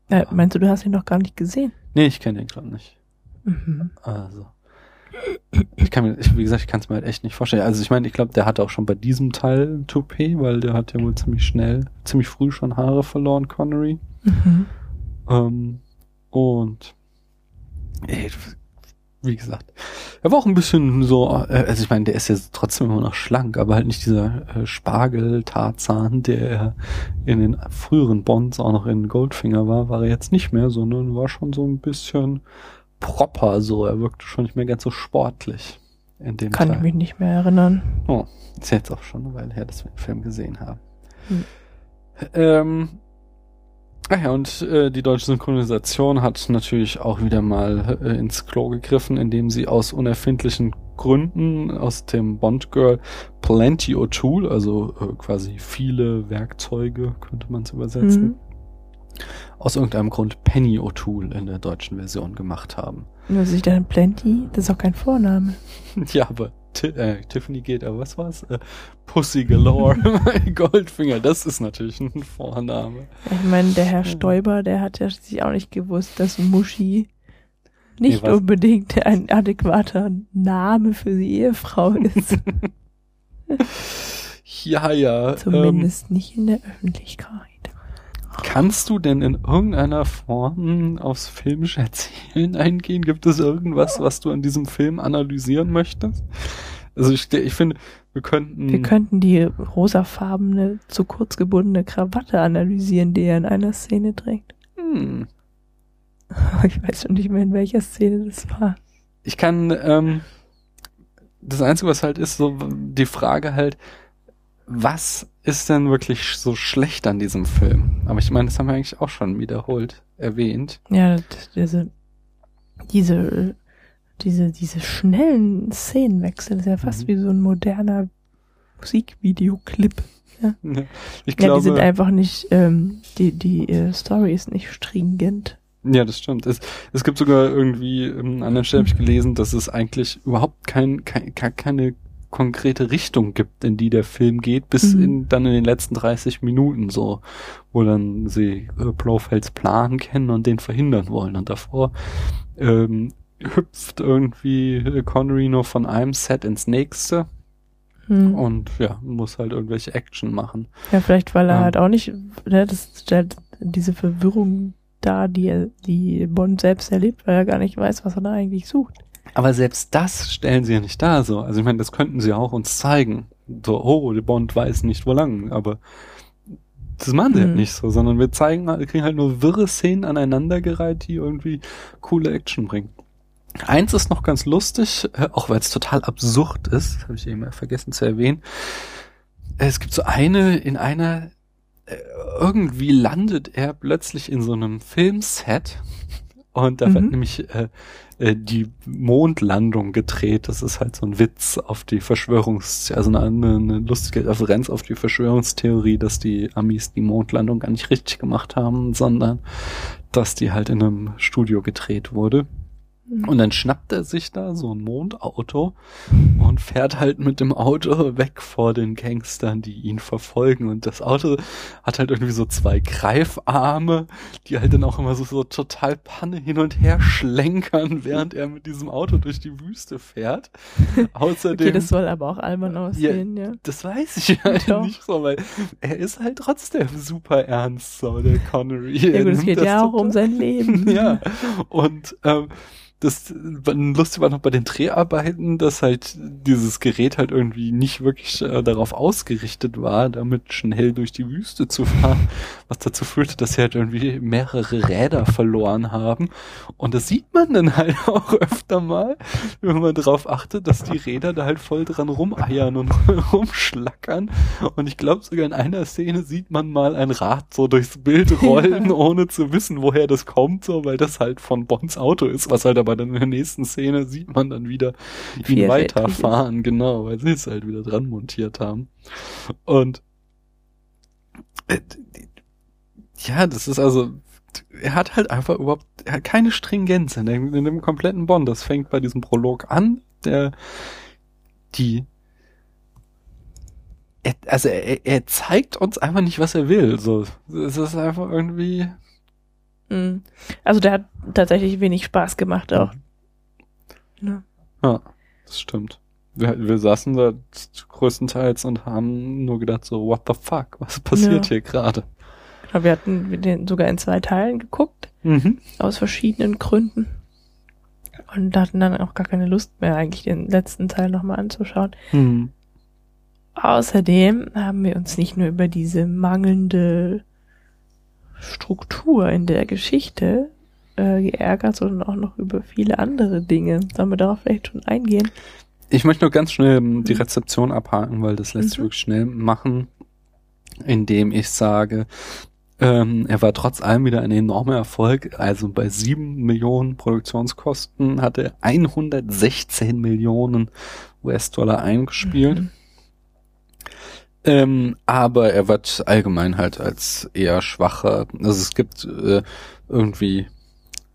Äh, meinst du, du hast ihn noch gar nicht gesehen? Nee, ich kenne den gerade nicht. Mhm. Also. Ich kann mir, ich, wie gesagt, ich kann es mir halt echt nicht vorstellen. Also ich meine, ich glaube, der hatte auch schon bei diesem Teil ein Toupet, weil der hat ja wohl ziemlich schnell, ziemlich früh schon Haare verloren, Connery. Mhm. Ähm, und ey, wie gesagt, er war auch ein bisschen so, äh, also ich meine, der ist ja trotzdem immer noch schlank, aber halt nicht dieser äh, Spargel-Tarzan, der er in den früheren Bonds auch noch in Goldfinger war, war er jetzt nicht mehr, sondern war schon so ein bisschen proper, so, er wirkte schon nicht mehr ganz so sportlich in dem Kann Teil. ich mich nicht mehr erinnern. Oh, ist jetzt auch schon eine Weile her, dass wir den Film gesehen haben. Hm. Ähm, ach ja, und äh, die deutsche Synchronisation hat natürlich auch wieder mal äh, ins Klo gegriffen, indem sie aus unerfindlichen Gründen aus dem Bond Girl Plenty O'Toole, also äh, quasi viele Werkzeuge, könnte man es übersetzen, Mhm. aus irgendeinem Grund Penny O'Toole in der deutschen Version gemacht haben. Also ich dachte, Plenty, das ist auch kein Vorname. Ja, aber Ti äh, Tiffany geht, aber was war's? Äh, Pussy Galore, Goldfinger, das ist natürlich ein Vorname. Ich meine, der Herr Hm. Stoiber, der hat ja sich auch nicht gewusst, dass Muschi nicht Nee, unbedingt ein adäquater Name für die Ehefrau ist. Ja, ja. Ähm, Zumindest nicht in der Öffentlichkeit. Kannst du denn in irgendeiner Form aufs filmische Erzählen eingehen? Gibt es irgendwas, was du an diesem Film analysieren möchtest? Also ich, ich finde, wir könnten. Wir könnten die rosafarbene, zu kurz gebundene Krawatte analysieren, die er in einer Szene trägt. Hm, Ich weiß schon nicht mehr, in welcher Szene das war. ich kann, ähm, das Einzige, was halt ist, so die Frage halt, was ist denn wirklich so schlecht an diesem Film? Aber ich meine, das haben wir eigentlich auch schon wiederholt erwähnt. Ja, diese, diese, diese, diese schnellen Szenenwechsel, ist ja fast Mhm. wie so ein moderner Musikvideoclip. Ja, Ich Ja, die glaube, sind einfach nicht, ähm, die, die äh, Story ist nicht stringent. Ja, das stimmt. Es, es gibt sogar irgendwie, ähm, an anderen Stellen habe ich gelesen, dass es eigentlich überhaupt kein, kein, ke- keine konkrete Richtung gibt, in die der Film geht, bis Mhm. in, dann in den letzten 30 Minuten so, wo dann sie äh, Blofelds Plan kennen und den verhindern wollen. Und davor ähm, hüpft irgendwie äh, Connery nur von einem Set ins nächste Hm. und ja, muss halt irgendwelche Action machen. Ja, vielleicht, weil er Ja. halt auch nicht, ne, das stellt diese Verwirrung da, die er, die Bond selbst erlebt, weil er gar nicht weiß, was er da eigentlich sucht. Aber selbst das stellen sie ja nicht da so. Also ich meine, das könnten sie auch uns zeigen. So, oh, der Bond weiß nicht wo lang, aber das machen sie halt Mhm. nicht so, sondern wir zeigen, wir kriegen halt nur wirre Szenen aneinandergereiht, die irgendwie coole Action bringen. Eins ist noch ganz lustig, äh, auch weil es total absurd ist, habe ich eben vergessen zu erwähnen. Es gibt so eine, in einer, äh, irgendwie landet er plötzlich in so einem Filmset und da wird Mhm. nämlich äh, äh, die Mondlandung gedreht. Das ist halt so ein Witz auf die Verschwörungs, also eine, eine lustige Referenz auf die Verschwörungstheorie, dass die Amis die Mondlandung gar nicht richtig gemacht haben, sondern dass die halt in einem Studio gedreht wurde. Und dann schnappt er sich da so ein Mondauto und fährt halt mit dem Auto weg vor den Gangstern, die ihn verfolgen. Und das Auto hat halt irgendwie so zwei Greifarme, die halt dann auch immer so, so total Panne hin und her schlenkern, während er mit diesem Auto durch die Wüste fährt. Außerdem. Okay, das soll aber auch albern aussehen, ja. Das weiß ich halt Doch. nicht so, weil er ist halt trotzdem super ernst, so der Connery. Ja gut, es geht ja auch um sein Leben. ja, und ähm, das lustig war noch bei den Dreharbeiten, dass halt dieses Gerät halt irgendwie nicht wirklich äh, darauf ausgerichtet war, damit schnell durch die Wüste zu fahren, was dazu führte, dass sie halt irgendwie mehrere Räder verloren haben. Und das sieht man dann halt auch öfter mal, wenn man darauf achtet, dass die Räder da halt voll dran rumeiern und rumschlackern. Und ich glaube sogar in einer Szene sieht man mal ein Rad so durchs Bild rollen, ohne zu wissen, woher das kommt, so, weil das halt von Bonds Auto ist, was halt aber dann in der nächsten Szene sieht man dann wieder ihn Vierrädrig weiterfahren, genau, weil sie es halt wieder dran montiert haben. Und äh, ja, das ist also, er hat halt einfach überhaupt, er hat keine Stringenz in dem, in dem kompletten Bond. Das fängt bei diesem Prolog an, der die er, also er, er zeigt uns einfach nicht, was er will. So, es ist einfach irgendwie. Mhm. Also der hat tatsächlich wenig Spaß gemacht auch. Ja. Ja, das stimmt. Wir, wir saßen da größtenteils und haben nur gedacht so, what the fuck, was passiert Ja. hier gerade? Aber wir hatten den sogar in zwei Teilen geguckt, Mhm. aus verschiedenen Gründen. Und hatten dann auch gar keine Lust mehr, eigentlich den letzten Teil nochmal anzuschauen. Mhm. Außerdem haben wir uns nicht nur über diese mangelnde Struktur in der Geschichte äh, geärgert, sondern auch noch über viele andere Dinge. Sollen wir darauf vielleicht schon eingehen? Ich möchte nur ganz schnell ähm, die Rezeption abhaken, weil das lässt sich Mhm. wirklich schnell machen, indem ich sage, ähm, er war trotz allem wieder ein enormer Erfolg. Also bei sieben Millionen Produktionskosten hat er 116 Millionen US-Dollar eingespielt. Mhm. Ähm, aber er wird allgemein halt als eher schwacher. Also es gibt äh, irgendwie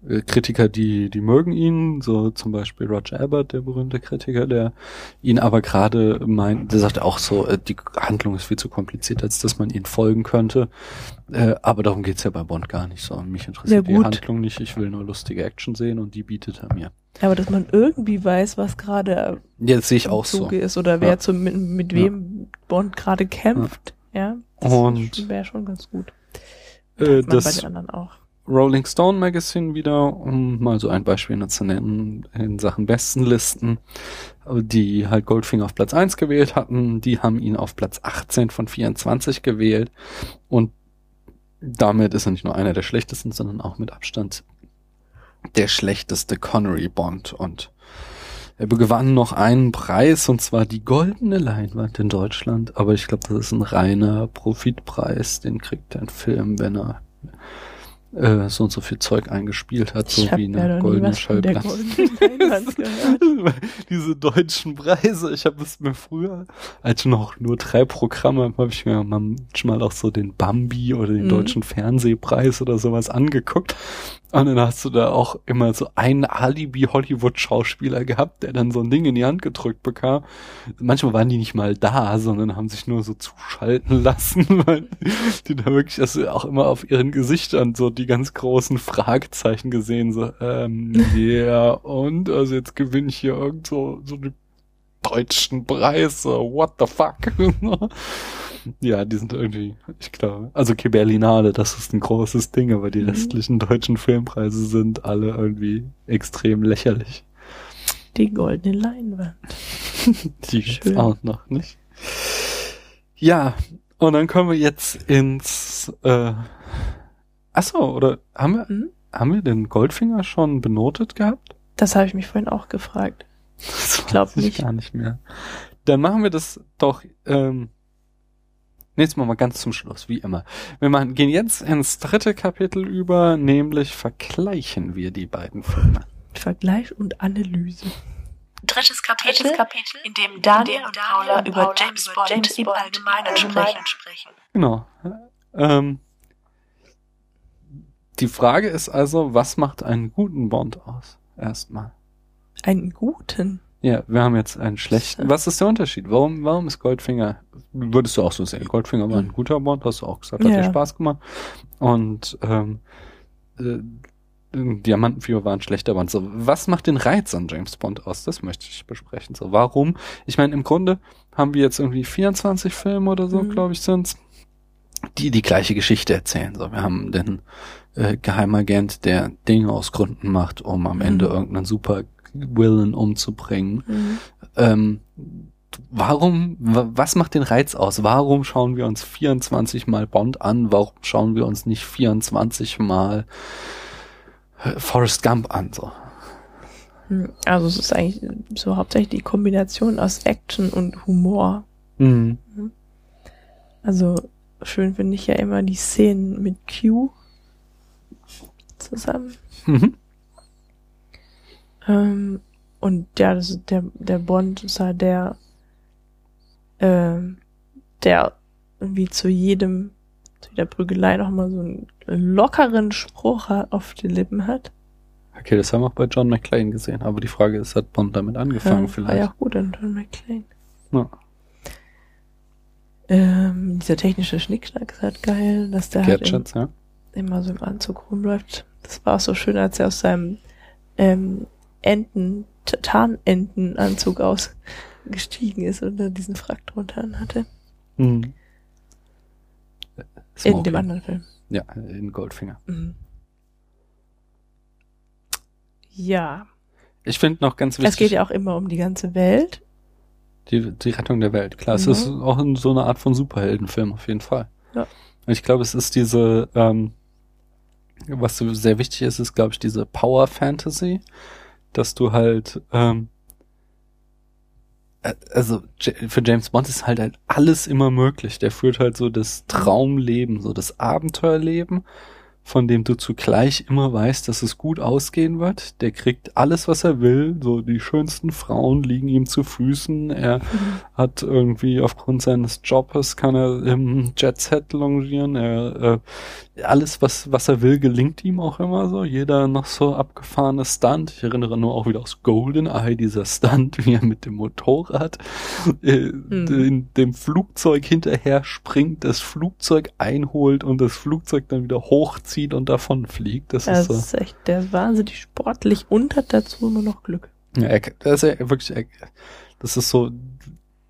äh, Kritiker, die, die mögen ihn, so zum Beispiel Roger Ebert, der berühmte Kritiker, der ihn aber gerade meint, der sagt auch so, äh, die Handlung ist viel zu kompliziert, als dass man ihn folgen könnte. Äh, aber darum geht's ja bei Bond gar nicht so. Mich interessiert Ja, die. Handlung nicht, ich will nur lustige Action sehen und die bietet er mir. Aber dass man irgendwie weiß, was gerade Ja, das sehe ich auch so. Zuge ist oder wer Ja. zum, mit, mit Ja. wem Bond gerade kämpft. Ja. Das Und- wäre schon ganz gut. Äh, das. Rolling Stone Magazine wieder, um mal so ein Beispiel zu nennen, in Sachen Bestenlisten, die halt Goldfinger auf Platz 1 gewählt hatten, die haben ihn auf Platz 18 von 24 gewählt und damit ist er nicht nur einer der schlechtesten, sondern auch mit Abstand der schlechteste Connery Bond und er gewann noch einen Preis und zwar die goldene Leinwand in Deutschland, aber ich glaube, das ist ein reiner Profitpreis, den kriegt ein Film, wenn er äh, so und so viel Zeug eingespielt hat, so wie ja eine nie goldene Schallplatte. Diese deutschen Preise, ich habe es mir früher, als noch nur drei Programme, habe ich mir manchmal auch so den Bambi oder den Mhm. deutschen Fernsehpreis oder sowas angeguckt. Und dann hast du da auch immer so einen Alibi-Hollywood-Schauspieler gehabt, der dann so ein Ding in die Hand gedrückt bekam. Manchmal waren die nicht mal da, sondern haben sich nur so zuschalten lassen, weil die da wirklich also auch immer auf ihren Gesichtern so die ganz großen Fragezeichen gesehen, so, ähm, ja, und, also jetzt gewinne ich hier irgend so, so einen deutschen Preis, so, what the fuck? ja, die sind irgendwie, ich glaube, also Que Berlinale, das ist ein großes Ding, aber die Mhm. restlichen deutschen Filmpreise sind alle irgendwie extrem lächerlich. Die goldene Leinwand. Die gibt's Schön. auch noch, nicht? Ja, und dann kommen wir jetzt ins, äh, achso, oder haben wir, Mhm. haben wir den Goldfinger schon benotet gehabt? Das habe ich mich vorhin auch gefragt. Das ich nicht. gar nicht mehr. Dann machen wir das doch, ähm, nächstes Mal mal ganz zum Schluss, wie immer. Wir machen, gehen jetzt ins dritte Kapitel über, nämlich vergleichen wir die beiden Filme. Vergleich und Analyse. Drittes Kapitel, Drittes Kapitel, in dem Daniel und Paula über Paula James über Bond James im Allgemeinen sprechen. Sprechen. Genau. Ähm, die Frage ist also, was macht einen guten Bond aus? Erstmal. Einen guten. Ja, wir haben jetzt einen schlechten. Was ist der Unterschied? Warum, warum ist Goldfinger, würdest du auch so sehen? Goldfinger war ein guter Bond, hast du auch gesagt, hat Ja. dir Spaß gemacht. Und ähm, äh, Diamantenfieber war ein schlechter Bond. So, was macht den Reiz an James Bond aus? Das möchte ich besprechen. So, warum? Ich meine, im Grunde haben wir jetzt irgendwie 24 Filme oder so, Mhm. glaube ich, sind's. die die gleiche Geschichte erzählen. So, wir haben den äh, Geheimagent, der Dinge aus Gründen macht, um am Mhm. Ende irgendeinen super Villain umzubringen. Mhm. Ähm, warum, wa- was macht den Reiz aus? Warum schauen wir uns 24 mal Bond an? Warum schauen wir uns nicht 24 mal äh, Forrest Gump an? So. Hm, Also es ist eigentlich so hauptsächlich die Kombination aus Action und Humor. Mhm. Also schön finde ich ja immer die Szenen mit Q zusammen. Mhm. Ähm, und ja, das ist der, der Bond ist halt der, ähm, der irgendwie zu jedem, zu jeder Prügelei nochmal so einen lockeren Spruch hat- auf die Lippen hat. Okay, das haben wir auch bei John McClane gesehen. Aber die Frage ist, hat Bond damit angefangen Ja, vielleicht? War ja auch gut an John McClane. Ja. Ähm, dieser technische Schnickschnack ist halt geil, dass der halt im, Gadgets, ja. immer so im Anzug rumläuft. Das war auch so schön, als er aus seinem ähm, Enten, Tarnentenanzug ausgestiegen ist und dann diesen Frack drunter hatte. Mhm. In dem anderen Film. Ja, in Goldfinger. Mhm. Ja. Ich finde noch ganz wichtig, Es geht ja auch immer um die ganze Welt. die, die Rettung der Welt. Klar, es Ja. ist auch in so eine Art von Superheldenfilm auf jeden Fall. Ja. Und ich glaube, es ist diese, ähm, was so sehr wichtig ist, ist, glaube ich, diese Power Fantasy, dass du halt, ähm, äh, also für James Bond ist halt, halt alles immer möglich. Der führt halt so das Traumleben, so das Abenteuerleben, von dem du zugleich immer weißt, dass es gut ausgehen wird. Der kriegt alles, was er will. So die schönsten Frauen liegen ihm zu Füßen. Er hat irgendwie aufgrund seines Jobs kann er im Jet-Set longieren. Er, äh, alles, was, was er will, gelingt ihm auch immer so. Jeder noch so abgefahrene Stunt. Ich erinnere nur auch wieder aus GoldenEye, dieser Stunt, wie er mit dem Motorrad äh, in dem Flugzeug hinterher springt, das Flugzeug einholt und das Flugzeug dann wieder hochzieht und davon fliegt. Das Das ist so. ist echt, der ist wahnsinnig sportlich und hat dazu immer noch Glück. Ja, er, das ist ja wirklich, er, das ist so,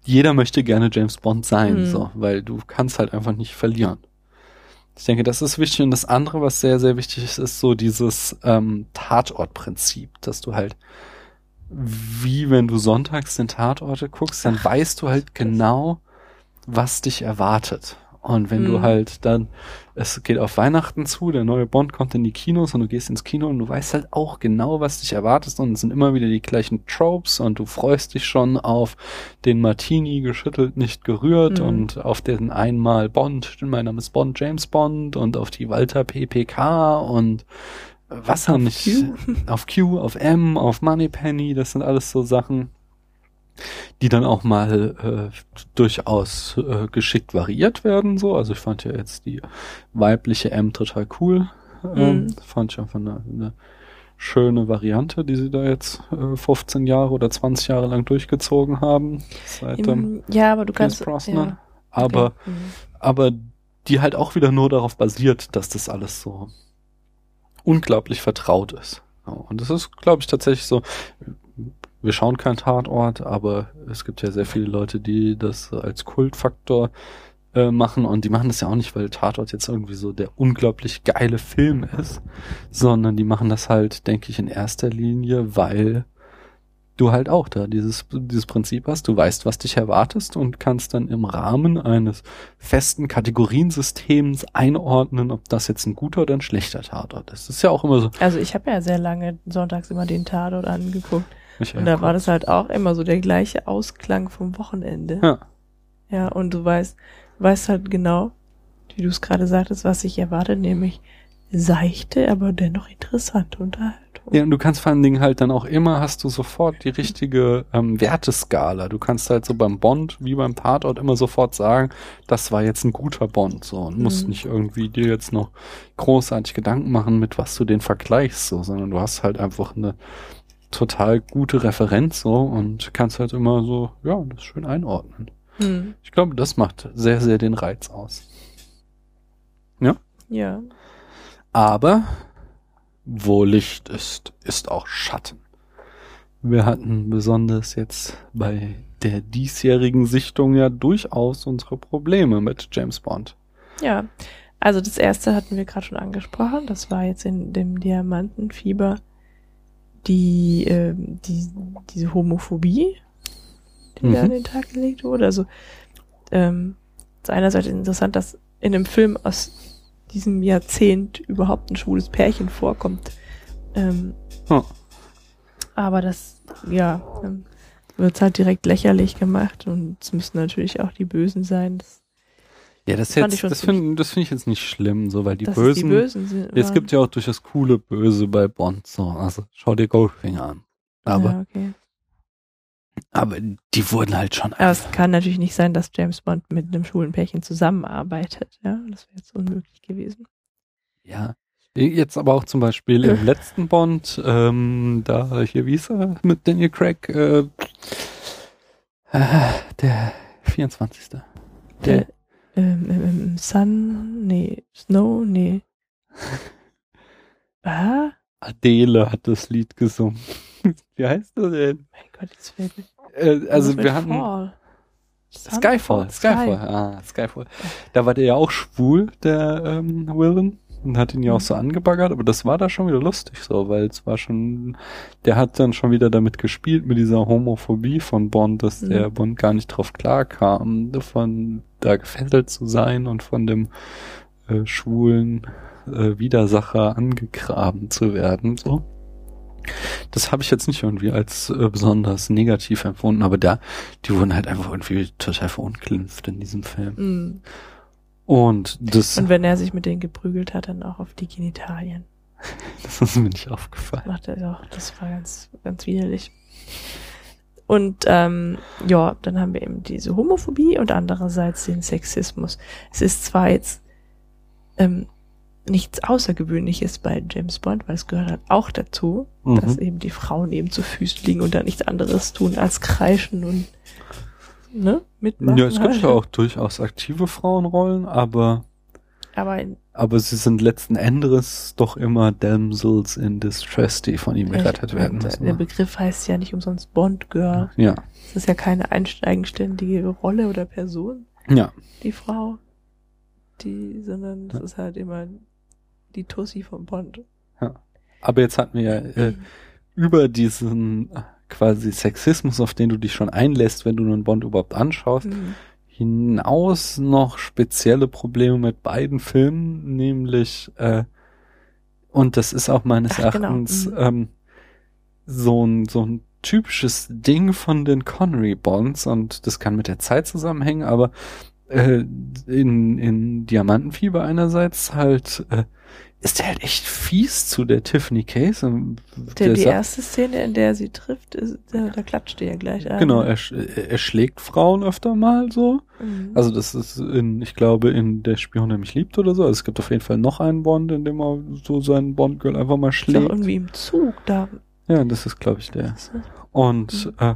jeder möchte gerne James Bond sein, Mhm. so, weil du kannst halt einfach nicht verlieren. Ich denke, das ist wichtig. Und das andere, was sehr, sehr wichtig ist, ist so dieses ähm, Tatortprinzip, dass du halt, wie wenn du sonntags den Tatorte guckst, dann weißt du halt genau, was dich erwartet. Und wenn du Mhm. halt dann, es geht auf Weihnachten zu, der neue Bond kommt in die Kinos und du gehst ins Kino und du weißt halt auch genau, was dich erwartet und es sind immer wieder die gleichen Tropes und du freust dich schon auf den Martini geschüttelt, nicht gerührt Mhm. und auf den einmal Bond, mein Name ist Bond, James Bond und auf die Walter PPK und was noch nicht, Q. auf Q, auf M, auf Moneypenny, das sind alles so Sachen, die dann auch mal äh, durchaus äh, geschickt variiert werden. So, also ich fand ja jetzt die weibliche M total cool. Ähm, Mhm. Fand ich einfach eine, eine schöne Variante, die sie da jetzt äh, 15 Jahre oder 20 Jahre lang durchgezogen haben. Seit ähm, ja, aber du Pierce kannst. Ja, aber okay. Mhm. aber die halt auch wieder nur darauf basiert, dass das alles so unglaublich vertraut ist. Und das ist, glaube ich, tatsächlich so. Wir schauen keinen Tatort, aber es gibt ja sehr viele Leute, die das als Kultfaktor äh, machen und die machen das ja auch nicht, weil Tatort jetzt irgendwie so der unglaublich geile Film ist, sondern die machen das halt, denke ich, in erster Linie, weil du halt auch da dieses, dieses Prinzip hast, du weißt, was dich erwartest und kannst dann im Rahmen eines festen Kategoriensystems einordnen, ob das jetzt ein guter oder ein schlechter Tatort ist. Das ist ja auch immer so. Also ich habe ja sehr lange sonntags immer den Tatort angeguckt. Michael Und da war das halt auch immer so der gleiche Ausklang vom Wochenende. Ja. Ja, und du weißt, weißt halt genau, wie du es gerade sagtest, was ich erwarte, nämlich seichte, aber dennoch interessante Unterhaltung. Ja, und du kannst vor allen Dingen halt dann auch immer, hast du sofort die richtige ähm, Werteskala. Du kannst halt so beim Bond wie beim Tatort immer sofort sagen, das war jetzt ein guter Bond, so. Und musst Mhm. nicht irgendwie dir jetzt noch großartig Gedanken machen, mit was du den vergleichst, so, sondern du hast halt einfach eine total gute Referenz, so, und kannst halt immer so, ja, das schön einordnen. Hm. Ich glaube, das macht sehr, sehr den Reiz aus. Ja. Aber wo Licht ist, ist auch Schatten. Wir hatten besonders jetzt bei der diesjährigen Sichtung ja durchaus unsere Probleme mit James Bond. Ja, also das erste hatten wir gerade schon angesprochen. Das war jetzt in dem Diamantenfieber die, ähm, die diese Homophobie, die da Mhm. an den Tag gelegt wurde. Also ähm, ist einerseits interessant, dass in einem Film aus diesem Jahrzehnt überhaupt ein schwules Pärchen vorkommt. Ähm, Ja. aber das, ja, ähm, wird halt direkt lächerlich gemacht und es müssen natürlich auch die Bösen sein. Das, Ja, das, jetzt, das finde das find ich jetzt nicht schlimm, so, weil die dass Bösen, es die Bösen sind. es gibt ja auch durchaus coole Böse bei Bond, so, also schau dir Goldfinger an. Aber, ja, okay. aber die wurden halt schon Aber es kann natürlich nicht sein, dass James Bond mit einem schwulen Pärchen zusammenarbeitet. Ja, das wäre jetzt unmöglich gewesen. Ja. Jetzt aber auch zum Beispiel im letzten Bond, ähm, da hier, wie ist er mit Daniel Craig, äh, äh, der 24. Der, Ähm, im, im Sun, nee, Snow, nee. Ah, Adele hat das Lied gesungen. wie heißt er denn? mein Gott, jetzt fällt mir. Äh, also wir hatten Fall? Skyfall, Skyfall, ah, Skyfall. Da war der ja auch schwul, der ähm, Willen. Und hat ihn ja auch so angebaggert, aber das war da schon wieder lustig so, weil es war schon, der hat dann schon wieder damit gespielt, mit dieser Homophobie von Bond, dass Mhm. der Bond gar nicht drauf klarkam, davon da gefesselt zu sein und von dem äh, schwulen äh, Widersacher angegraben zu werden, so. Das habe ich jetzt nicht irgendwie als äh, besonders negativ empfunden, aber da, die wurden halt einfach irgendwie total verunglimpft in diesem Film. Mm. Und das, Und wenn er sich mit denen geprügelt hat, dann auch auf die Genitalien. das ist mir nicht aufgefallen. Macht er auch, das war ganz, ganz widerlich. Und ähm, ja, dann haben wir eben diese Homophobie und andererseits den Sexismus. Es ist zwar jetzt ähm, nichts Außergewöhnliches bei James Bond, weil es gehört halt auch dazu, Mhm. dass eben die Frauen eben zu Füßen liegen und da nichts anderes tun als kreischen und ne, mitmachen. Ja, es gibt halt. ja auch durchaus aktive Frauenrollen, aber, Aber aber sie sind letzten Endes doch immer Damsels in Distress, die von ihm gerettet werden müssen. Der? Begriff heißt ja nicht umsonst Bond Girl. Ja, Es ist ja keine eigenständige Rolle oder Person. ja. die Frau, die, sondern das ist halt immer die Tussi vom Bond. Aber jetzt hatten wir ja äh, über diesen quasi Sexismus, auf den du dich schon einlässt, wenn du einen Bond überhaupt anschaust, Mhm. hinaus noch spezielle Probleme mit beiden Filmen, nämlich äh, und das ist auch meines Ach, genau, Erachtens mhm. ähm, so ein so ein typisches Ding von den Connery Bonds und das kann mit der Zeit zusammenhängen, aber äh, in, in Diamantenfieber einerseits halt äh, ist der halt echt fies zu der Tiffany Case. Und Der, die sagt- erste Szene, in der sie trifft, ist, da, da klatscht er ja gleich an. Genau, er, er schlägt Frauen öfter mal so. Mhm. Also das ist in, ich glaube, in Der Spion, der mich liebt oder so. Also es gibt auf jeden Fall noch einen Bond, in dem er so seinen Bond-Girl einfach mal ist schlägt. irgendwie im Zug da. Ja, das ist, glaube ich, der. Und äh,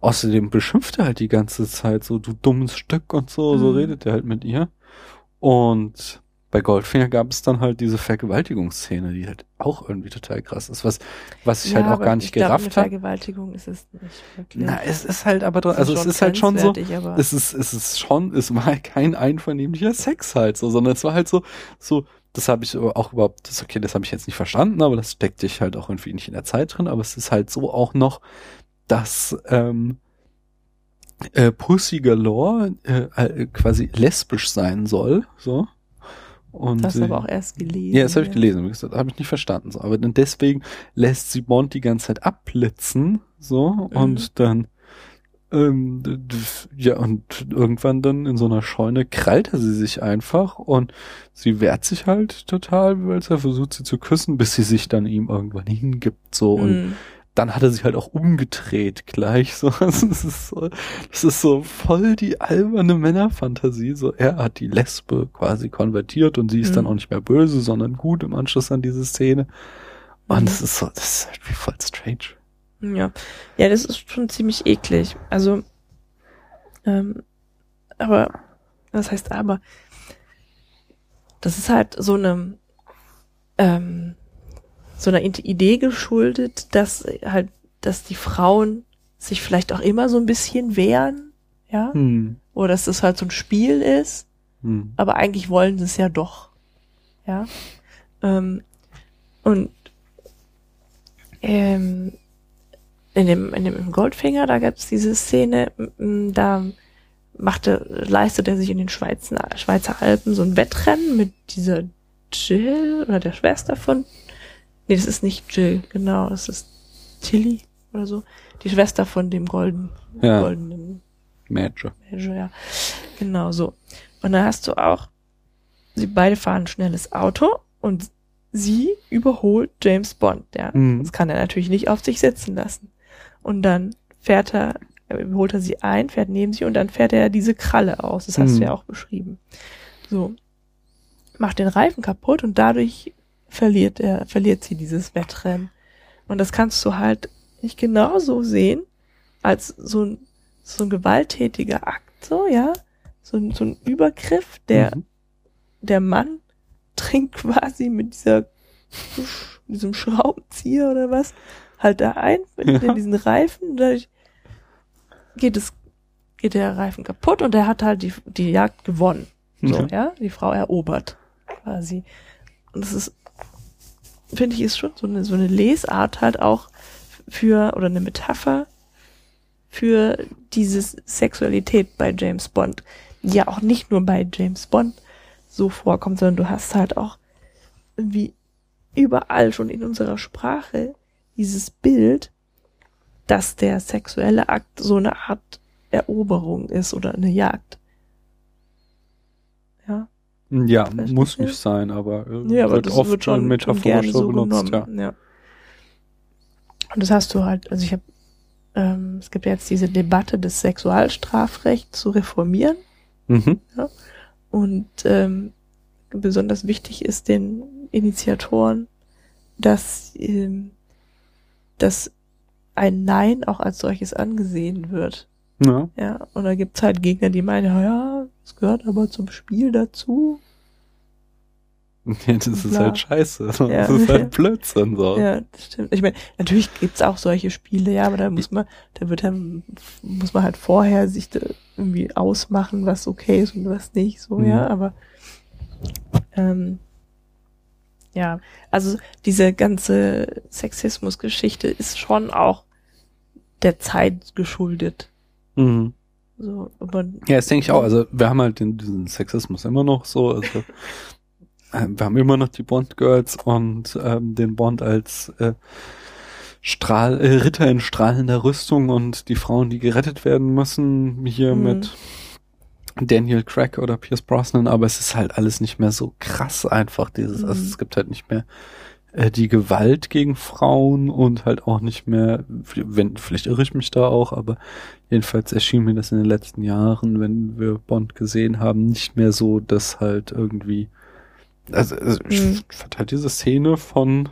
außerdem beschimpft er halt die ganze Zeit so, du dummes Stück und so, so Mhm. redet er halt mit ihr. Und bei Goldfinger gab es dann halt diese Vergewaltigungsszene, die halt auch irgendwie total krass ist, was, was ich halt auch aber gar nicht ich gerafft habe. Vergewaltigung ist es nicht wirklich. Na, es ist halt aber, Es also es ist halt schon so, es ist, es ist schon, es war halt kein einvernehmlicher Sex halt so, sondern es war halt so, so, das habe ich auch überhaupt, das okay, das habe ich jetzt nicht verstanden, aber das steckt sich halt auch irgendwie nicht in der Zeit drin, aber es ist halt so auch noch, dass ähm, äh, Pussy Galore äh, äh, quasi lesbisch sein soll, so. Und, das aber auch erst gelesen. ja, das habe ich gelesen, wie gesagt, habe ich nicht verstanden. So. Aber dann deswegen lässt sie Bond die ganze Zeit abblitzen, so, Mhm. und dann, ähm, ja, und irgendwann dann in so einer Scheune krallt er sie sich einfach und sie wehrt sich halt total, weil er versucht, sie zu küssen, bis sie sich dann ihm irgendwann hingibt, so, und Mhm. Dann hat er sich halt auch umgedreht gleich. So, das ist so, das ist so voll die alberne Männerfantasie. So, er hat die Lesbe quasi konvertiert und sie ist Mhm. dann auch nicht mehr böse, sondern gut im Anschluss an diese Szene. Und Mhm. das ist so, das ist halt wie voll strange. Ja. Ja, das ist schon ziemlich eklig. Also, ähm, aber, was heißt aber? Das ist halt so eine, ähm, so einer Ide- Idee geschuldet, dass halt, dass die Frauen sich vielleicht auch immer so ein bisschen wehren, ja, Hm. oder dass das halt so ein Spiel ist, Hm. aber eigentlich wollen sie es ja doch. Ja. Ähm, und ähm, in dem, in dem Goldfinger, da gab es diese Szene, da machte, leistet er sich in den Schweizer, Schweizer Alpen so ein Wettrennen mit dieser Jill oder der Schwester von, nee, das ist nicht Jill, genau, das ist Tilly oder so, die Schwester von dem golden, Ja. goldenen Major. Major, ja. Genau so. Und dann hast du auch, sie beide fahren ein schnelles Auto und sie überholt James Bond, ja. Mhm. Das kann er natürlich nicht auf sich sitzen lassen. Und dann fährt er, er überholt er sie ein, fährt neben sie und dann fährt er diese Kralle aus. Das hast Mhm. du ja auch beschrieben. So. Macht den Reifen kaputt und dadurch verliert er, verliert sie dieses Wettrennen. Und das kannst du halt nicht genauso sehen als so ein, so ein gewalttätiger Akt, so, ja. So ein, so ein Übergriff, der, Mhm. der Mann trinkt quasi mit dieser, diesem Schraubenzieher oder was, halt da ein, mit Ja. diesen Reifen, dadurch geht es, geht der Reifen kaputt und er hat halt die, die Jagd gewonnen. So, Ja. ja, die Frau erobert, quasi. Und das ist, finde ich, ist schon so eine, so eine Lesart halt auch für, oder eine Metapher für diese Sexualität bei James Bond, die ja auch nicht nur bei James Bond so vorkommt, sondern du hast halt auch irgendwie überall schon in unserer Sprache dieses Bild, dass der sexuelle Akt so eine Art Eroberung ist oder eine Jagd. Ja. Ja, Vielleicht muss nicht, sein, aber, äh, Ja, aber wird das oft wird schon, metaphorisch gerne so benutzt, genommen. ja. Ja. Und das hast du halt, also ich habe, ähm, es gibt ja jetzt diese Debatte des Sexualstrafrechts zu reformieren Mhm. und ähm, besonders wichtig ist den Initiatoren, dass, ähm, dass ein Nein auch als solches angesehen wird. Ja. Ja, und da gibt's halt Gegner, die meinen, ja, ja, es gehört aber zum Spiel dazu. ja, das ist Klar. halt scheiße. Das Ja. ist halt Blödsinn, so. Ja, das stimmt. Ich meine, natürlich gibt's auch solche Spiele, ja, aber da muss man, da wird dann, muss man halt vorher sich da irgendwie ausmachen, was okay ist und was nicht, so, Mhm. ja, aber ähm, ja, also diese ganze Sexismus-Geschichte ist schon auch der Zeit geschuldet. Mhm. So, aber Ja, das denke ich auch. Also wir haben halt den, diesen Sexismus immer noch so. Also äh, wir haben immer noch die Bond-Girls und ähm, den Bond als äh, Strahl, äh, Ritter in strahlender Rüstung und die Frauen, die gerettet werden müssen, hier Mhm. mit Daniel Craig oder Pierce Brosnan, aber es ist halt alles nicht mehr so krass einfach dieses, also Mhm. es gibt halt nicht mehr die Gewalt gegen Frauen und halt auch nicht mehr, wenn, vielleicht irre ich mich da auch, aber jedenfalls erschien mir das in den letzten Jahren, wenn wir Bond gesehen haben, nicht mehr so, dass halt irgendwie, also, also ich Mhm. fand halt diese Szene von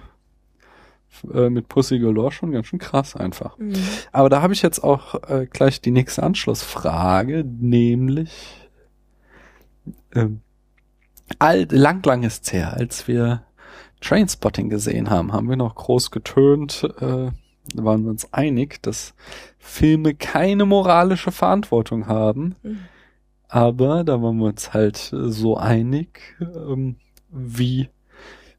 äh, mit Pussy Galore schon ganz schön krass einfach. mh, Aber da habe ich jetzt auch äh, gleich die nächste Anschlussfrage, nämlich ähm, alt, lang, lang ist's her, als wir Trainspotting gesehen haben, haben wir noch groß getönt, äh, da waren wir uns einig, dass Filme keine moralische Verantwortung haben. mh. Aber da waren wir uns halt äh, so einig, ähm, wie,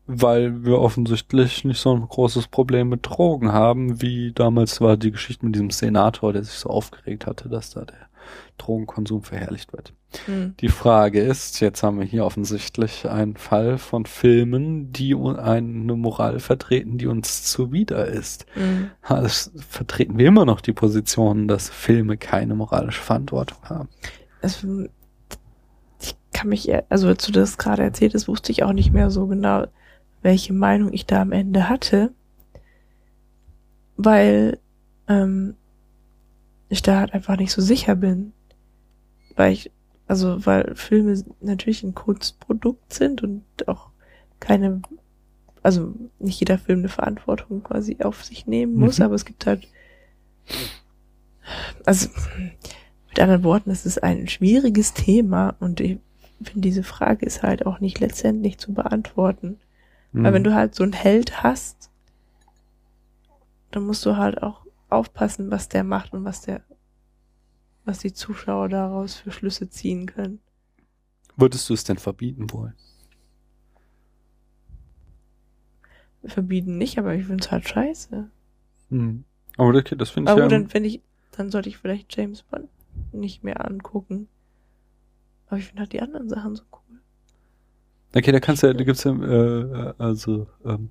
weil wir offensichtlich nicht so ein großes Problem mit Drogen haben, wie damals war die Geschichte mit diesem Senator, der sich so aufgeregt hatte, dass da der Drogenkonsum verherrlicht wird. mh. Die Frage ist, jetzt haben wir hier offensichtlich einen Fall von Filmen, die eine Moral vertreten, die uns zuwider ist. mh. Ha, Es vertreten wir immer noch die Position, dass Filme keine moralische Verantwortung haben. also ich kann mich, also als du das gerade erzählt hast, wusste ich auch nicht mehr so genau, welche Meinung ich da am Ende hatte, weil ähm, ich da halt einfach nicht so sicher bin, weil ich, also weil Filme natürlich ein Kunstprodukt sind und auch keine, also nicht jeder Film eine Verantwortung quasi auf sich nehmen muss, Mhm. aber es gibt halt, also mit anderen Worten, es ist ein schwieriges Thema und ich finde, diese Frage ist halt auch nicht letztendlich zu beantworten. Weil Mhm. wenn du halt so einen Held hast, dann musst du halt auch aufpassen, was der macht und was der, was die Zuschauer daraus für Schlüsse ziehen können. Würdest du es denn verbieten wollen? Verbieten nicht, aber ich finde es halt scheiße. Hm. Aber okay, das finde ich Aber ja. dann, wenn ich, dann sollte ich vielleicht James Bond nicht mehr angucken. Aber ich finde halt die anderen Sachen so cool. Okay, da kannst du ja, da gibt's ja, äh, also, ähm,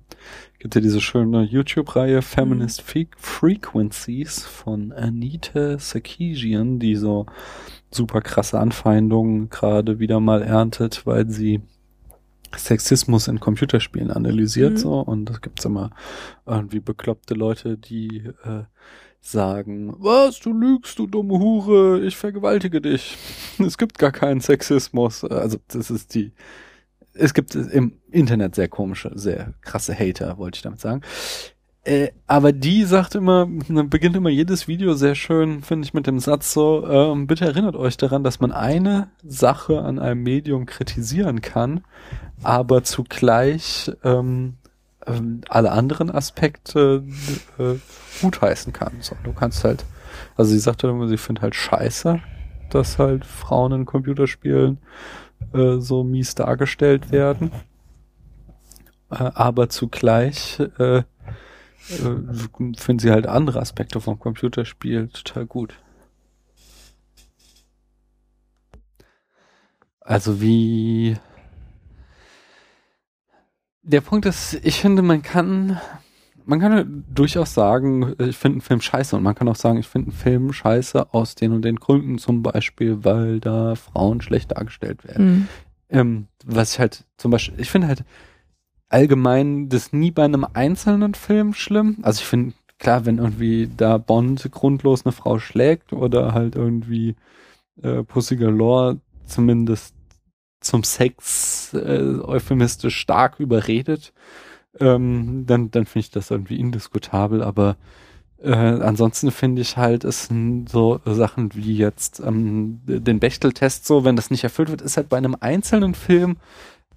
gibt ja diese schöne YouTube-Reihe Feminist Fre Frequencies von Anita Sarkeesian, die so super krasse Anfeindungen gerade wieder mal erntet, weil sie Sexismus in Computerspielen analysiert Mhm. so und es gibt's immer irgendwie bekloppte Leute, die äh, sagen, was, du lügst, du dumme Hure, ich vergewaltige dich. Es gibt gar keinen Sexismus. Also das ist die, es gibt im Internet sehr komische, sehr krasse Hater, wollte ich damit sagen. Äh, aber die sagt immer, beginnt immer jedes Video sehr schön, finde ich, mit dem Satz so, ähm, bitte erinnert euch daran, dass man eine Sache an einem Medium kritisieren kann, aber zugleich ähm, ähm, alle anderen Aspekte äh, gutheißen kann. So, du kannst halt, also sie sagt immer, sie findet halt scheiße, dass halt Frauen in Computerspielen äh, so mies dargestellt werden. Äh, aber zugleich äh, äh, finden sie halt andere Aspekte vom Computerspiel total gut. Also wie der Punkt ist, ich finde, man kann, man kann durchaus sagen, ich finde einen Film scheiße und man kann auch sagen, ich finde einen Film scheiße aus den und den Gründen, zum Beispiel, weil da Frauen schlecht dargestellt werden. Mhm. Ähm, was ich halt zum Beispiel, ich finde halt allgemein das nie bei einem einzelnen Film schlimm. Also ich finde, klar, wenn irgendwie da Bond grundlos eine Frau schlägt oder halt irgendwie äh, Pussy Galore zumindest zum Sex äh, euphemistisch stark überredet, ähm, dann, dann finde ich das irgendwie indiskutabel, aber äh, ansonsten finde ich halt, es sind so Sachen wie jetzt ähm, den Bechtel-Test so, wenn das nicht erfüllt wird, ist halt bei einem einzelnen Film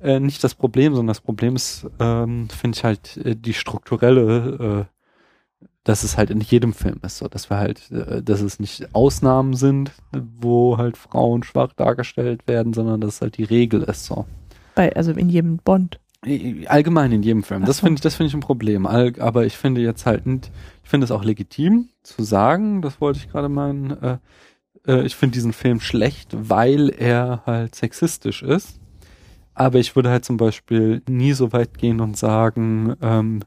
äh, nicht das Problem, sondern das Problem ist, ähm, finde ich halt äh, die strukturelle, äh, dass es halt in jedem Film ist, so, dass wir halt, äh, dass es nicht Ausnahmen sind, wo halt Frauen schwach dargestellt werden, sondern dass es halt die Regel ist, so. Bei, also in jedem Bond. Allgemein in jedem Film. Das finde ich, das finde ich ein Problem. All, aber ich finde jetzt halt, nicht, ich finde es auch legitim zu sagen, das wollte ich gerade meinen, äh, äh, ich finde diesen Film schlecht, weil er halt sexistisch ist. Aber ich würde halt zum Beispiel nie so weit gehen und sagen, ähm,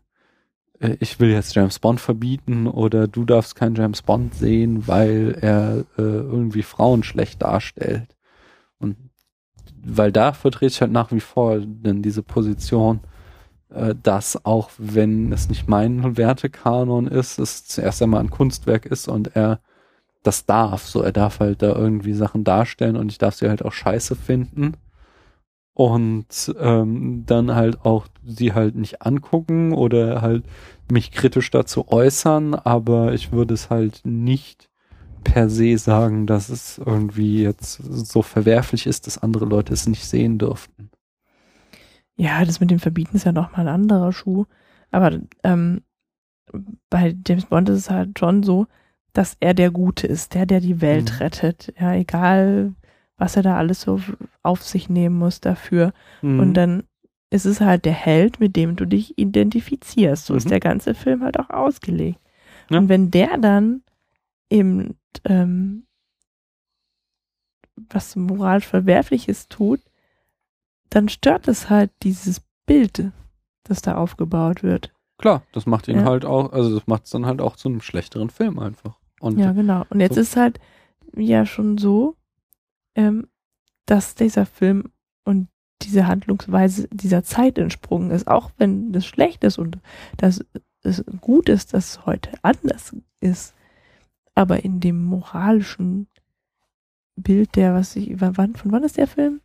äh, ich will jetzt James Bond verbieten oder du darfst keinen James Bond sehen, weil er äh, irgendwie Frauen schlecht darstellt. Und weil da vertrete ich halt nach wie vor denn diese Position, äh, dass auch wenn es nicht mein Wertekanon ist, es zuerst einmal ein Kunstwerk ist und er das darf. So, er darf halt da irgendwie Sachen darstellen und ich darf sie halt auch scheiße finden. Und ähm, dann halt auch sie halt nicht angucken oder halt mich kritisch dazu äußern, aber ich würde es halt nicht per se sagen, dass es irgendwie jetzt so verwerflich ist, dass andere Leute es nicht sehen dürften. Ja, das mit dem Verbieten ist ja nochmal ein anderer Schuh. Aber ähm, bei James Bond ist es halt schon so, dass er der Gute ist, der, der die Welt Mhm. rettet. Ja, egal, was er da alles so auf sich nehmen muss dafür. Mhm. Und dann ist es halt der Held, mit dem du dich identifizierst. So ist Mhm. der ganze Film halt auch ausgelegt. Ja. Und wenn der dann eben ähm, was moralisch Verwerfliches tut, dann stört es halt dieses Bild, das da aufgebaut wird. Klar, das macht ihn Ja. halt auch, also das macht es dann halt auch zu einem schlechteren Film einfach. Und Ja, genau. Und jetzt so- ist halt ja schon so, ähm, dass dieser Film und diese Handlungsweise dieser Zeit entsprungen ist, auch wenn das schlecht ist und dass es gut ist, dass es heute anders ist. Aber in dem moralischen Bild der, was ich, wann, von wann ist der Film?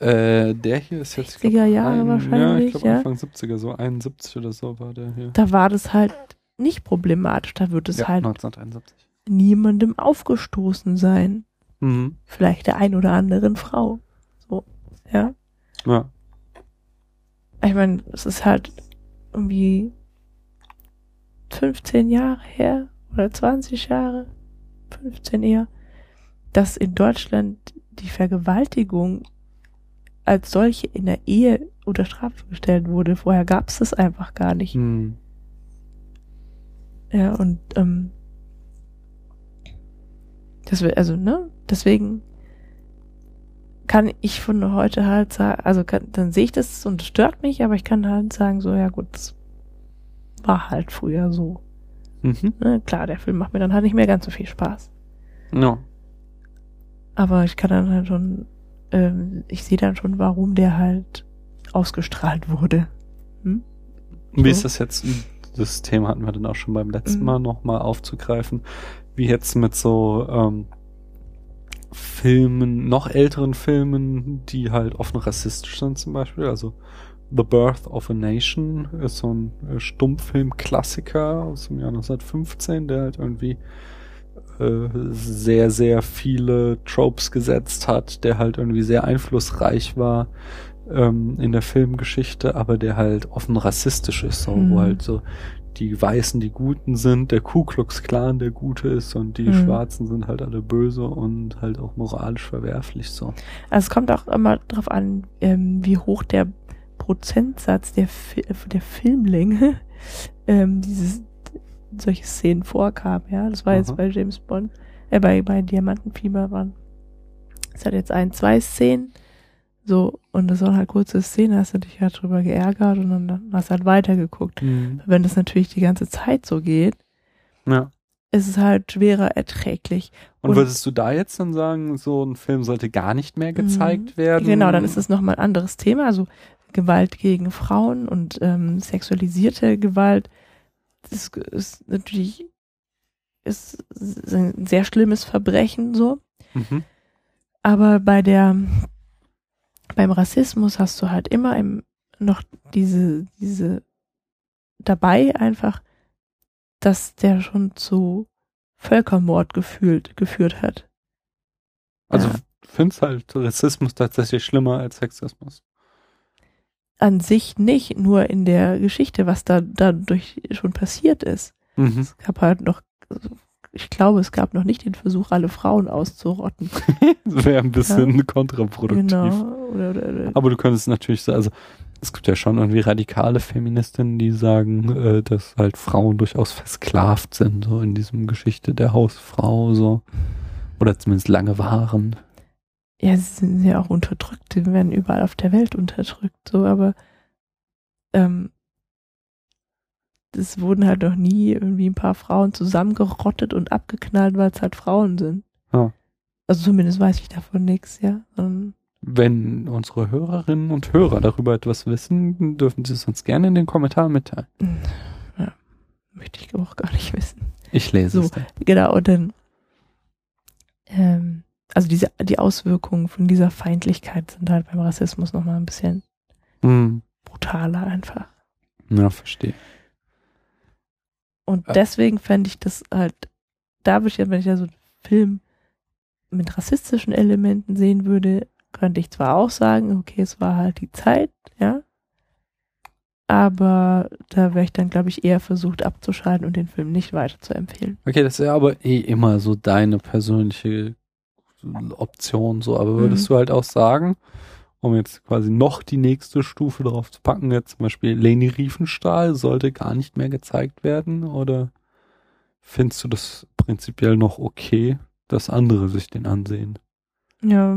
äh, der hier ist jetzt 60er Jahre Ja, wahrscheinlich, ich glaube ja. Anfang 70er, so 71 oder so war der hier. Da war das halt nicht problematisch. Da wird es ja, halt 1971. niemandem aufgestoßen sein. Mhm. Vielleicht der ein oder anderen Frau. So, ja. Ja. Ich meine, es ist halt irgendwie 15 Jahre her oder 20 Jahre, 15 eher, dass in Deutschland die Vergewaltigung als solche in der Ehe unter Strafe gestellt wurde. Vorher gab es das einfach gar nicht. Hm. Ja, und ähm, das will, also, ne, deswegen kann ich von heute halt sagen, also kann, dann sehe ich das und es stört mich, aber ich kann halt sagen, so, ja gut, das war halt früher so. Mhm. Ne? Klar, der Film macht mir dann halt nicht mehr ganz so viel Spaß. Ja. Aber ich kann dann halt schon, ähm, ich sehe dann schon, warum der halt ausgestrahlt wurde. Hm? Wie ist So. das jetzt? Das Thema hatten wir dann auch schon beim letzten Mhm. Mal nochmal aufzugreifen. Wie jetzt mit so ähm, Filmen, noch älteren Filmen, die halt offen rassistisch sind zum Beispiel. Also The Birth of a Nation ist so ein äh, Stummfilm-Klassiker aus dem Jahr 1915, der halt irgendwie äh, sehr, sehr viele Tropes gesetzt hat, der halt irgendwie sehr einflussreich war ähm, in der Filmgeschichte, aber der halt offen rassistisch ist, so, Mhm. wo halt so die Weißen die Guten sind, der Ku Klux Klan der Gute ist und die Mhm. Schwarzen sind halt alle böse und halt auch moralisch verwerflich so. Also es kommt auch immer drauf an, ähm, wie hoch der Prozentsatz der, Fi der Filmlänge ähm, dieses solche Szenen vorkam, ja. Das war Aha. jetzt bei James Bond, äh, bei, bei Diamantenfieber waren. Es hat jetzt ein, zwei Szenen, so, und das waren halt kurze Szenen, hast du dich halt drüber geärgert und dann hast du halt weitergeguckt. Wenn das natürlich die ganze Zeit so geht, Ja. ist es halt schwerer erträglich. Und, Und- würdest du da jetzt dann sagen, so ein Film sollte gar nicht mehr gezeigt Mhm. werden? Genau, dann ist es nochmal ein anderes Thema. Also Gewalt gegen Frauen und ähm, sexualisierte Gewalt. Das ist natürlich ist ein sehr schlimmes Verbrechen so. Mhm. Aber bei der beim Rassismus hast du halt immer im, noch diese diese dabei einfach, dass der schon zu Völkermord gefühlt geführt hat. Also Ja. findest halt Rassismus tatsächlich schlimmer als Sexismus. An sich nicht, nur in der Geschichte, was da dadurch schon passiert ist. Mhm. Es gab halt noch, also ich glaube, es gab noch nicht den Versuch, alle Frauen auszurotten. Das wäre ein bisschen kontraproduktiv. Genau. Oder, oder, oder. Aber du könntest natürlich so, also es gibt ja schon irgendwie radikale Feministinnen, die sagen, äh, dass halt Frauen durchaus versklavt sind, so in diesem Geschichte der Hausfrau, so. Oder zumindest lange waren. Ja, sie sind ja auch unterdrückt, die werden überall auf der Welt unterdrückt, so, aber ähm, es wurden halt noch nie irgendwie ein paar Frauen zusammengerottet und abgeknallt, weil es halt Frauen sind. Ja. Also zumindest weiß ich davon nichts, ja. Ähm, Wenn unsere Hörerinnen und Hörer darüber etwas wissen, dürfen sie es uns gerne in den Kommentaren mitteilen. ja, möchte ich auch gar nicht wissen. Ich lese So. es dann. Genau, und dann, ähm, also diese, die Auswirkungen von dieser Feindlichkeit sind halt beim Rassismus nochmal ein bisschen Hm. brutaler einfach. Ja, verstehe. Und Äh. deswegen fände ich das halt, da würde ich ja, wenn ich ja so einen Film mit rassistischen Elementen sehen würde, könnte ich zwar auch sagen, okay, es war halt die Zeit, ja, aber da wäre ich dann, glaube ich, eher versucht abzuschalten und den Film nicht weiter zu empfehlen. Okay, das ist ja aber eh immer so deine persönliche Option, so. Aber würdest Mhm. du halt auch sagen, um jetzt quasi noch die nächste Stufe drauf zu packen, jetzt zum Beispiel Leni Riefenstahl sollte gar nicht mehr gezeigt werden? Oder findest du das prinzipiell noch okay, dass andere sich den ansehen? Ja,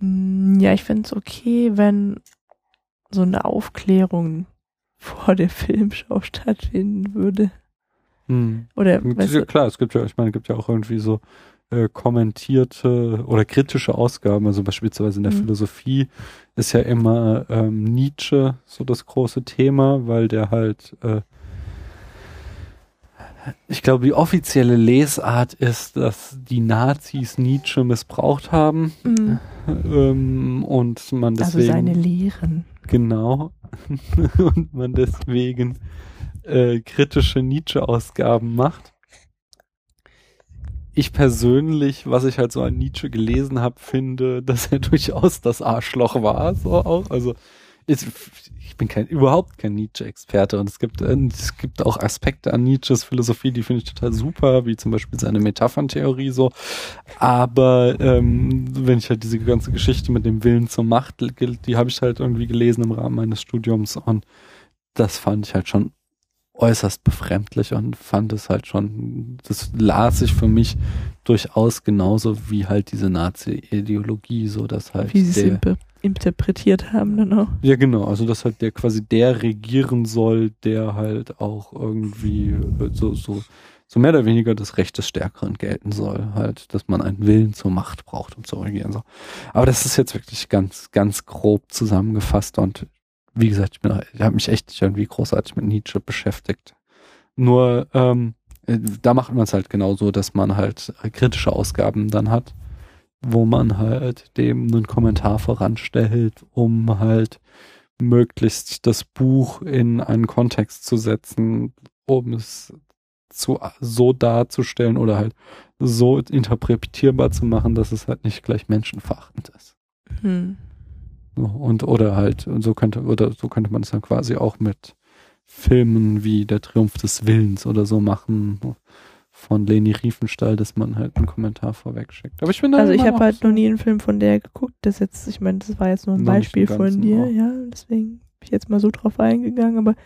mm, ja ich finde es okay, wenn so eine Aufklärung vor der Filmschau stattfinden würde. Hm. Oder, Ja, klar, es gibt ja, ich meine, es gibt ja auch irgendwie so äh, kommentierte oder kritische Ausgaben, also beispielsweise in der Mhm. Philosophie ist ja immer ähm, Nietzsche so das große Thema, weil der halt äh, ich glaube, die offizielle Lesart ist, dass die Nazis Nietzsche missbraucht haben mm, ähm, und man also deswegen seine Lehren. Genau. Und man deswegen äh, kritische Nietzsche-Ausgaben macht. Ich persönlich, was ich halt so an Nietzsche gelesen habe, finde, dass er durchaus das Arschloch war, so auch. Also ich, ich bin kein, überhaupt kein Nietzsche-Experte und es gibt, äh, es gibt auch Aspekte an Nietzsches Philosophie, die finde ich total super, wie zum Beispiel seine Metapherntheorie so. Aber ähm, wenn ich halt diese ganze Geschichte mit dem Willen zur Macht, die habe ich halt irgendwie gelesen im Rahmen meines Studiums und das fand ich halt schon äußerst befremdlich und fand es halt schon, das las ich für mich durchaus genauso wie halt diese Nazi-Ideologie, so dass halt. Wie sie es interpretiert haben dann auch. Ja, genau, also dass halt der quasi der regieren soll, der halt auch irgendwie so, so, so mehr oder weniger das Recht des Stärkeren gelten soll, halt, dass man einen Willen zur Macht braucht, um zu regieren. So. Aber das ist jetzt wirklich ganz, ganz grob zusammengefasst und wie gesagt, ich, bin, ich habe mich echt irgendwie großartig mit Nietzsche beschäftigt. Nur ähm, äh, da macht man es halt genauso, dass man halt kritische Ausgaben dann hat, wo man halt dem einen Kommentar voranstellt, um halt möglichst das Buch in einen Kontext zu setzen, um es zu, so darzustellen oder halt so interpretierbar zu machen, dass es halt nicht gleich menschenverachtend ist. Hm. Und oder halt, und so könnte, oder so könnte man es dann quasi auch mit Filmen wie Der Triumph des Willens oder so machen von Leni Riefenstahl, dass man halt einen Kommentar vorweg schickt. Aber ich bin da Also ich habe halt so noch nie einen Film von der geguckt, das jetzt, ich meine, das war jetzt nur ein Beispiel von dir, auch. ja, deswegen bin ich jetzt mal so drauf eingegangen, aber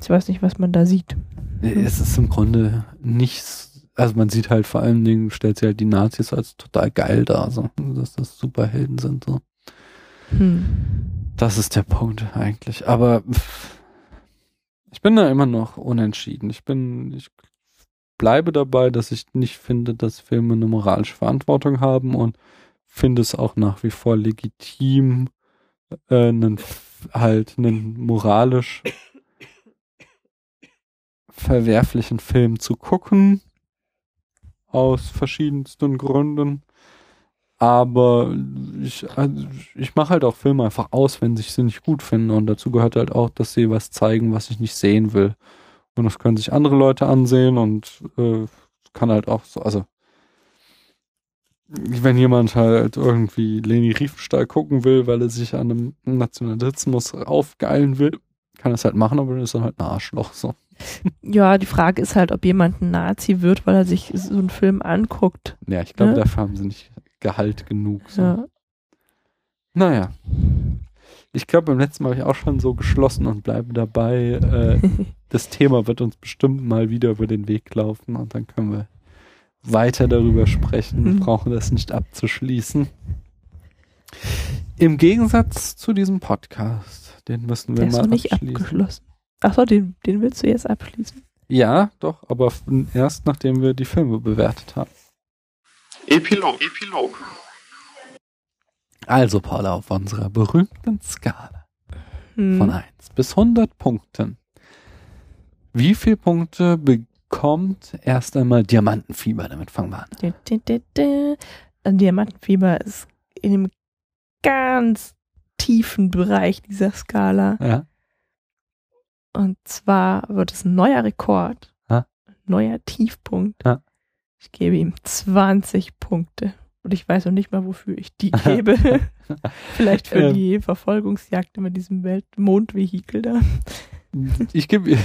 ich weiß nicht, was man da sieht. Es ist im Grunde nichts, also man sieht halt vor allen Dingen, stellt sich halt die Nazis als total geil dar, so, dass das Superhelden sind, so. Hm. Das ist der Punkt eigentlich. Aber ich bin da immer noch unentschieden. Ich bin, ich bleibe dabei, dass ich nicht finde, dass Filme eine moralische Verantwortung haben und finde es auch nach wie vor legitim, äh, einen, halt einen moralisch verwerflichen Film zu gucken. Aus verschiedensten Gründen. Aber ich, also ich mache halt auch Filme einfach aus, wenn ich sie nicht gut finde. Und dazu gehört halt auch, dass sie was zeigen, was ich nicht sehen will. Und das können sich andere Leute ansehen und äh, kann halt auch so, also wenn jemand halt irgendwie Leni Riefenstahl gucken will, weil er sich an einem Nationalismus aufgeilen will, kann er es halt machen, aber dann ist er halt ein Arschloch so. Ja, die Frage ist halt, ob jemand ein Nazi wird, weil er sich so einen Film anguckt. Ja, ich glaube, ne? dafür haben sie nicht Gehalt genug. So. Ja. Naja. Ich glaube, beim letzten Mal habe ich auch schon so geschlossen und bleibe dabei. Äh, das Thema wird uns bestimmt mal wieder über den Weg laufen und dann können wir weiter darüber sprechen. Wir mhm. brauchen das nicht abzuschließen. Im Gegensatz zu diesem Podcast, den müssen wir Der mal ist noch nicht abgeschlossen. Achso, den, den willst du jetzt abschließen? Ja, doch, aber erst nachdem wir die Filme bewertet haben. Epilog. Epilog. Also, Paula, auf unserer berühmten Skala hm. von 1 bis 100 Punkten. Wie viele Punkte bekommt erst einmal Diamantenfieber? Damit fangen wir an. Also Diamantenfieber ist in einem ganz tiefen Bereich dieser Skala. Ja. Und zwar wird es ein neuer Rekord, ha? neuer Tiefpunkt. Ha? Ich gebe ihm 20 Punkte. Und ich weiß noch nicht mal, wofür ich die gebe. Vielleicht für ähm. die Verfolgungsjagd mit diesem Weltmondvehikel da. Ich gebe ich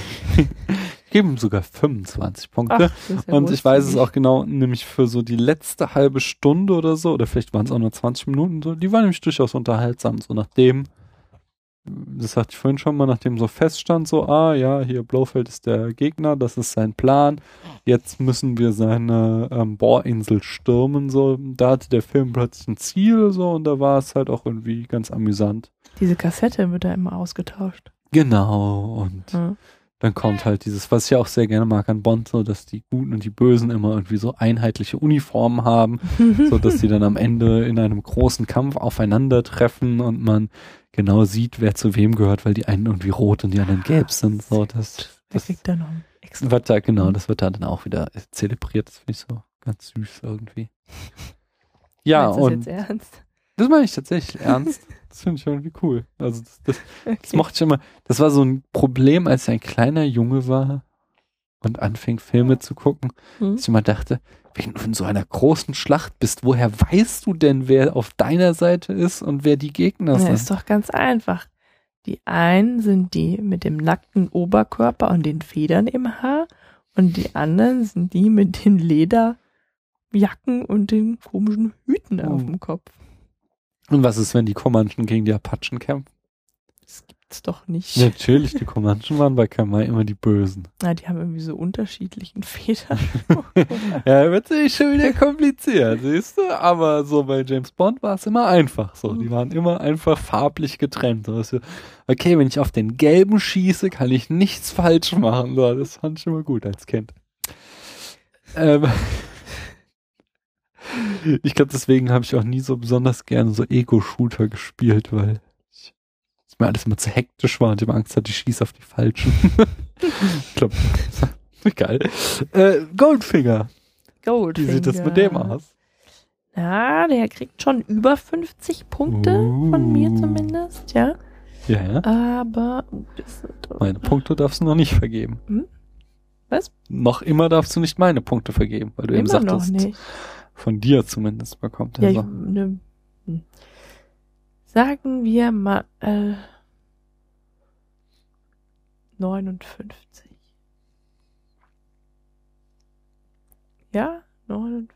gebe ihm sogar 25 Punkte. Ach, ja und ich weiß es auch genau, nämlich für so die letzte halbe Stunde oder so, oder vielleicht waren es auch nur 20 Minuten so, die war nämlich durchaus unterhaltsam, so nachdem das sagte ich vorhin schon mal, nachdem so feststand, so, ah ja, hier Blofeld ist der Gegner, das ist sein Plan, jetzt müssen wir seine ähm, Bohrinsel stürmen, so, da hatte der Film plötzlich ein Ziel, so, und da war es halt auch irgendwie ganz amüsant. Diese Kassette wird da immer ausgetauscht. Genau, und ja. dann kommt halt dieses, was ich auch sehr gerne mag an Bond, so, dass die Guten und die Bösen immer irgendwie so einheitliche Uniformen haben, so dass sie dann am Ende in einem großen Kampf aufeinandertreffen und man genau sieht, wer zu wem gehört, weil die einen irgendwie rot und die anderen gelb sind. So, das, das kriegt dann noch extra. Wird da, genau, das wird dann auch wieder zelebriert. Das finde ich so ganz süß irgendwie. Ja, Meinst und. Das, jetzt ernst? das meine ich tatsächlich ernst. Das finde ich irgendwie cool. Also das, das, okay. das mochte ich immer. Das war so ein Problem, als ich ein kleiner Junge war und anfing Filme zu gucken, hm. dass ich immer dachte, wenn du in so einer großen Schlacht bist, woher weißt du denn, wer auf deiner Seite ist und wer die Gegner sind? Ja, ist doch ganz einfach. Die einen sind die mit dem nackten Oberkörper und den Federn im Haar und die anderen sind die mit den Lederjacken und den komischen Hüten auf Oh. dem Kopf. Und was ist, wenn die Comanchen gegen die Apachen kämpfen? Gibt's doch nicht. Natürlich, die Comanchen waren bei Kamai immer die Bösen. Na, die haben irgendwie so unterschiedlichen Federn. Ja, wird sich schon wieder kompliziert, siehst du? Aber so bei James Bond war es immer einfach so. Die waren immer einfach farblich getrennt. So, dass wir, okay, wenn ich auf den gelben schieße, kann ich nichts falsch machen. So, das fand ich immer gut als Kind. Ähm, ich glaube, deswegen habe ich auch nie so besonders gerne so Ego-Shooter gespielt, weil mir alles immer zu hektisch war und ich immer Angst hatte, ich schieße auf die Falschen. ich glaube, geil. Äh, Goldfinger. Goldfinger. Wie sieht das mit dem aus? Ja, der kriegt schon über 50 Punkte von mir Uh. zumindest, ja. Ja, ja. Aber uh, Meine Punkte darfst du noch nicht vergeben. Hm? Was? Noch immer darfst du nicht meine Punkte vergeben, weil du eben immer noch sagtest, von dir zumindest bekommt Ja, er ich, so. ne, hm. Sagen wir mal äh, 59. Ja, 59.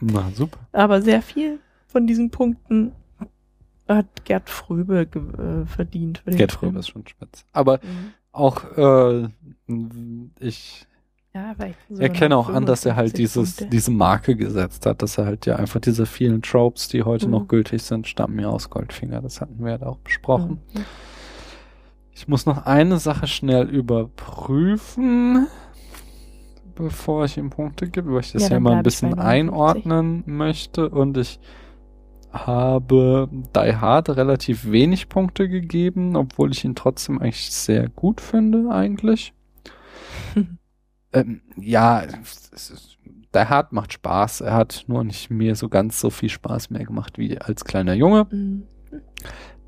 Na, super. Aber sehr viel von diesen Punkten hat Gerd Fröbe äh, verdient. Gerd. Fröbe ist schon spitz. Aber Mhm. auch, äh, ich Ja, vielleicht so erkenne auch an, dass er halt 55 dieses, Punkte. diese Marke gesetzt hat, dass er halt ja einfach diese vielen Tropes, die heute Mhm. noch gültig sind, stammen ja aus Goldfinger. Das hatten wir ja auch besprochen. Mhm. Ich muss noch eine Sache schnell überprüfen, bevor ich ihm Punkte gebe, weil ich das Ja, dann immer ein ich bisschen 59. einordnen möchte. Und ich habe Die Hard relativ wenig Punkte gegeben, obwohl ich ihn trotzdem eigentlich sehr gut finde, eigentlich. Ähm, ja, ist, Die Hard macht Spaß. Er hat nur nicht mehr so ganz so viel Spaß mehr gemacht wie als kleiner Junge. Mhm.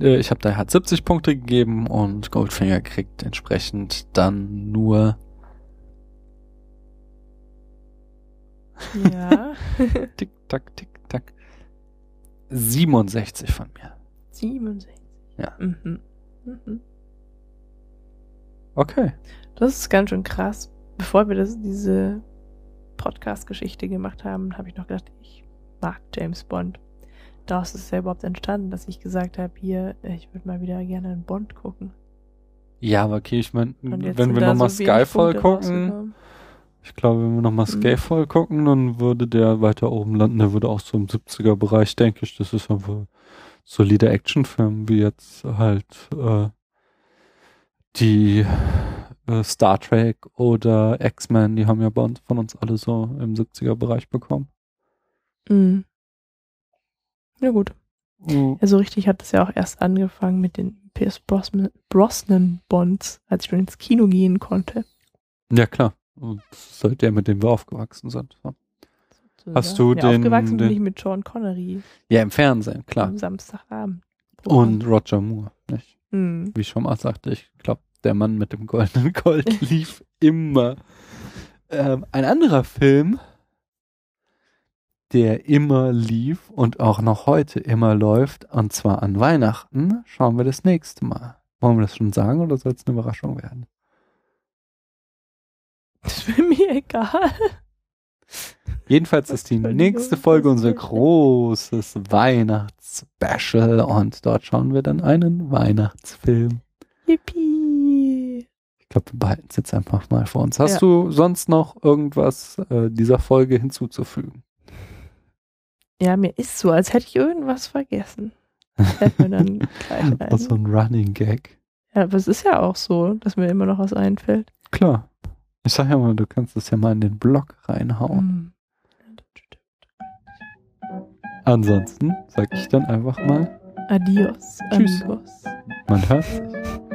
Äh, Ich habe da hat 70 Punkte gegeben und Goldfinger kriegt entsprechend dann nur Ja, tick tack tick tack 67 von mir. 67. Ja. Mhm. Mhm. Okay. Das ist ganz schön krass. Bevor wir das, diese Podcast-Geschichte gemacht haben, habe ich noch gedacht, ich mag James Bond. Daraus ist es ja überhaupt entstanden, dass ich gesagt habe, hier, ich würde mal wieder gerne einen Bond gucken. Ja, aber okay, ich meine, wenn wir nochmal so Skyfall gucken, ich glaube, wenn wir nochmal Mhm. Skyfall gucken, dann würde der weiter oben landen, der würde auch so im 70er Bereich, denke ich, das ist einfach solider Actionfilm, wie jetzt halt äh, die äh, Star Trek oder X-Men, die haben ja bei uns, von uns alle so im 70er Bereich bekommen. Mhm. Ja gut. Mhm. Ja, so richtig hat es ja auch erst angefangen mit den Pierce Brosnan, Brosnan Bonds, als ich schon ins Kino gehen konnte. Ja, klar. Und das ist halt der, mit dem wir aufgewachsen sind. So. Hast du ja, den- Aufgewachsen bin den- ich mit Sean Connery Ja, im Fernsehen, klar. am Samstagabend. Und Roger Moore, nicht? Mhm. Wie ich schon mal sagte, ich glaube, der Mann mit dem goldenen Gold lief immer. Ähm, ein anderer Film, der immer lief und auch noch heute immer läuft, und zwar an Weihnachten, schauen wir das nächste Mal. Wollen wir das schon sagen oder soll es eine Überraschung werden? Das wäre mir egal. Jedenfalls ist die nächste Folge unser großes Weihnachtsspecial und dort schauen wir dann einen Weihnachtsfilm. Yippie. Ich glaube, wir behalten es jetzt einfach mal vor uns. Hast Ja. du sonst noch irgendwas äh, dieser Folge hinzuzufügen? Ja, mir ist so, als hätte ich irgendwas vergessen. Fällt mir dann gleich Das ist so ein. ein Running Gag. Ja, aber es ist ja auch so, dass mir immer noch was einfällt. Klar. Ich sag ja mal, du kannst das ja mal in den Blog reinhauen. Mhm. Ansonsten sag ich dann einfach mal, Adios, Tschüss. amigos. man hört sich.